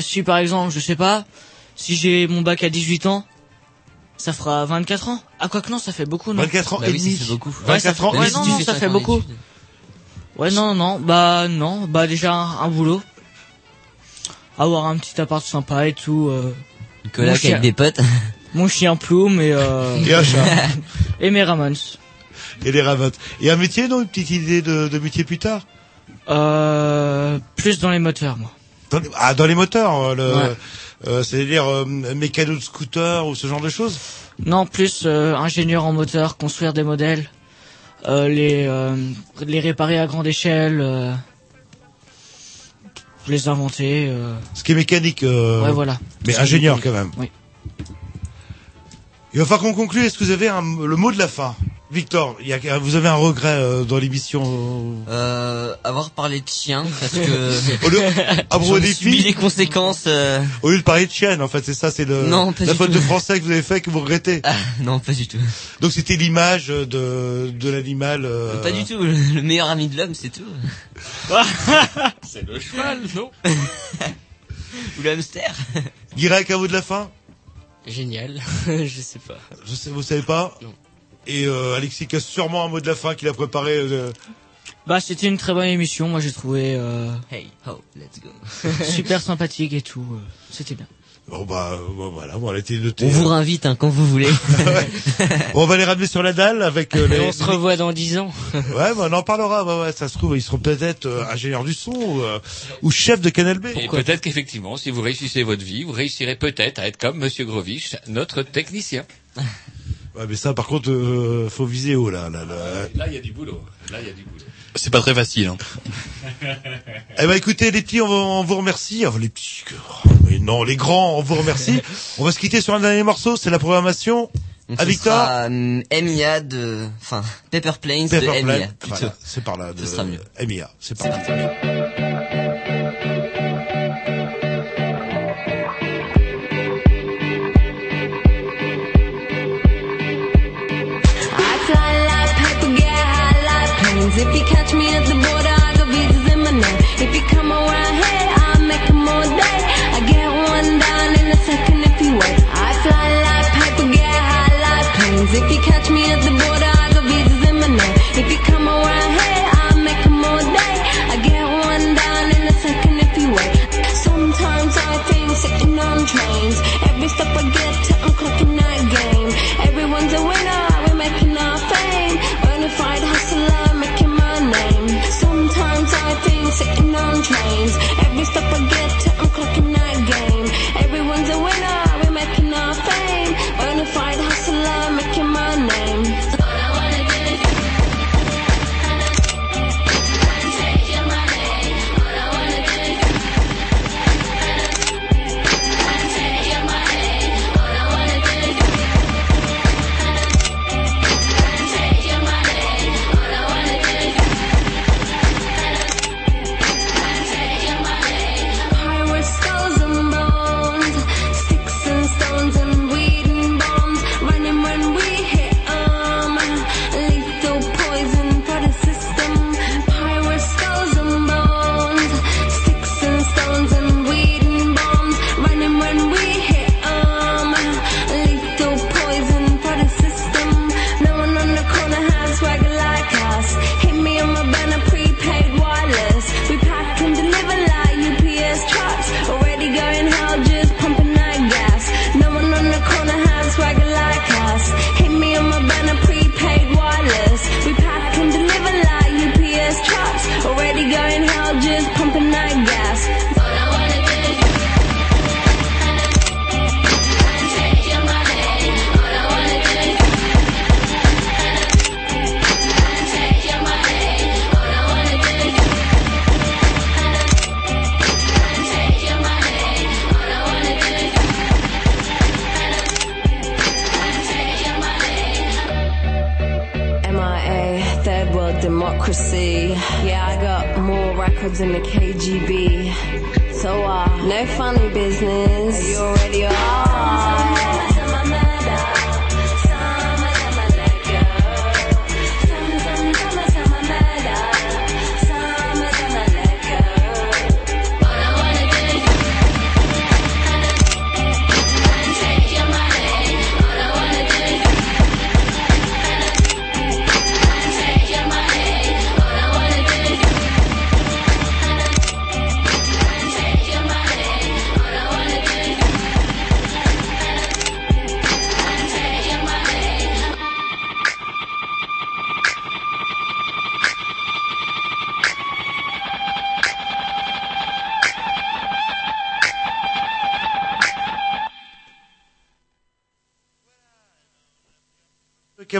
si par exemple, je sais pas, si j'ai mon bac à 18 ans, ça fera 24 ans. Ah, quoi que non, ça fait beaucoup, non 24 ans Bah et oui, demi. ça fait beaucoup. Ouais, ça 24 fait- ans ouais, et non, non, ça fait ans beaucoup. Ouais, non, non, bah, non, bah, déjà, un, un boulot. Avoir un petit appart sympa et tout, euh, Une coloc avec des potes. mon chien plume et, euh, Et un chat. et mes Ramones. et les ravottes. Et un métier, non Une petite idée de, de métier plus tard? Euh, plus dans les moteurs, moi. dans les, Ah, dans les moteurs, euh, le, Ouais. euh, c'est-à-dire euh, mécano de scooter ou ce genre de choses Non, plus euh, ingénieur en moteur, construire des modèles, euh, les euh, les réparer à grande échelle, euh, les inventer. euh, Ce qui est mécanique. euh, Ouais, voilà. Mais ingénieur, quand même. Oui. Il va falloir qu'on conclue. Est-ce que vous avez un, le mot de la fin? Victor, il y a, vous avez un regret euh, dans l'émission Euh, avoir parlé de chien, parce que Au lieu, à des subi filles, les conséquences. euh, au lieu de parler de chienne, en fait, c'est ça, c'est le Non, pas la faute tout. de français que vous avez fait que vous regrettez. Ah, non, pas du tout. Donc c'était l'image de de l'animal. euh, Pas du tout. Le, le meilleur ami de l'homme, c'est tout. C'est le cheval, non Ou le hamster. Guirec, un mot de la fin? Génial. je sais pas. Je sais, vous savez pas? Non. Et euh, Alexis qui a sûrement un mot de la fin qu'il a préparé. euh, Bah, c'était une très bonne émission. Moi, j'ai trouvé euh, Hey, ho, let's go. super sympathique et tout. euh, c'était bien. Bon bah bon, voilà, bon, elle a été notée. On vous réinvite hein, quand vous voulez. on va les ramener sur la dalle avec euh, les. on se revoit dans 10 ans. Ouais, bah, on en parlera. Ouais, ouais, ça se trouve, ils seront peut-être euh, ingénieurs du son ou, euh, ou chef de Canal B. Et peut-être qu'effectivement, si vous réussissez votre vie, vous réussirez peut-être à être comme Monsieur Grovich, notre technicien. Ouais, mais ça, par contre, euh, faut viser haut là. là, là. Là, il y a du boulot. Là, il y a du boulot. C'est pas très facile. Hein. Eh ben écoutez les petits, on, va- on vous remercie. Enfin, les petits, oh, mais non, les grands, on vous remercie. on va se quitter sur un dernier morceau, c'est la programmation. Donc, À ce Victor sera, hum, Emiya de, enfin, Pepper Plains Pepper de. Voilà, c'est par là. De, Ce sera mieux. Emiya, c'est parti. I like. If you catch me at the border, I got visas in my name. If you come around here, I'll make 'em all day. I get one down in a second if you wait. I fly like paper, get high like planes. If you catch me at the border,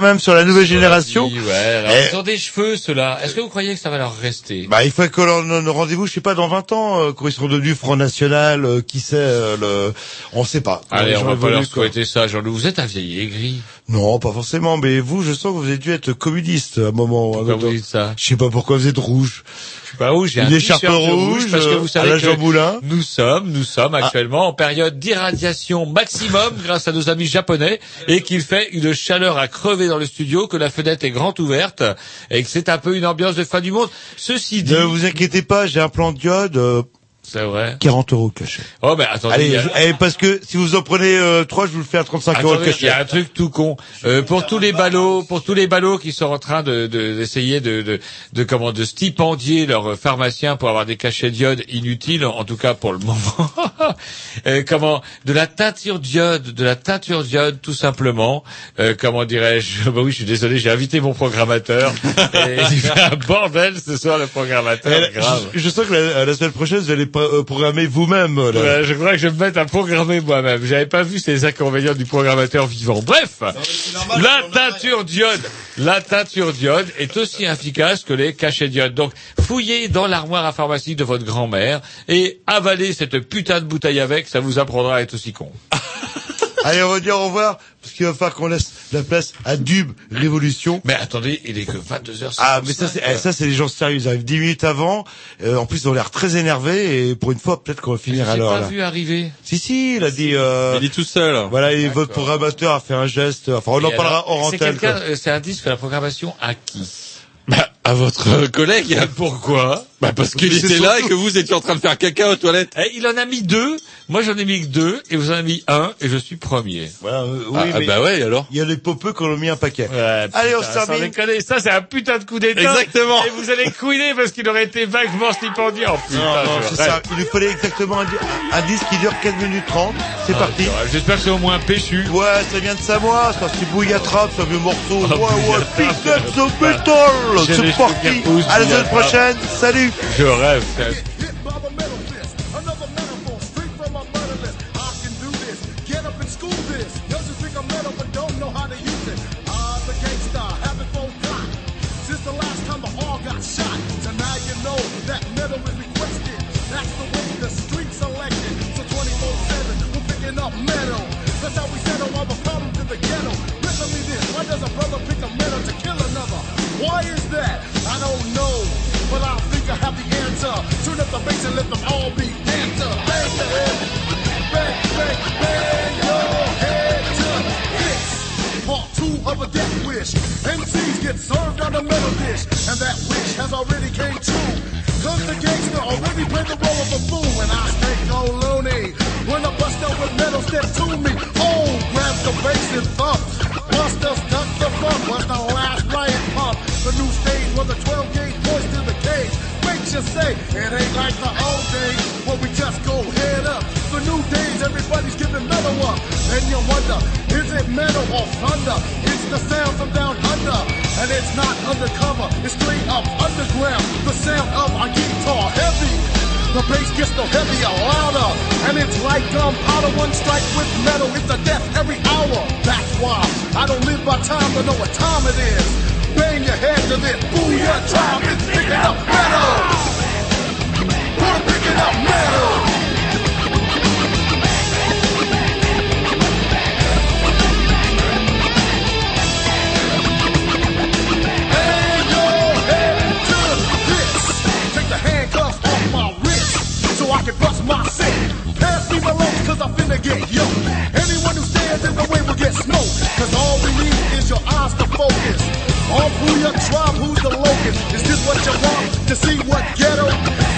même sur la nouvelle génération. Oui, ouais. Alors, Eh, Ils ont des cheveux, ceux-là. Est-ce que vous croyez que ça va leur rester? Bah, il faut que l'on rendez-vous, je sais pas, dans 20 ans, euh, quand ils seront devenus Front National, euh, qui sait, euh, le... on sait pas. Allez, on va pas leur souhaiter ça, Jean-Loup. Vous êtes un vieil aigri. Non, pas forcément, mais vous, je sens que vous avez dû être communiste à un moment Pourquoi vous dites ça? Je sais pas pourquoi vous êtes rouge. Je suis pas rouge, j'ai Une un t-shirt rouge, parce que euh, vous à savez que nous sommes, nous sommes actuellement en période d'irradiation maximum grâce à nos amis japonais et qu'il fait une chaleur à crever dans le studio, que la fenêtre est grande ouverte et que c'est un peu une ambiance de fin du monde. Ceci dit, Ne vous inquiétez pas, j'ai un plan de diode, euh, c'est vrai. 40 euros cachet. Oh ben attendez, Allez, a- je- eh, parce que si vous en prenez euh, 3, je vous le fais à 35 euros Attendez, il y cachet. a un truc tout con. Euh, pour tous les ballots, pour tous les ballots qui sont en train de de- d'essayer de, de, de comment de stipendier leurs pharmaciens pour avoir des cachets d'iode inutiles, en tout cas pour le moment. Euh, comment de la teinture d'iode, de la teinture d'iode tout simplement. Euh, comment dirais-je? Bah oui, je suis désolé, j'ai invité mon programmateur et il fait un bordel ce soir le programmateur. Grave. je, je sens que la, la semaine prochaine, vous allez pas, programmer vous-même. là. Ouais, je crois que je vais me mettre à programmer moi-même. J'avais pas vu ces inconvénients du programmateur vivant. Bref, la teinture diode, la teinture diode est aussi efficace que les cachets d'iode. Donc, fouillez dans l'armoire à pharmacie de votre grand-mère et avalez cette putain de bouteille avec, ça vous apprendra à être aussi con. Allez, on va dire au revoir, parce qu'il va falloir qu'on laisse la place à Dub Révolution. Mais attendez, il est que 22h. Ah, mais ça, c'est, eh, ça, c'est les gens sérieux. Ils arrivent 10 minutes avant. Euh, en plus, ils ont l'air très énervés. Et pour une fois, peut-être qu'on va finir à l'heure. pas là. vu arriver. Si, si, il a dit... Euh, Il est tout seul. Voilà, et votre programmateur a fait un geste. Enfin, on en Et parlera alors, hors C'est antenne. quelqu'un, euh, c'est un disque de la programmation à qui? Bah, à votre collègue. Pourquoi Bah, parce qu'il C'est était là et que vous étiez en train de faire caca aux toilettes. Eh, il en a mis deux. Moi, j'en ai mis que deux. Et vous en avez mis un. Et je suis premier. Voilà, euh, oui, ah, ah, mais bah ouais, alors. il y a les popeux qui en ont mis un paquet. Ouais, Allez, on putain, se termine. sans déconner. Ça, c'est un putain de coup d'état. Exactement. Et vous allez couiner parce qu'il aurait été vaguement stipendié. Oh, putain, Non, non, c'est ça. Il lui fallait exactement un, di- un disque qui dure 4 minutes 30. C'est Ah, parti. c'est. J'espère que c'est au moins péchu. Ouais, ça vient de Samoa, c'est un petit bouillatrap, c'est un vieux morceau. Oh, ouais, ouais, pick up the metal. Repoussent, À la semaine prochaine. Salut. Je rêve. Another metaphor, straight from my mother list. I can do this. Get up and school this. Yours you think I'm metal, but don't know how to use it. I'm the gangsta, haven't forgot. Since the last time the all got shot. So now you know that metal is requested. That's the way the streets selected. So 24-7, we're picking up metal. That's how we settle all the problems in the ghetto. Listen me this, why does a brother pick a metal to kill another? Why is that? I don't know. But I think I have the answer. Turn up the bass and let them all be dancer. Bang your head. Bang, bang, bang your head to this. Part two of a death wish. MCs get served on a metal dish. And that wish has already came true. Cause the gangster already played the role of a fool. And I stay cold loony. When a buster with metal step to me. Oh, grab the bass and thump. Busters duck the. Was the. The new stage was a 12 gauge voice to the cage. Makes you say it ain't like the old days where we just go head up. The new days, everybody's giving metal up. And you wonder, is it metal or thunder? It's the sound from down under. And it's not undercover, it's straight up underground. The sound of our guitar heavy. The bass gets no heavier, louder. And it's like gunpowder, one strike with metal. It's a death every hour. That's why I don't live by time to know what time it is. Bang your head to this booyah time. It's picking up metal. Put a picking up metal. Your head to this. Take the handcuffs off my wrist so I can bust my. Pass me my I finna get. Anyone who stands in the way will get smoked. Cause all we need is your eyes to focus. On who your tribe, who's the locust? Is this what you want to see what ghetto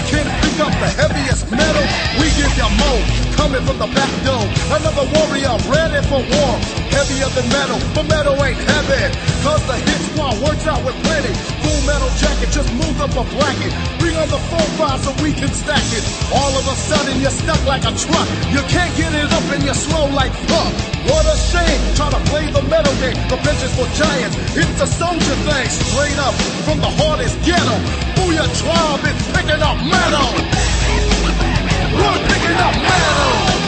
can pick up the heaviest metal? We give you more coming from the back door. Another warrior ready for war. Heavier than metal, but metal ain't heavy. Cause the hit squad works out with plenty. Metal jacket just moves up a bracket. Bring on the full five so we can stack it. All of a sudden you're stuck like a truck. You can't get it up and you're slow like fuck. What a shame, try to play the metal game. The benches for giants. It's a soldier thing, straight up from the hardest ghetto. Booyah tribe is picking up metal. We're picking up metal.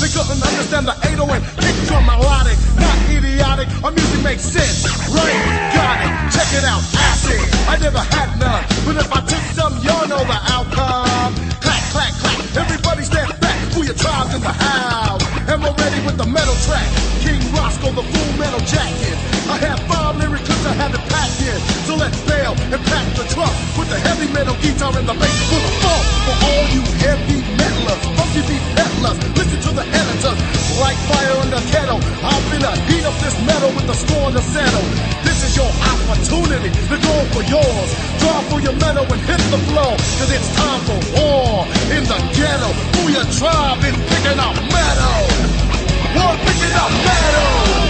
They couldn't understand the 808 kick drum melodic, not idiotic. Our music makes sense, right? Got it. Check it out, acid. I never had none, but if I took some, y'all know the outcome. Clack, clack, clack. Everybody stand back. Who your tribes in the house? Am I ready with the metal track? King Roscoe, the full metal jacket. I have five lyrics I had to pack in. So let's bail and pack the truck with the heavy metal guitar and the bass for the funk. For all you heavy metalers, funky beat peddlers, listen to the editors. Like fire in the kettle, I'm finna heat up this metal with the scorn to settle. This is your opportunity to go for yours. Draw for your metal and hit the floor, cause it's time for war in the ghetto. Who your tribe is picking up metal. We're picking up metal.